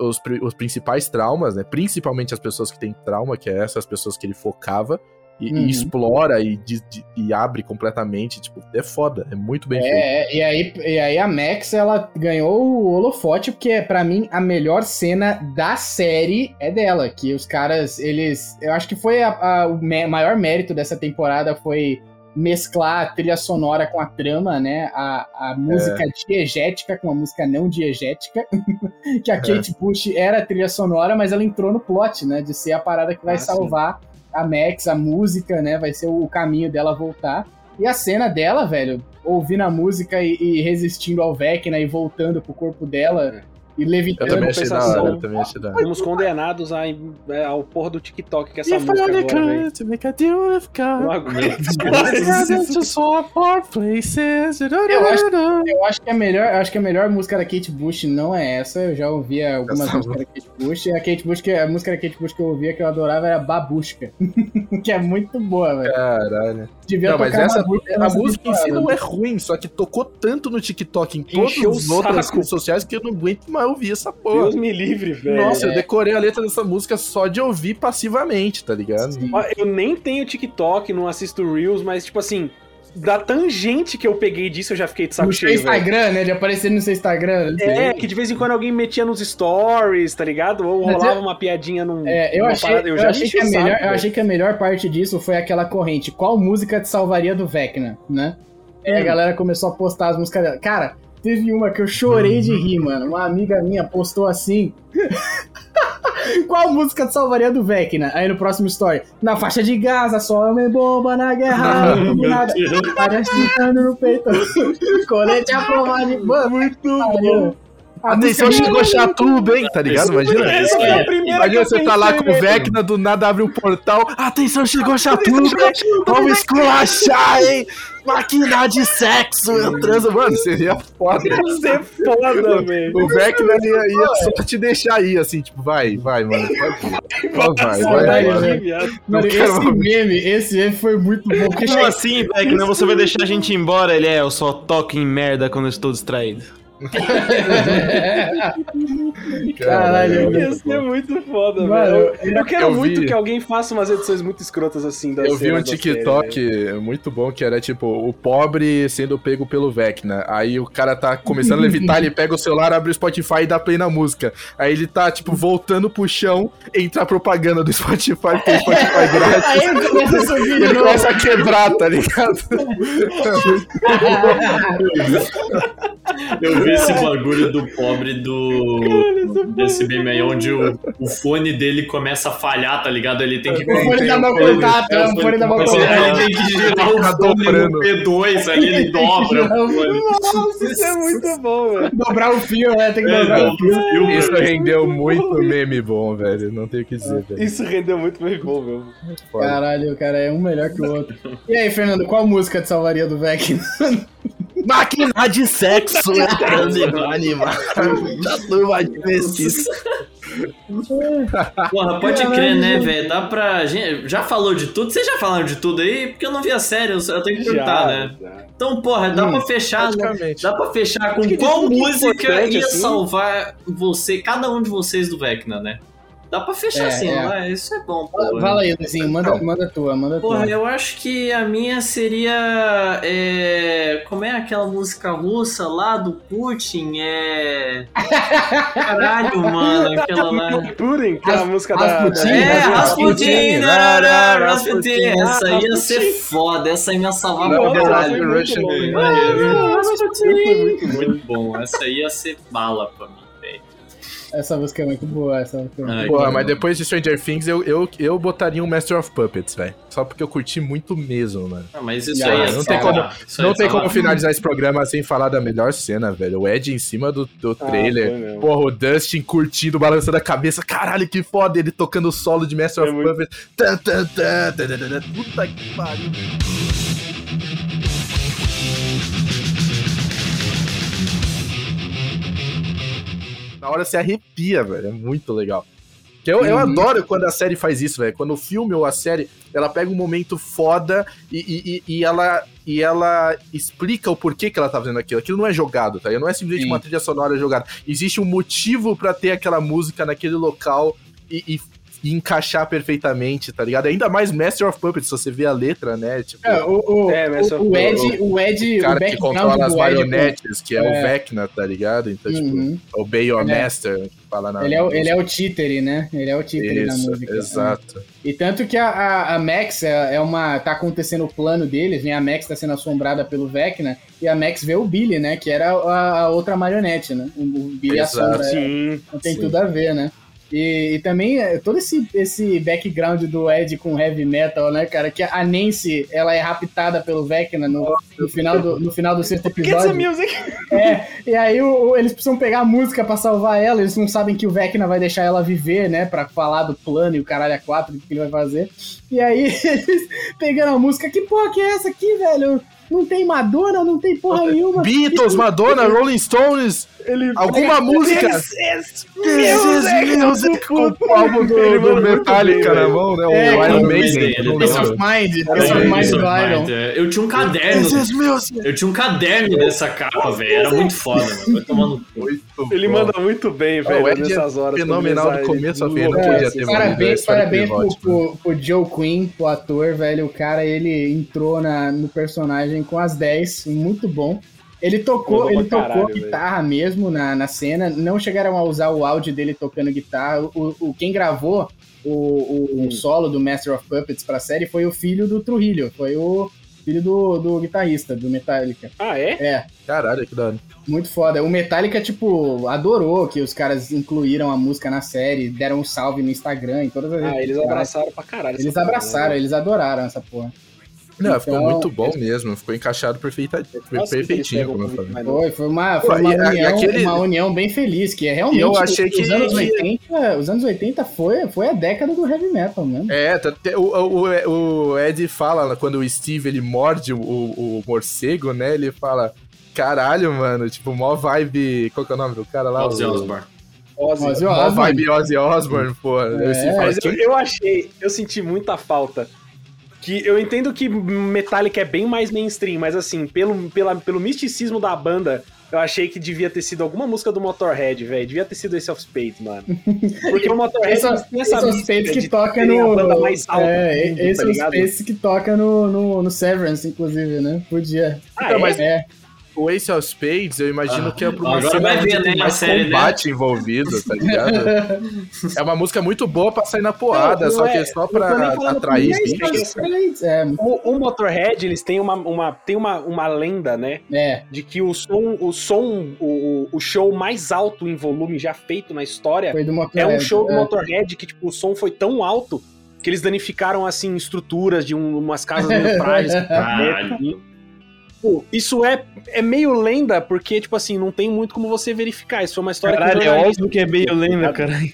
os, os principais traumas, né? Principalmente as pessoas que têm trauma, que é essas pessoas que ele focava, e, e Uhum. explora e, de- de- e abre completamente. Tipo, é foda, é muito bem feito. É, e aí, e aí a Max, ela ganhou o holofote, porque pra mim a melhor cena da série é dela, que os caras, eles... Eu acho que foi a- a- o maior mérito dessa temporada foi mesclar a trilha sonora com a trama, né? A, a música diegética com a música não diegética, (laughs) que a Kate Bush era a trilha sonora, mas ela entrou no plot, né? De ser a parada que vai Ah, sim. A Max, a música, né? Vai ser o caminho dela voltar. E a cena dela, velho, ouvindo a música e, e resistindo ao Vecna e voltando pro corpo dela e Eu levitando. também achei da hora, eu também achei da hora. Fomos condenados a, é, ao porra do TikTok que essa If música agora, velho. could to make a deal with Não aguento. places. Eu acho, eu acho que a melhor, eu acho que a melhor música da Kate Bush não é essa. Eu já ouvi algumas Essa músicas da Kate Bush. E a Kate Bush, que- a música da Kate Bush que eu ouvia que eu adorava era Babushka. (laughs) que é muito boa, velho. Caralho. Devia Não, mas essa, Babushka a música em si não é ruim, só que tocou tanto no TikTok, em todas as outras redes sociais, que eu não aguento mais ouvir essa porra. Deus me livre, velho. Nossa, É. eu decorei a letra dessa música só de ouvir passivamente, tá ligado? Eu nem tenho TikTok, não assisto Reels, mas, tipo assim, da tangente que eu peguei disso, eu já fiquei de saco No seu cheio, velho. Instagram, né? De aparecer no seu Instagram. É, que de vez em quando alguém metia nos stories, tá ligado? Ou rolava uma piadinha num. É, eu achei, parada. eu já achei que a melhor, eu achei que a melhor parte disso foi aquela corrente. Qual música te salvaria do Vecna, né? Aí a galera começou a postar as músicas dela. Cara, teve uma que eu chorei de rir, mano. Uma amiga minha postou assim. (laughs) Qual música te salvaria do Vecna? Aí no próximo story. Na faixa de Gaza, só homem bomba na guerra. (laughs) Várias gritando no peito. (laughs) Colete aprovado. de- Mano, muito bom. Atenção, chegou Chatuba, hein? Tá ligado? Imagina. A primeira Imagina você tá lá com o. Vecna, do nada abre um portal. Atenção, chegou Chatuba! Vamos esculachar, hein? Máquina de sexo! Eu transo, mano, seria foda. Ia ser foda, velho. O Vecna ia, ia só te deixar aí, assim, tipo, vai, vai, mano. Vai, vai, Vai, vai. vai. quero esse meme, esse meme foi muito bom. Como assim, Vecna? Você vai deixar a gente ir embora? Ele é, eu só toco em merda quando eu estou distraído. (laughs) Caralho, Ia ser muito foda, Mano, velho. Eu, eu quero eu muito vi- que alguém faça umas edições muito escrotas assim da Eu vi um da série, TikTok velho. muito bom que era tipo o pobre sendo pego pelo Vecna. Aí o cara tá começando a levitar, ele pega o celular, abre o Spotify e dá play na música. Aí ele tá, tipo, voltando pro chão, entra a propaganda do Spotify, tem Spotify (laughs) grátis. Aí ele começa a subir de ele novo. começa a quebrar, tá ligado? (laughs) Eu vi esse bagulho do pobre do. desse meme aí, onde o, o fone dele começa a falhar, tá ligado? Ele tem que. O fone da mão contato, é, o fone da mão contato. Ele tem que girar o fone dobrando. no P2 ali, ele dobra o fone. Nossa, isso é muito bom, velho. Dobrar o fio, né? Tem que É, dobrar o fio. Isso rendeu muito meme bom, velho. Não tenho o que dizer, velho. Isso rendeu muito bem bom, meu. Caralho, o cara é um melhor que o outro. E aí, Fernando, qual música te salvaria do Vecna? (laughs) Máquina de sexo, né? (laughs) animal. Já turma de pesquisa. (laughs) Porra, pode crer, né, velho? Dá pra. gente- Já falou de tudo? Vocês já falaram de tudo aí? Porque eu não vi a série, eu tenho que perguntar, né? já. Então, porra, dá Hum, pra fechar. né? Dá pra fechar com qual é música ia assim. salvar você, cada um de vocês do Vecna, né? Dá pra fechar É, assim, é. vai, isso é bom, pô. Fala aí, Luizinho, manda, Não. manda a tua, manda a tua. Porra, eu acho que a minha seria. é, como é aquela música russa lá do Putin? É. Caralho, (laughs) mano, aquela lá. Putin, que é a música da. Rasputin, É, Rasputin, Rasputin, Rasputin, Rasputin, essa ia ser foda, essa ia me salvar pra caralho. né? Ah, Rasputin. muito bom. Essa ia ser bala pra mim. Essa música é muito boa, essa música é muito Ai, Porra, que mas depois de Stranger Things, eu, eu, eu botaria um Master of Puppets, velho. Só porque eu curti muito mesmo, mano. Ah, mas isso Ah, aí é não tem isso aí Não é tem como finalizar esse programa sem falar da melhor cena, velho. O Ed em cima do, do Ah, trailer. mesmo. Porra, o Dustin curtindo, balançando a cabeça. Caralho, que foda. Ele tocando o solo de Master É of muito- Puppets. Tan, tan, tan, tan, tan, tan. Puta que pariu. Na hora você arrepia, velho. É muito legal. Que Eu, eu Uhum. adoro quando a série faz isso, velho. Quando o filme ou a série, ela pega um momento foda e, e, e- ela, e ela explica o porquê que ela tá fazendo aquilo. Aquilo não é jogado, tá? Não é simplesmente Sim. uma trilha sonora jogada. Existe um motivo pra ter aquela música naquele local e, e- e encaixar perfeitamente, tá ligado? Ainda mais Master of Puppets, se você vê a letra, né? Tipo, É, o, o, É, o, o Ed, o Ed, o cara o que controla as marionetes, que é, o É. Vecna, tá ligado? Então, tipo, Uhum. Obey Your É. Master, que fala na Ele é, o- ele é o títere, né? Ele é o títere da Isso, música. exato. E tanto que a, a, a Max é, é uma. tá acontecendo o plano deles, né? A Max tá sendo assombrada pelo Vecna, e a Max vê o Billy, né? Que era a, a outra marionete, né? O, o Billy Exato. assombra. Sim. Não tem Sim. tudo a ver, né? E, e também é, todo esse, esse background do Ed com heavy metal, né, cara? Que a Nancy, ela é raptada pelo Vecna no, no, final, do, no final do sexto Get episódio. music. (laughs) É, e aí o- o- eles precisam pegar a música pra salvar ela, eles não sabem que o Vecna vai deixar ela viver, né? Pra falar do plano e o caralho a quatro, o que ele vai fazer. E aí (laughs) eles pegando a música, que porra que é essa aqui, velho? Não tem Madonna, não tem porra nenhuma. Beatles, Madonna, Rolling Stones, Ele alguma música. This is This is music com o álbum do, Ele do muito Metallica na mão, né? O É, Iron Iron Maiden. Peace lembro. of Mind, É, Peace of Mind do Iron. É. Eu tinha um caderno. This is music. Eu tinha um caderno dessa capa, velho. Era muito foda, mano. Vai tomando. Muito Ele bom. manda muito bem, o velho, é nessas horas. fenomenal do ele começo de fim, ele É, ter parabéns, a parabéns pro, ótima. pro, pro Joe Quinn, o ator, velho. O cara, ele entrou na, no personagem com as 10, muito bom. Ele tocou, ele tocou caralho, guitarra mesmo na, na cena. Não chegaram a usar o áudio dele tocando guitarra. O, o- quem gravou o, o, Hum. o solo do Master of Puppets pra série foi o filho do Trujillo. Foi o filho do, do guitarrista, do Metallica. Ah, é? É, Caralho, que da hora. muito foda. O Metallica, tipo, adorou que os caras incluíram a música na série, deram um salve no Instagram, em todas as Ah, eles abraçaram pra caralho. Eles essa porra, abraçaram, né? eles adoraram essa porra. Não, ficou Então, muito bom mesmo. Ficou encaixado perfeita, Nossa, perfeitinho, como eu falei. Foi, foi uma, foi uma, união, aquele- uma união bem feliz, que é realmente. eu achei os que- anos 80, os anos 80 foi, foi a década do heavy metal mesmo. É, tá- o, o, o Ed fala, quando o Steve ele morde o, o morcego, né? Ele fala, caralho, mano, tipo, mó vibe. Qual que é o nome do cara lá? Ozzy Osbourne. Ozzy. Ozzy Mó Osbourne. vibe Ozzy Osbourne, pô. É, Mas eu, "Quem eu achei, eu senti muita falta. Que eu entendo que Metallica é bem mais mainstream, mas assim, pelo, pela, pelo misticismo da banda, eu achei que devia ter sido alguma música do Motorhead, velho. Devia ter sido Ace of Spades, mano. Porque o Motorhead Esse têm essa Esse Space que toca no. banda mais alta é, do mundo, esse tá é o ligado? Space que toca no, no, no Severance, inclusive, né? Podia. Ah, Então, é? mas- É. O Ace of Spades, eu imagino Ah, que é pra uma agora cena vai ver, né, mais série, né? combate envolvido, tá ligado? (laughs) é uma música muito boa pra sair na porrada, Não, só que é- é só pra atrair É, O, o Motorhead, eles têm uma, uma, tem uma, uma lenda, né? é. De que o som, o som, o, o- show mais alto em volume já feito na história Foi do É um show do é. Motorhead que, tipo, o som foi tão alto que eles danificaram, assim, estruturas de um- umas casas meio frágeis. (laughs) Caralho. Pô, Isso é, é meio lenda, porque, tipo assim, não tem muito como você verificar. Isso foi uma história Caralho, que é o jornalista- óbvio que é meio lenda, caralho.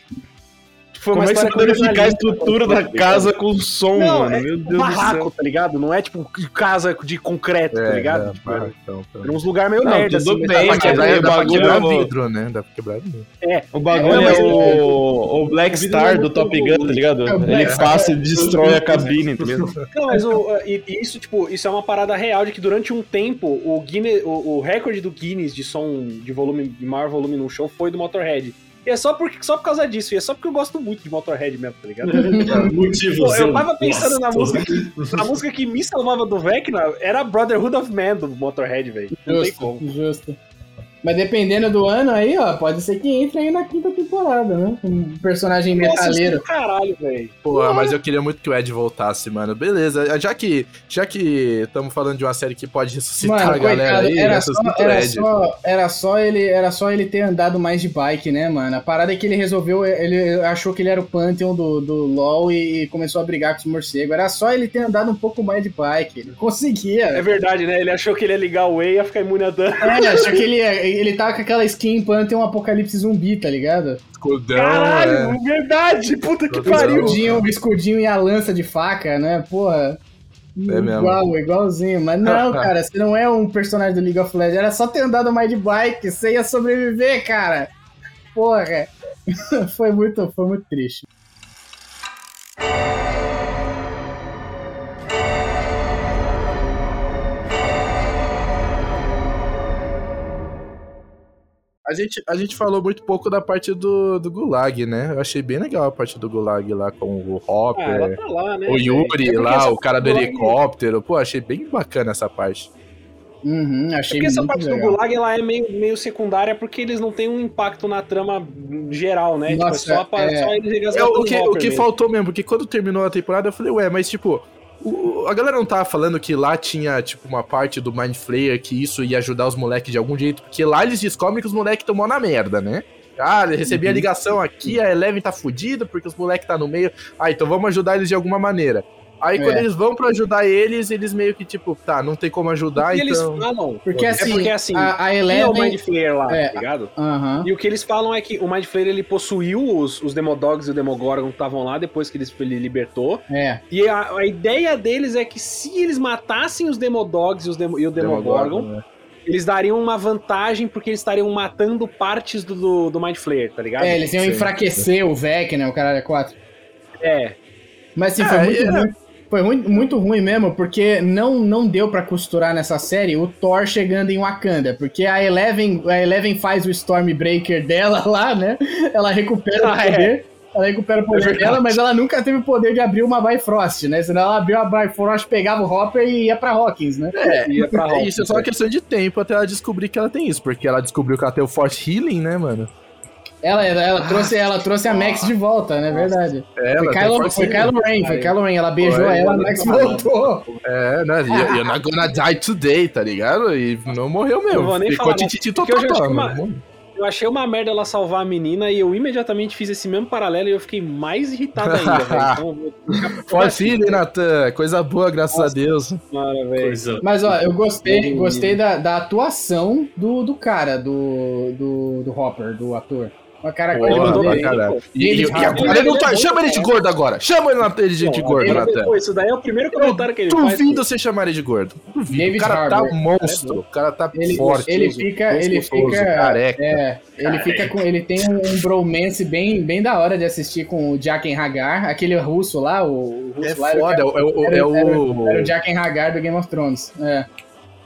Foi Como é que você verificar a estrutura da ligado? casa com som, Não, mano? é Meu Deus do barraco, céu. tá ligado? Não é, tipo, casa de concreto, tá ligado? É, Tipo, barracão, tá. era uns lugares meio Não, merda, tudo assim. bem, Dá pra mas quebrar, é, o bagulho- quebrar vidro, né? Dá pra quebrar vidro. O bagulho É, é, o, o Black Star é do Top Gun, tá ligado? É Ele passa e destrói a cabine, tá ligado? (laughs) Não, mas o, isso, tipo, isso é uma parada real de que durante um tempo o, Guinness, o, o recorde do Guinness de som de volume, de maior volume num show foi do Motorhead. E é só, porque, só por causa disso, e é só porque eu gosto muito de Motorhead mesmo, tá ligado? (laughs) Motivos. Pô, eu tava pensando na música. A música que me salvava do Vecna era Brotherhood of Man do Motorhead, velho. Não tem como. Justo, justo. Mas dependendo do ano aí, ó, pode ser que entre aí na quinta temporada, né? Um personagem Nossa, metaleiro. caralho, velho. Porra, mas eu queria muito que o Ed voltasse, mano. Beleza, já que já que estamos falando de uma série que pode ressuscitar Mano, a galera coitado, aí, era, só, era, Ed. só, era, só ele, era só ele ter andado mais de bike, né, mano? A parada é que ele resolveu, ele achou que ele era o Pantheon do, do LoL e começou a brigar com os morcegos. Era só ele ter andado um pouco mais de bike. Ele conseguia. É verdade, né? Ele achou que ele ia ligar o Way e ia ficar imune a dano. É, achou que ele, ia- ele tava com aquela skin Pantheon Apocalipse Zumbi, tá ligado? Escudão, Caralho, é. verdade! Puta que pariu! escudinho, o escudinho e a lança de faca, né? Porra. É mesmo. Igual, igualzinho. Mas não, (laughs) cara, você não é um personagem do League of Legends. Era só ter andado mais de bike, você ia sobreviver, cara. Porra. (laughs) foi muito, foi muito triste. A gente, a gente falou muito pouco da parte do, do Gulag, né? Eu achei bem legal a parte do Gulag lá com o Ah, ela Hopper, tá lá, né? o? Yuri É lá, o cara do Gulag- helicóptero. Pô, achei bem bacana essa parte. Uhum, É achei porque essa muito parte do legal. Gulag ela é meio, meio secundária porque eles não têm um impacto na trama geral, né? Nossa, tipo, é só, pra, é. só eles É, o que, o que mesmo. faltou mesmo, porque quando terminou a temporada eu falei, ué, mas tipo, o- a galera não tava falando que lá tinha, tipo, uma parte do Mind Flayer que isso ia ajudar os moleques de algum jeito, porque lá eles descobrem que os moleques tomou na merda, né? Ah, ele recebia a ligação aqui, a Eleven tá fudida porque os moleques tá no meio. Ah, então vamos ajudar eles de alguma maneira. Aí É. quando eles vão pra ajudar eles, eles meio que tipo, tá, não tem como ajudar, E eles então. falam. Porque é assim, porque assim, a, a Ele é o Mind Eleven... Flayer lá, É. tá ligado? Aham. E o que eles falam é que o Mind Flayer ele possuiu os, os Demodogs e o Demogorgon que estavam lá depois que eles, ele libertou. É. E a, a ideia deles é que se eles matassem os Demodogs e, os Demo- e o Demogorgon, né? eles dariam uma vantagem porque eles estariam matando partes do, do, do Mind Flayer, tá ligado? É, eles iam Sim. enfraquecer o Vec, né? O caralho é 4. É. Mas assim, É, foi muito é. ruim. Foi muito, muito ruim mesmo, porque não, não deu pra costurar nessa série o Thor chegando em Wakanda. Porque a Eleven, a Eleven faz o Stormbreaker dela (laughs) lá, né? Ela recupera Ah, o é. poder. Ela recupera o poder verdade. dela, mas ela nunca teve o poder de abrir uma Bifrost, né? Senão ela abriu a Bifrost, pegava o Hopper e ia pra Hawkins, né? (laughs) Ia pra É, isso é só uma Hawkins, questão de tempo até ela descobrir que ela tem isso, porque ela descobriu que ela tem o Force Healing, né, mano? Ela, ela, trouxe, ela trouxe a Max de volta, né? Verdade. É, Foi Kylo, foi Healing. Kylo Ren, foi Kylo Ren. Ela beijou ela, a Max tá voltou. É, né? You're, you're not gonna die today, tá ligado? E não morreu mesmo. Não vou nem Ficou falar, tititi eu achei uma- merda ela salvar a menina e eu imediatamente fiz esse mesmo paralelo e eu fiquei mais irritado ainda, velho. (laughs) Então, Force Healing, Natan. Coisa boa, graças Nossa. a Deus. Cara. Coisa. Mas ó, eu gostei, gostei da, da atuação do, do cara, do, do, do Hopper, do ator. O cara Porra, ele mandou bem. pô. E, Ele- e agora ele- não tá. é Chama ele de cara. gordo agora. Chama ele na- ele de, Não, gordo, ele- Natan. pô, isso daí é o primeiro comentário que ele faz. Duvido você chamar ele de gordo. Duvido. David o cara Harbour. tá monstro. O cara tá Ele, forte. ele fica, ele fica, careca. é, ele fica com, ele tem um, bromance bem, bem da hora de assistir com o Jaqen Hagar, aquele russo lá, o, russo É lá, era o- foda. É o, é o, era, é o, era, era o Jaqen Hagar do Game of Thrones. É.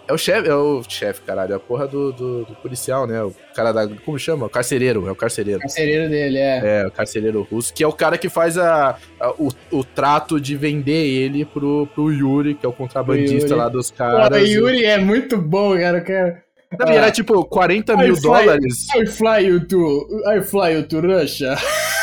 é o chefe, é o chefe, caralho. É a porra do, do, do policial, né? O cara da. Como chama? O carcereiro. É o carcereiro. Carcereiro dele, é. É, o carcereiro russo, que é o cara que faz a, a- o, o trato de vender ele pro, pro Yuri, que é o contrabandista Yuri. lá dos caras. o Yuri é muito bom, cara. cara. Não, e era tipo 40 mil I fly- dólares. I fly you to, I fly you to Russia. (laughs)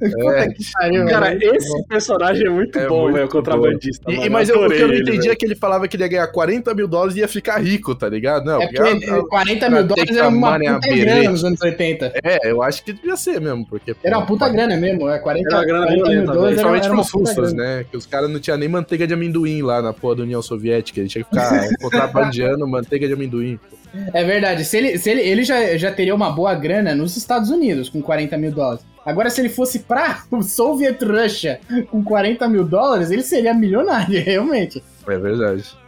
Que pariu, Cara, velho. esse personagem é muito É bom, muito velho, o contrabandista. E- mano. e, mas eu, o que eu não ele, entendi velho. é que ele falava que ele ia ganhar 40 mil dólares e ia ficar rico, tá ligado? Não, É porque porque a- a- 40 pra mil dólares era uma puta grana nos anos 80. É, eu acho que devia ser mesmo, porque... Era uma puta grana mesmo, é 40, Era uma grana 40 mil dólares Principalmente pros russos, né? Que os caras não tinham nem manteiga de amendoim lá na porra da União Soviética. Ele tinha que ficar (laughs) contrabandeando manteiga de amendoim. É verdade, se ele, se ele, ele já, já teria uma boa grana nos Estados Unidos com 40 mil dólares. Agora, se ele fosse pra (laughs) o Soviet Russia com 40 mil dólares, ele seria milionário, (laughs) realmente. É verdade.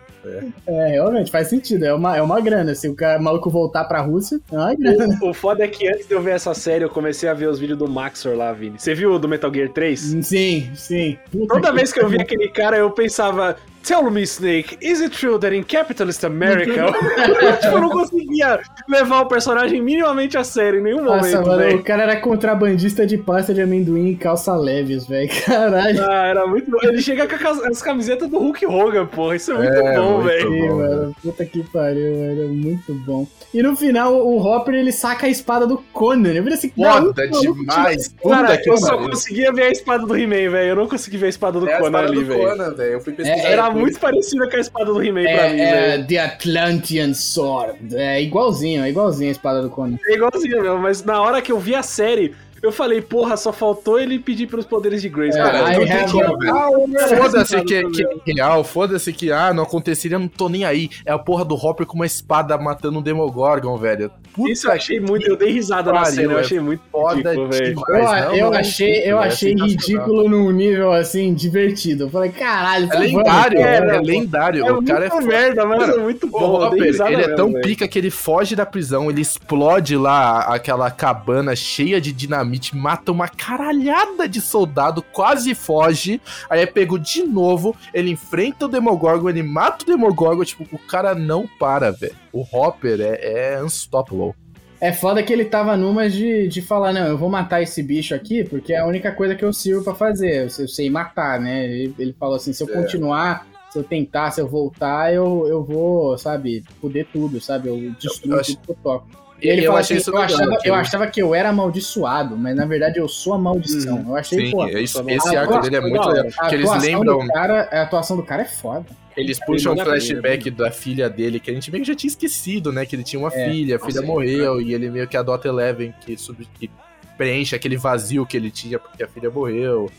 É, realmente, faz sentido. É uma, é uma grana. Se o, cara, o maluco voltar pra Rússia, é uma grana. O, o foda é que antes de eu ver essa série, eu comecei a ver os vídeos do Maxor lá, Vini. Você viu o do Metal Gear 3? Sim, sim. Toda vez que eu vi aquele cara, eu pensava, Tell me, Snake, is it true that in capitalist America... (laughs) tipo, eu não conseguia levar o personagem minimamente a sério em nenhum Nossa, momento, mano, o cara era contrabandista de pasta de amendoim e calça leves, velho. (laughs) Caralho. Ah, era muito bom. Ele chega com as, as camisetas do Hulk Hogan, porra. Isso é muito É, bom, velho. Puta que pariu, velho. É muito bom. E no final, o Hopper, ele saca a espada do Conan. Eu falei assim, Foda "Não, maluco, demais. Puta Cara, que eu só conseguia ver a espada do He-Man, velho. Eu não consegui ver a espada do É a Conan espada ali, do velho. Eu fui pesquisar. É, Era. Muito parecida com a espada do He-Man pra mim, É, é velho. The Atlantean Sword. É igualzinho, é igualzinho a espada do Conan. É igualzinho mesmo, mas na hora que eu vi a série, eu falei, porra, só faltou ele pedir pelos poderes de Grace. É, cara. Foda-se que, que é real, foda-se que ah, não aconteceria, eu não tô nem aí. É a porra do Hopper com uma espada matando um Demogorgon, velho. Puta Isso eu achei muito, eu dei risada na pariu, cena, eu é achei muito foda ridículo, velho. demais. Eu, Não, eu não, achei, eu é achei ridículo num nível assim, divertido. Eu falei, caralho, É lendário, é, cara. lendário. É o cara é merda, mas é muito bom. Hopper, ele é tão pica que ele foge da prisão, ele explode lá aquela cabana cheia de dinamite, mata uma caralhada de soldado, quase foge, aí é pego de novo, ele enfrenta o Demogorgon, ele mata o Demogorgon, tipo, o cara não para, velho. O Hopper é, é unstoppable. É foda que ele tava numa de, de falar, não, eu vou matar esse bicho aqui, porque é a única coisa que eu sirvo pra fazer. Eu, sei- eu sei matar, né? Ele, ele falou assim, se eu É. continuar, se eu tentar, se eu voltar, eu, eu vou, sabe, poder tudo, sabe? Eu destruo Eu acho- tudo que eu toco. E ele eu achei assim, isso eu, legal, achava, que eu ele- achava que eu era amaldiçoado, mas na verdade eu sou a maldição. Eu achei, Sim, pô, é isso- esse arco dele é muito legal. Que eles atuação lembram, do cara, a atuação do cara é foda. eles puxam um Ele bem, flashback da filha dele, que a gente meio que já tinha esquecido, né? Que ele tinha uma É. filha, a filha Nossa, morreu, e ele meio que adota Eleven, que, sub, que preenche aquele vazio que ele tinha porque a filha morreu.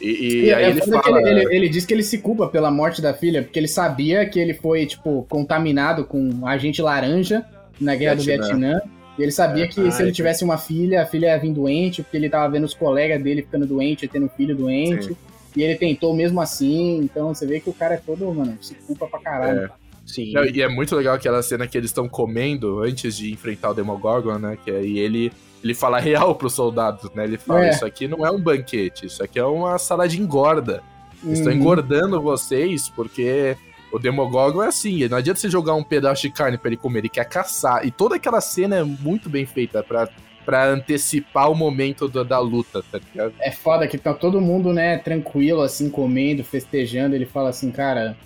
E, e E aí é ele foda que fala. ele, ele- ele diz que ele se culpa pela morte da filha, porque ele sabia que ele foi, tipo, contaminado com agente laranja na guerra do Vietnã. Vietnã. E ele sabia que Ah, se ele é. tivesse uma filha, a filha ia vir doente, porque ele tava vendo os colegas dele ficando doente, tendo um filho doente. Sim. E ele tentou mesmo assim, então você vê que o cara é todo, mano, se culpa pra caralho. É. Sim. Não, e é muito legal aquela cena que eles estão comendo antes de enfrentar o Demogorgon, né? Que aí ele, ele fala (laughs) real pros soldados, né? Ele fala: É. Isso aqui não é um banquete, isso aqui é uma sala de engorda. Estou Uhum. engordando vocês porque o Demogorgon é assim. Não adianta você jogar um pedaço de carne pra ele comer, ele quer caçar. E toda aquela cena é muito bem feita pra, pra antecipar o momento da, da luta, tá ligado? É foda que tá todo mundo, né, tranquilo, assim, comendo, festejando. Ele fala assim, cara,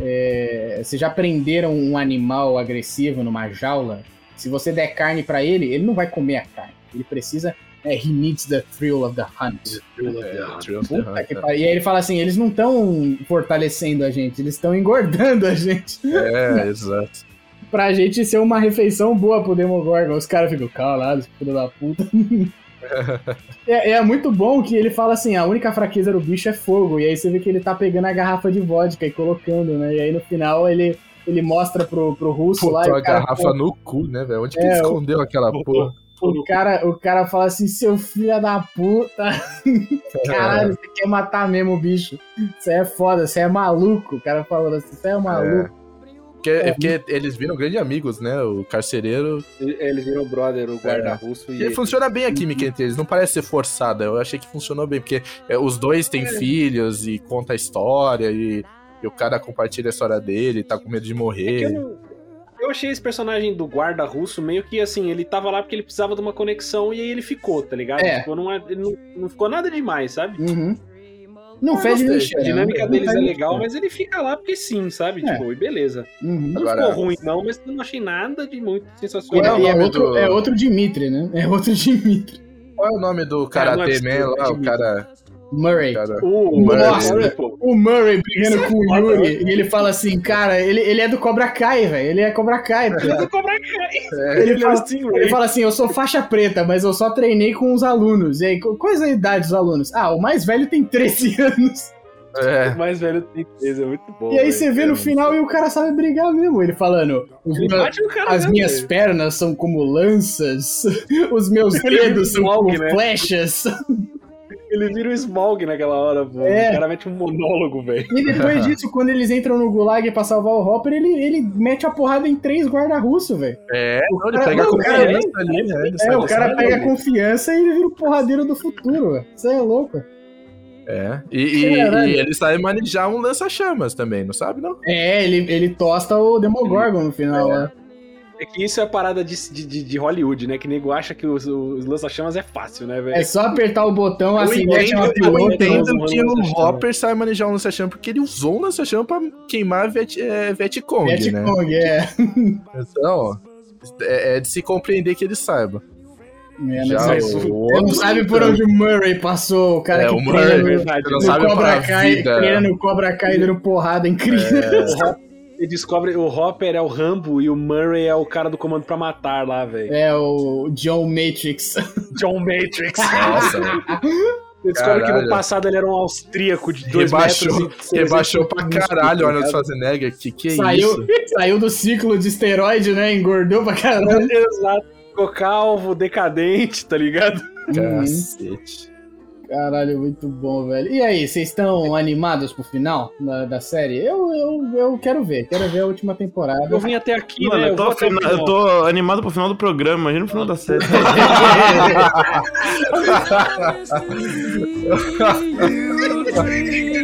é, vocês já prenderam um animal agressivo numa jaula? Se você der carne pra ele, ele não vai comer a carne. Ele precisa. É, he needs the thrill of the hunt. É, que. E aí ele fala assim: eles não estão fortalecendo a gente, eles estão engordando a gente. É, (laughs) exato. Pra gente ser uma refeição boa pro Demogorgon. Os caras ficam, esse filho da puta. (laughs) é, é muito bom que ele fala assim: a única fraqueza do bicho é fogo. E aí você vê que ele tá pegando a garrafa de vodka e colocando, né? E aí no final ele, ele mostra pro, pro russo lá. e Botou a cara garrafa fala- no cu, né, velho? Onde que É, ele o- escondeu aquela porra? O cara, o cara fala assim, seu filho da puta. (laughs) Caralho, você quer matar mesmo o bicho. Você é foda, você é maluco. O cara falando assim, você é maluco. Porque, é porque eles viram grandes amigos, né? O carcereiro. Eles viram o brother, o guarda russo e. E funciona bem a química entre eles, não parece ser forçada. Eu achei que funcionou bem, porque é, os dois têm filhos e conta a história, e, e o cara compartilha a história dele, tá com medo de É que morrer. eu, não- eu achei esse personagem do guarda russo meio que assim, ele tava lá porque ele precisava de uma conexão e aí ele ficou, tá ligado? É. Tipo, não, é- ele não, não ficou nada demais, sabe? Uhum. Não cheira. A dinâmica não deles é legal, cheira. mas ele fica lá porque sim, sabe? É. Tipo, e beleza. Uhum. Não Agora- ficou ruim, não, mas eu não achei nada de muito sensacional. é, e é nome outro, do- é outro Dimitri, né? É outro (laughs) Dimitri. Qual é o nome do Karate não é Man lá? O cara. Murray. cara... O Nossa, Murray, pô. O Murray brigando é com o Yuri. E ele fala assim, cara, ele, ele é do Cobra Kai, velho. Ele é Cobra Kai. tá ligado? do Cobra Kai. Ele Ele é o fala- Stingray. Ele fala assim: eu sou faixa preta, mas eu só treinei com os alunos. E aí, qu- qual é a idade dos alunos? Ah, o mais velho tem 13 (laughs) anos. É, O mais velho tem três, é muito bom. e aí você vê no final e o cara sabe brigar mesmo. Ele falando: "Os Ele as minhas pernas são como lanças, (laughs) os meus Ele vira dedos são como né? flechas. (laughs) Ele vira o Smaug naquela hora, pô. É. O cara mete um monólogo, velho. E depois (laughs) disso, quando eles entram no gulag pra salvar o Hopper, ele, ele mete a porrada em três guarda-russo, velho. é não, ele cara- pega a não, o cara- confiança ali, né? Ele É, o cara pega confiança e ele vira o porradeiro do futuro, velho. Isso é louco. É. E, e- Caralho. e ele sabe manejar um lança-chamas também, não sabe, não? É, ele, ele tosta o Demogorgon no final, né? É que isso é a parada de, de, de- Hollywood, né? Que nego acha que os, os lança-chamas é fácil, né, velho? É só apertar o botão, assim, entendo, eu pilota. Eu entendo. entendo um que o. Hopper sabe manejar um lança-chama porque ele usou um lança-chama pra queimar Viet, é, Vietcong, né? Vietcong, é. (laughs) Então, é, é de se compreender que ele saiba. É, Já não, sabe, o você não outro- sabe por onde o Murray passou, o cara É, que o treina Murray, no, verdade. No sabe Cobra Kai, vida. treina no Cobra Kai dando porrada incrível. (laughs) Ele descobre o Hopper é o Rambo e o Murray é o cara do comando pra matar lá, velho. É, o John Matrix. John Matrix. (laughs) Nossa, descobre que Caralho. no passado ele era um austríaco de 2 rebaixou, metros e rebaixou pra caralho o Arnold Olha Schwarzenegger. Que que é saiu, isso? saiu do ciclo de esteroide, né? Engordou pra caralho. (laughs) Exato. Ficou calvo, decadente, tá ligado? Cacete. Caralho, muito bom, velho. E aí, vocês estão animados pro final da, da série? Eu, eu, eu quero ver, quero ver a última temporada. Eu vim até aqui, Mano, né? eu tô, fina- final. eu tô animado pro final do programa, imagina o final da série. (laughs) (laughs) (laughs)